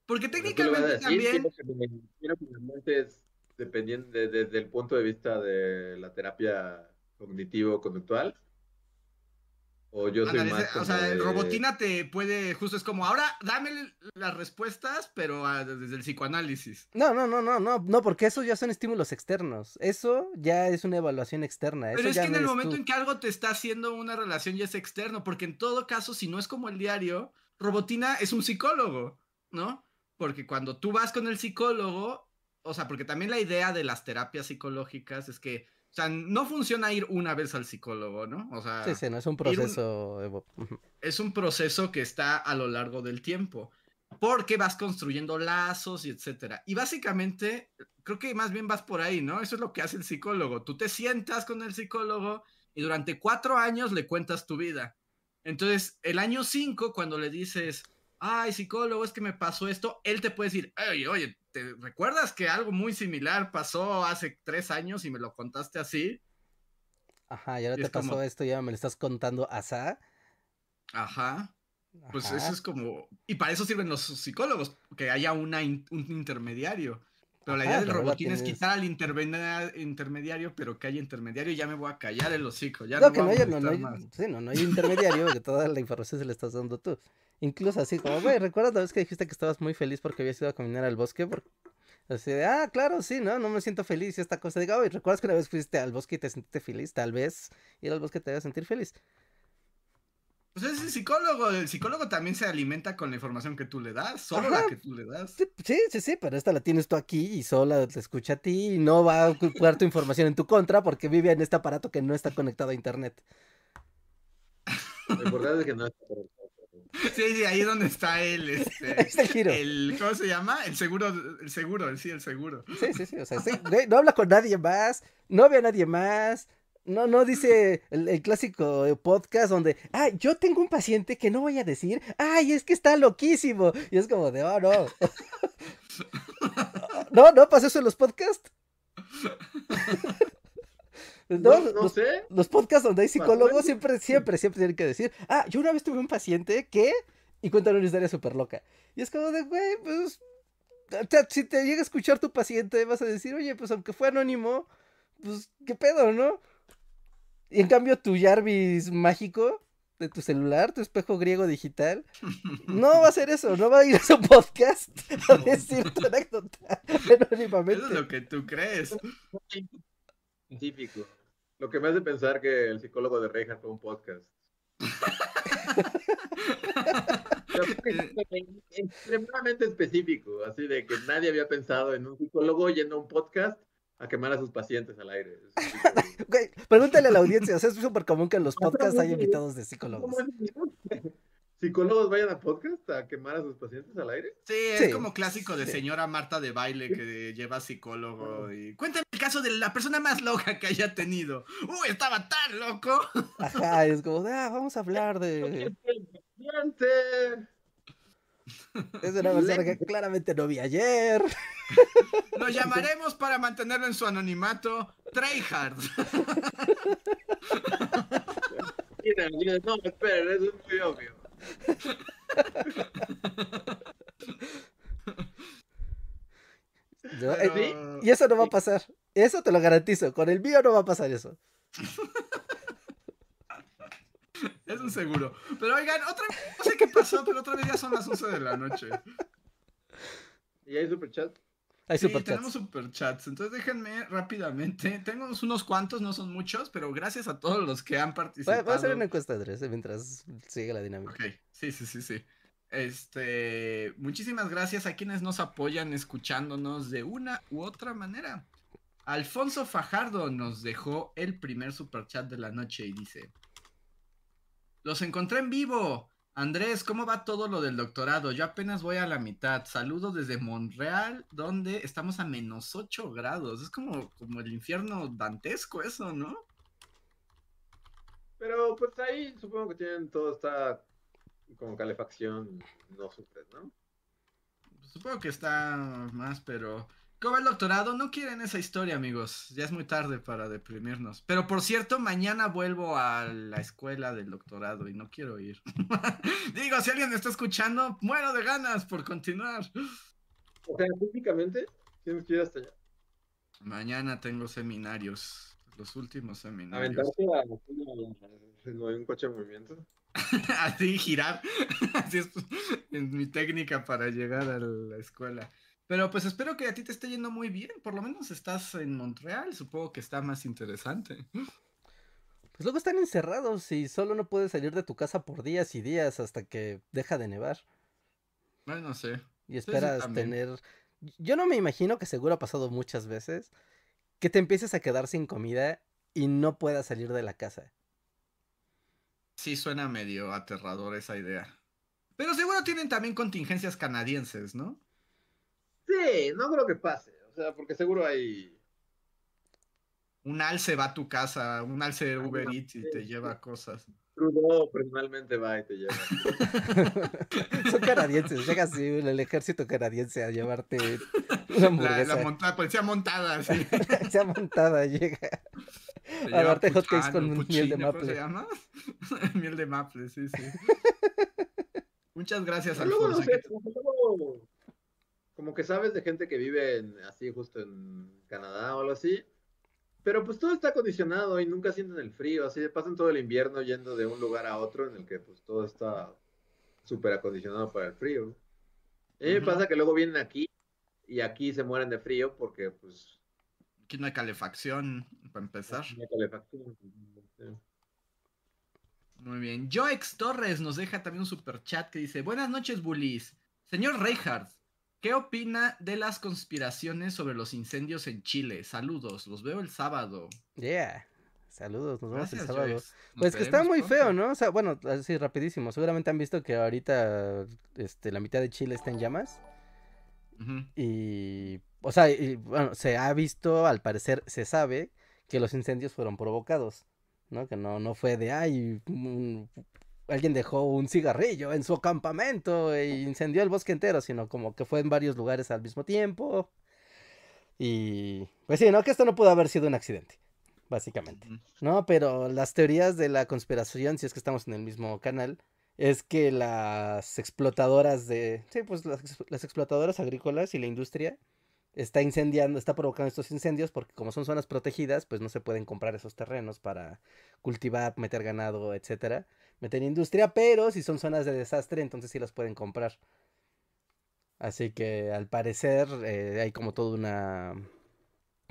Porque técnicamente también. quiero que me- quiero que me montes dependiendo de- de- desde el punto de vista de la terapia cognitivo-conductual. O yo soy Ándale, más ese- o sea, de- Robotina te puede, justo es como, ahora dame las respuestas, pero ah, desde el psicoanálisis. No, no, no, no, no, no, porque esos ya son estímulos externos. Eso ya es una evaluación externa. Pero eso es ya que en el momento tú. en que algo te está haciendo una relación ya es externo, porque en todo caso, si no es como el diario, Robotina es un psicólogo, ¿no? Porque cuando tú vas con el psicólogo, o sea, porque también la idea de las terapias psicológicas es que, o sea, no funciona ir una vez al psicólogo, ¿no? O sea, Sí, sí, no es un proceso. Es un proceso que está a lo largo del tiempo, porque vas construyendo lazos y etcétera. Y básicamente, creo que más bien vas por ahí, ¿no? Eso es lo que hace el psicólogo. Tú te sientas con el psicólogo y durante cuatro años le cuentas tu vida. Entonces, el año cinco, cuando le dices, ay, psicólogo, es que me pasó esto, él te puede decir, oye, oye, ¿te recuerdas que algo muy similar pasó hace tres años y me lo contaste así? Ajá, y ahora Y te es como- pasó esto, ya me lo estás contando asá. Ajá. Pues Ajá. eso es como. Y para eso sirven los psicólogos, que haya una in- un intermediario. Pero la idea del robotín es quitar al intermediario, pero que haya intermediario y ya me voy a callar el hocico. Ya No, no, que no haya, no, no, hay, más. sí, no, no hay intermediario, que toda la información se la estás dando tú. Incluso así como, güey, ¿recuerdas la vez que dijiste que estabas muy feliz porque habías ido a caminar al bosque? Por- Así de, ah, claro, sí, no, no me siento feliz y esta cosa. Digo, oye, ¿recuerdas que una vez fuiste al bosque y te sentiste feliz? Tal vez ir al bosque te haga sentir feliz. Pues es el psicólogo. El psicólogo también se alimenta con la información que tú le das, solo Ajá. la que tú le das. Sí, sí, sí, pero esta la tienes tú aquí y sola te escucha a ti y no va a ocupar tu información en tu contra porque vive en este aparato que no está conectado a internet. Lo importante es que no es Sí, sí, ahí es donde está el, este, giro. el, ¿cómo se llama? El seguro, el seguro, sí, el seguro. Sí, sí, sí, o sea, sí, no habla con nadie más, no ve a nadie más, no, no dice el, el clásico podcast donde, ah, yo tengo un paciente que no voy a decir, ay, es que está loquísimo, y es como de, oh, no. no, no pasa eso en los podcasts. No, No, no los, sé. los podcasts donde hay psicólogos siempre, siempre, siempre tienen que decir, ah, yo una vez tuve un paciente que, y cuentan una historia súper loca. Y es como de, güey, pues, o sea, si te llega a escuchar tu paciente, vas a decir, oye, pues aunque fue anónimo, pues, ¿qué pedo, no? Y en cambio tu Jarvis mágico de tu celular, tu espejo griego digital, no va a hacer eso, no va a ir a su podcast a decir tu anécdota anónimamente. Eso es lo que tú crees. Científico. Lo que me hace pensar que el psicólogo de Reinhardt fue un podcast. Fue extremadamente específico, así de que nadie había pensado en un psicólogo yendo a un podcast a quemar a sus pacientes al aire. Güey, pregúntale a la audiencia, o sea, es súper común que en los podcasts haya invitados de psicólogos. ¿Psicólogos vayan a podcast a quemar a sus pacientes al aire? Sí, es Sí, como clásico de señora Marta de baile que lleva psicólogo y cuéntame el caso de la persona más loca que haya tenido. Uy, estaba tan loco. Ajá, es como, de, ah, vamos a hablar de... Paciente. Es una persona que claramente no vi ayer. Lo llamaremos para mantenerlo en su anonimato Treyhard. No, esperen, eso es muy obvio. Eh, y eso no va a pasar. Eso te lo garantizo. Con el mío no va a pasar eso. Es un seguro. Pero oigan, otra no sé qué pasó, pero otra vez ya son las 11 de la noche. ¿Y hay superchat? Hay Sí, superchats. tenemos superchats. Entonces déjenme rápidamente. Tengo unos cuantos, no son muchos, pero gracias a todos los que han participado. voy a hacer una encuesta, Andrés, eh, mientras sigue la dinámica. Ok, sí, sí, sí, sí. Este, muchísimas gracias a quienes nos apoyan escuchándonos de una u otra manera. Alfonso Fajardo nos dejó el primer superchat de la noche y dice: Los encontré en vivo. Andrés, ¿cómo va todo lo del doctorado? Yo apenas voy a la mitad. Saludos desde Montreal, donde estamos a menos 8 grados. Es como, como el infierno dantesco eso, ¿no? Pero pues ahí supongo que tienen todo está como calefacción, no sufres, ¿no? Supongo que está más, pero ¿Cómo el doctorado? No quieren esa historia, amigos. Ya es muy tarde para deprimirnos. Pero por cierto, mañana vuelvo a la escuela del doctorado y no quiero ir. Digo, si alguien me está escuchando, muero de ganas por continuar. O sea, físicamente tienes que ir hasta allá. Mañana tengo seminarios, los últimos seminarios. Aventarte a, un coche de movimiento. Así girar. Así es, es mi técnica para llegar a la escuela. Pero pues espero que a ti te esté yendo muy bien. Por lo menos estás en Montreal. Supongo que está más interesante. Pues luego están encerrados y solo no puedes salir de tu casa por días y días hasta que deja de nevar. Bueno, no sé. Y esperas tener. Yo no me imagino que seguro ha pasado muchas veces que te empieces a quedar sin comida y no puedas salir de la casa. Sí, suena medio aterrador esa idea. Pero seguro tienen también contingencias canadienses, ¿no? Sí, no creo que pase. O sea, porque seguro hay. Un alce va a tu casa, un alce de Uber Eats y te lleva cosas. Trudeau personalmente va y te lleva. Son canadienses, llega así el ejército canadiense a llevarte una hamburguesa. La, la, policía montada, sí. la policía montada llega. a darte hotcakes con miel de maple. ¿Cómo se llama? miel de maple, sí, sí. Muchas gracias, Alfonso. No como que sabes de gente que vive así justo en Canadá o algo así, pero pues todo está acondicionado y nunca sienten el frío, así pasan todo el invierno yendo de un lugar a otro en el que pues todo está súper acondicionado para el frío. Y me pasa que luego vienen aquí y aquí se mueren de frío porque pues... Aquí no hay calefacción, para empezar. No hay calefacción. Muy bien. Joex Torres nos deja también un super chat que dice, buenas noches, bullies. Señor Reinhardt, ¿Qué opina de las conspiraciones sobre los incendios en Chile? Saludos, los veo el sábado. Yeah. Saludos, nos vemos el sábado. pues que está muy feo, ¿no? O sea, bueno, así rapidísimo. Seguramente han visto que ahorita este, la mitad de Chile está en llamas. Y, o sea, bueno, se ha visto, al parecer, se sabe que los incendios fueron provocados, ¿no? Que no, no fue de, ay, alguien dejó un cigarrillo en su campamento e incendió el bosque entero, sino como que fue en varios lugares al mismo tiempo. Y pues sí, ¿no? Que esto no pudo haber sido un accidente, básicamente. No, pero las teorías de la conspiración, si es que estamos en el mismo canal, es que las explotadoras de... Sí, pues las, las explotadoras agrícolas y la industria está incendiando, está provocando estos incendios porque como son zonas protegidas, pues no se pueden comprar esos terrenos para cultivar, meter ganado, etcétera, meter industria, pero si son zonas de desastre, entonces sí las pueden comprar. Así que al parecer eh, hay como toda una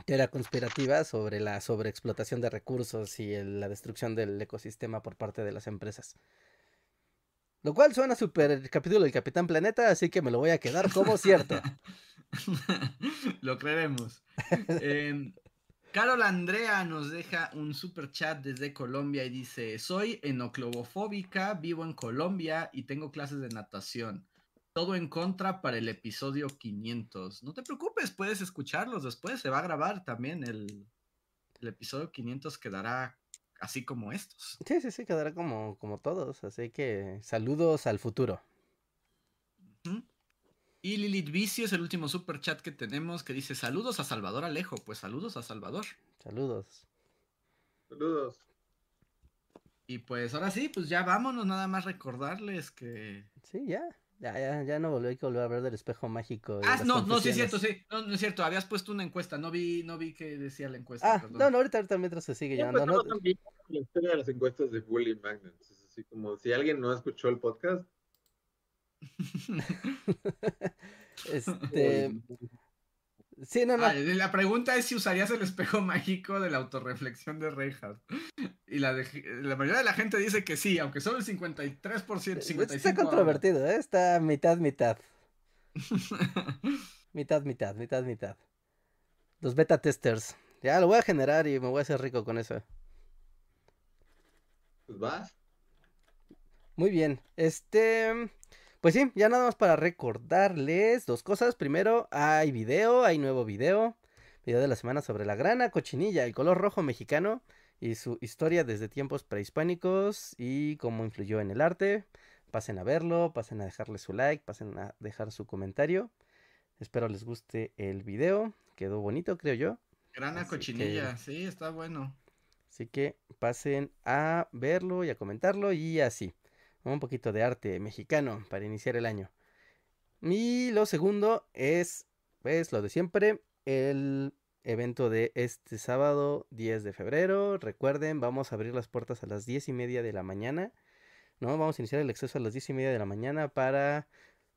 teoría conspirativa sobre la sobreexplotación de recursos y la destrucción del ecosistema por parte de las empresas. Lo cual suena súper el capítulo del Capitán Planeta, así que me lo voy a quedar como cierto. Lo creeremos. Em, Carol Andrea nos deja un super chat desde Colombia y dice: Soy enoclobofóbica, vivo en Colombia y tengo clases de natación. Todo en contra para el episodio 500. No te preocupes, puedes escucharlos después. Se va a grabar también el, el episodio 500 quedará así como estos. Sí, sí, sí, quedará como, como todos. Así que saludos al futuro. Y Lilith Vicio es el último super chat que tenemos que dice saludos a Salvador Alejo. Pues saludos a Salvador. Saludos. Saludos. Y pues ahora sí, pues ya vámonos, nada más recordarles que... Sí, ya. Ya, ya, ya no volví, hay que volver a ver del espejo mágico. Ah, no, no, sí es cierto, sí. No, no es cierto, habías puesto una encuesta, no vi, no vi qué decía la encuesta. Ah, no, no, ahorita, ahorita mientras se sigue llamando. No, no, la historia de las encuestas de Bully Magnets. Es así como si alguien no escuchó el podcast, este. Sí, no, no. Ah, la pregunta es si usarías el espejo mágico de la autorreflexión de Reinhardt. Y la, la mayoría de la gente dice que sí, aunque solo el 53%. 55 está controvertido, ¿eh? Está mitad, mitad. mitad, mitad, mitad, mitad. Los beta testers. Ya lo voy a generar y me voy a hacer rico con eso. Pues vas. Muy bien. Este. Pues sí, ya nada más para recordarles dos cosas. Primero, hay video, hay nuevo video. Video de la semana sobre la grana, cochinilla, el color rojo mexicano y su historia desde tiempos prehispánicos y cómo influyó en el arte. Pasen a verlo, pasen a dejarle su like, pasen a dejar su comentario. Espero les guste el video. Quedó bonito, creo yo. Grana Así cochinilla, que- sí, está bueno. Así que pasen a verlo y a comentarlo y así. Un poquito de arte mexicano para iniciar el año. Y lo segundo es, pues, lo de siempre, el evento de este sábado 10 de febrero. Recuerden, vamos a abrir las puertas a las 10 y media de la mañana. ¿no? Vamos a iniciar el acceso a las 10 y media de la mañana para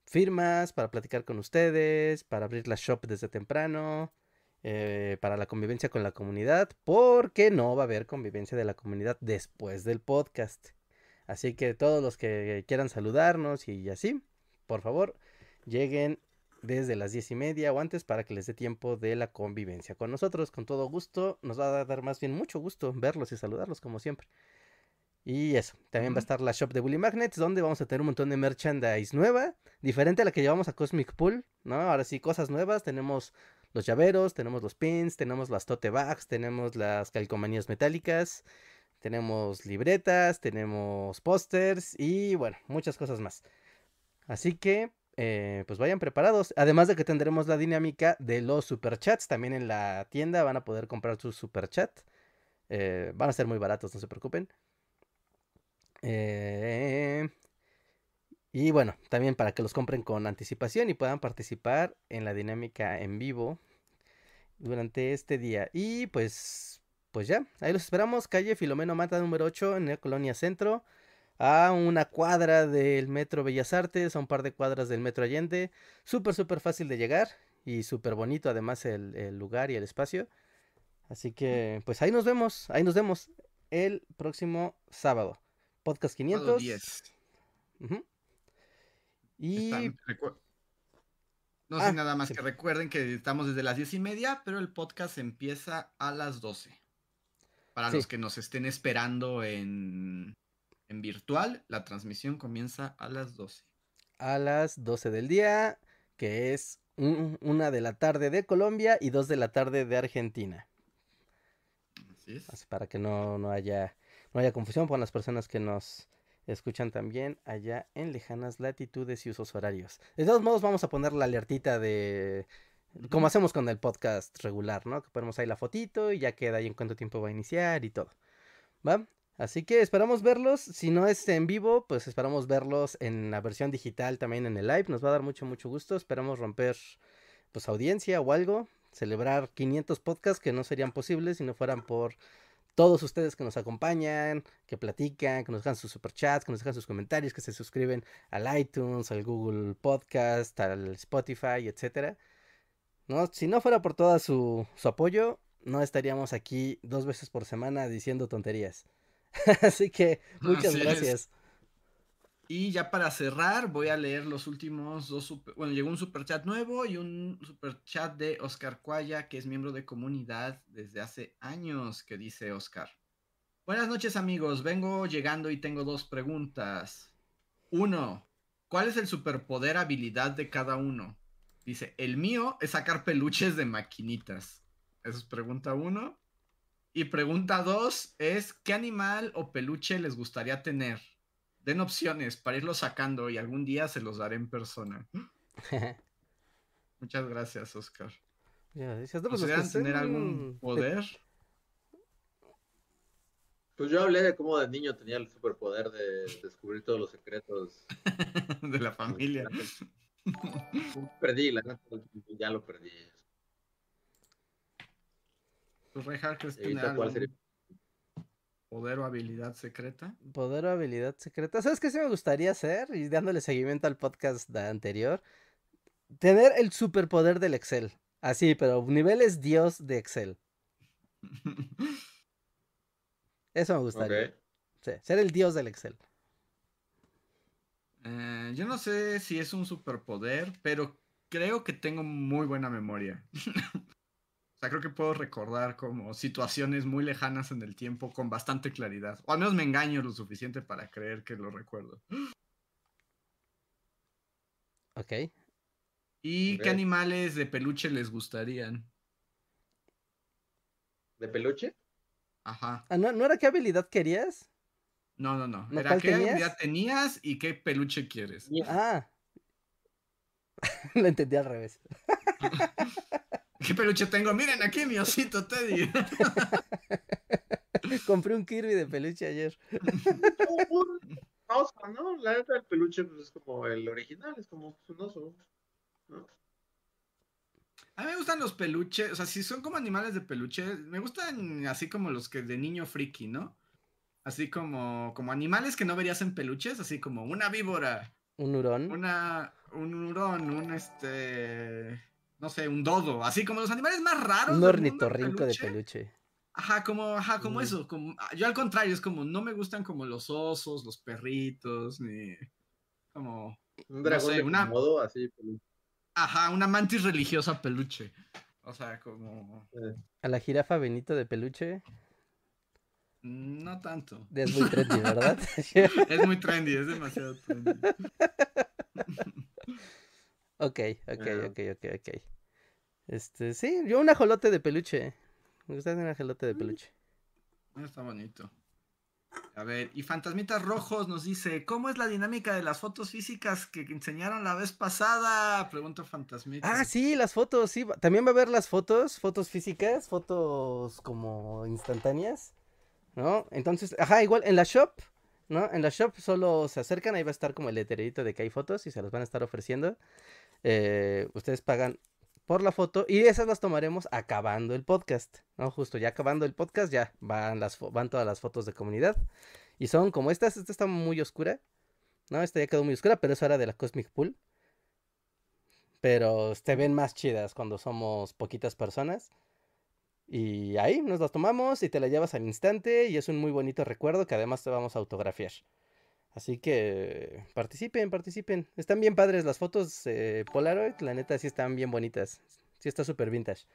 firmas, para platicar con ustedes, para abrir la shop desde temprano, eh, para la convivencia con la comunidad, porque no va a haber convivencia de la comunidad después del podcast. Así que todos los que quieran saludarnos y así, por favor, lleguen desde las diez y media o antes para que les dé tiempo de la convivencia con nosotros. Con todo gusto, nos va a dar más bien mucho gusto verlos y saludarlos como siempre. Y eso, también va a estar la shop de Bully Magnets, donde vamos a tener un montón de merchandise nueva, diferente a la que llevamos a Cosmic Pool, ¿no? Ahora sí, cosas nuevas, tenemos los llaveros, tenemos los pins, tenemos las tote bags, tenemos las calcomanías metálicas, tenemos libretas, tenemos pósters y bueno, muchas cosas más. Así que, eh, pues vayan preparados. Además de que tendremos la dinámica de los superchats, también en la tienda van a poder comprar su superchat. Eh, van a ser muy baratos, no se preocupen. Eh, y bueno, también para que los compren con anticipación y puedan participar en la dinámica en vivo durante este día. Y pues, pues ya, ahí los esperamos. Calle Filomeno Mata número 8 en la Colonia Centro. A una cuadra del Metro Bellas Artes, a un par de cuadras del Metro Allende. Súper, súper fácil de llegar y súper bonito además el, el lugar y el espacio. Así que, pues ahí nos vemos, ahí nos vemos el próximo sábado. Podcast Sábado 500. 10. Ujú. Y Están- No Ah, sé nada más sí. que recuerden que estamos desde las diez y media, pero el podcast empieza a las 12. Para Sí. los que nos estén esperando en, en virtual, la transmisión comienza a las 12. a las 12 del día, que es un- una de la tarde de Colombia y dos de la tarde de Argentina. Así es. Así para que no, no haya, no haya confusión con las personas que nos escuchan también allá en lejanas latitudes y usos horarios. De todos modos, vamos a poner la alertita de. Como hacemos con el podcast regular, ¿no? Que ponemos ahí la fotito y ya queda ahí en cuánto tiempo va a iniciar y todo. ¿Va? Así que esperamos verlos. Si no es en vivo, pues esperamos verlos en la versión digital también en el live. Nos va a dar mucho, mucho gusto. Esperamos romper pues audiencia o algo. Celebrar 500 podcasts que no serían posibles si no fueran por todos ustedes que nos acompañan, que platican, que nos dejan sus superchats, que nos dejan sus comentarios, que se suscriben al iTunes, al Google Podcast, al Spotify, etcétera. ¿No? Si no fuera por todo su, su apoyo, no estaríamos aquí dos veces por semana diciendo tonterías. Así que muchas Así es. gracias. Y ya para cerrar, voy a leer los últimos dos. super- Bueno, llegó un superchat nuevo y un superchat de Oscar Cuaya, que es miembro de comunidad desde hace años, que dice Oscar. Buenas noches, amigos. Vengo llegando y tengo dos preguntas. Uno, ¿cuál es el superpoder habilidad de cada uno? Dice, el mío es sacar peluches de maquinitas. Esa es pregunta uno. Y pregunta dos es, ¿qué animal o peluche les gustaría tener? Den opciones para irlos sacando y algún día se los daré en persona. Muchas gracias, Oscar. Ya, no, pues los que ¿Consideran tener algún de- poder? Pues yo hablé de cómo de niño tenía el superpoder de descubrir todos los secretos. de la familia. Perdí, la ya lo perdí. ¿Tú, Rejar, crees Y tener ahorita, ¿cuál algún sería? poder o habilidad secreta? Poder o habilidad secreta. ¿Sabes qué sí me gustaría hacer? Y dándole seguimiento al podcast de anterior. Tener el superpoder del Excel. Así, pero niveles dios de Excel. Eso me gustaría. Sí, ser el dios del Excel. Eh, yo no sé si es un superpoder, pero creo que tengo muy buena memoria. o sea, creo que puedo recordar como situaciones muy lejanas en el tiempo con bastante claridad. O al menos me engaño lo suficiente para creer que lo recuerdo. Ok. ¿Y qué animales de peluche les gustarían? ¿De peluche? Ajá. Ah, ¿no, ¿No era qué habilidad querías? No, no, no. ¿No, Era qué tenías? habilidad tenías y qué peluche quieres. Ah. Lo entendí al revés. ¿Qué peluche tengo? Miren aquí mi osito Teddy. Compré un Kirby de peluche ayer. un oso, ¿no? La neta, el peluche pues, es como el original, es como un oso. ¿no? A mí me gustan los peluches, o sea, si son como animales de peluche, me gustan así como los que de niño friki, ¿no? Así como, como animales que no verías en peluches, así como una víbora, Un hurón. una, un hurón, un este, no sé, un dodo, así como los animales más raros. Un ornitorrinco de peluche. Ajá, como, ajá, como Mm. eso, como, yo al contrario, es como, no me gustan como los osos, los perritos, ni como, Un dragón sé, de una- Komodo, así. peluche. ajá, una mantis religiosa peluche. O sea, como, Eh, A la jirafa Benito de peluche. No tanto. Es muy trendy, ¿verdad? Es muy trendy, es demasiado trendy. ok, ok, Ah. ok, ok, ok. Este, sí, yo un ajolote de peluche. Me gusta un ajolote Mm. de peluche. Está bonito. A ver, y Fantasmitas Rojos nos dice, ¿cómo es la dinámica de las fotos físicas que enseñaron la vez pasada? Pregunta Fantasmitas. Ah, sí, las fotos, sí. También va a haber las fotos, fotos físicas, fotos como instantáneas, ¿no? Entonces, ajá, igual en la shop, ¿no? En la shop solo se acercan, ahí va a estar como el letrerito de que hay fotos y se las van a estar ofreciendo. Eh, ustedes pagan por la foto y esas las tomaremos acabando el podcast, ¿no? Justo ya acabando el podcast ya van las van todas las fotos de comunidad y son como estas, esta está muy oscura, ¿no? Esta ya quedó muy oscura, pero eso era de la Cosmic Pool. Pero se ven más chidas cuando somos poquitas personas. Y ahí nos las tomamos y te la llevas al instante y es un muy bonito recuerdo que además te vamos a autografiar. Así que participen, participen. Están bien padres las fotos eh, Polaroid, la neta sí están bien bonitas. Sí está súper vintage.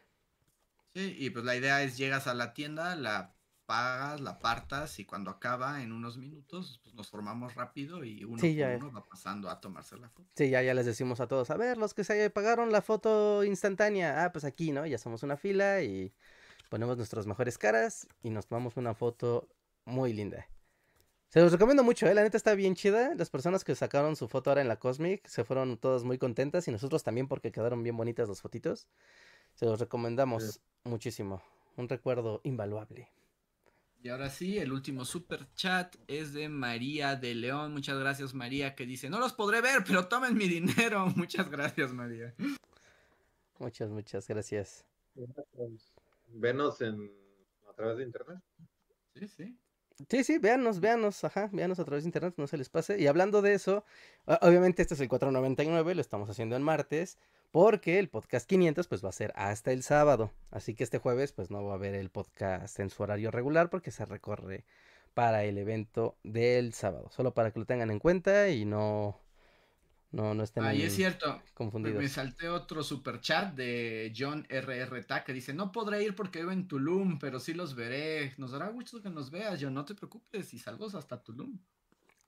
Sí, y pues la idea es llegas a la tienda, la pagas, la apartas y cuando acaba en unos minutos, pues nos formamos rápido y uno Sí, por uno va pasando a tomarse la foto. Sí, ya, ya les decimos a todos, a ver, los que se pagaron la foto instantánea, ah, pues aquí, ¿no? Ya somos una fila y ponemos nuestras mejores caras y nos tomamos una foto muy linda. Se los recomiendo mucho, ¿eh? La neta está bien chida. Las personas que sacaron su foto ahora en la Cosmic se fueron todas muy contentas y nosotros también porque quedaron bien bonitas las fotitos. Se los recomendamos muchísimo. Un recuerdo invaluable. Y ahora sí, el último super chat es de María de León. Muchas gracias, María, que dice, no los podré ver, pero tomen mi dinero. Muchas gracias, María. Muchas, muchas gracias. Venos en, a través de internet. Sí, sí. Sí, sí, véanos, véanos, ajá, véanos a través de internet, no se les pase. Y hablando de eso, obviamente este es el 499, lo estamos haciendo en martes, porque el podcast 500 pues va a ser hasta el sábado. Así que este jueves pues no va a haber el podcast en su horario regular porque se recorre para el evento del sábado. Solo para que lo tengan en cuenta y no, no, no estén Ah, y es cierto. Me, confundidos. me salté otro super chat de John RRTA que dice, no podré ir porque vivo en Tulum, pero sí los veré. Nos dará gusto que nos veas, John, no te preocupes. Y saludos hasta Tulum.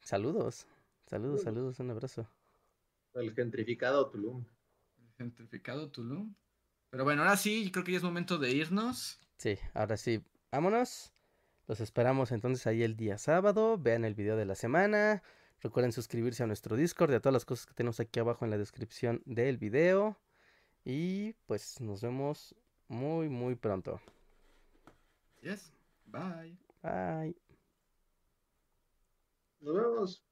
Saludos, saludos, Saludos. saludos, un abrazo. El gentrificado Tulum. Gentrificado Tulum. Pero bueno, ahora sí, creo que ya es momento de irnos. Sí, ahora sí, vámonos. Los esperamos entonces ahí el día sábado. Vean el video de la semana. Recuerden suscribirse a nuestro Discord y a todas las cosas que tenemos aquí abajo en la descripción del video. Y pues nos vemos muy, muy pronto. Yes. Bye. Bye. Nos vemos.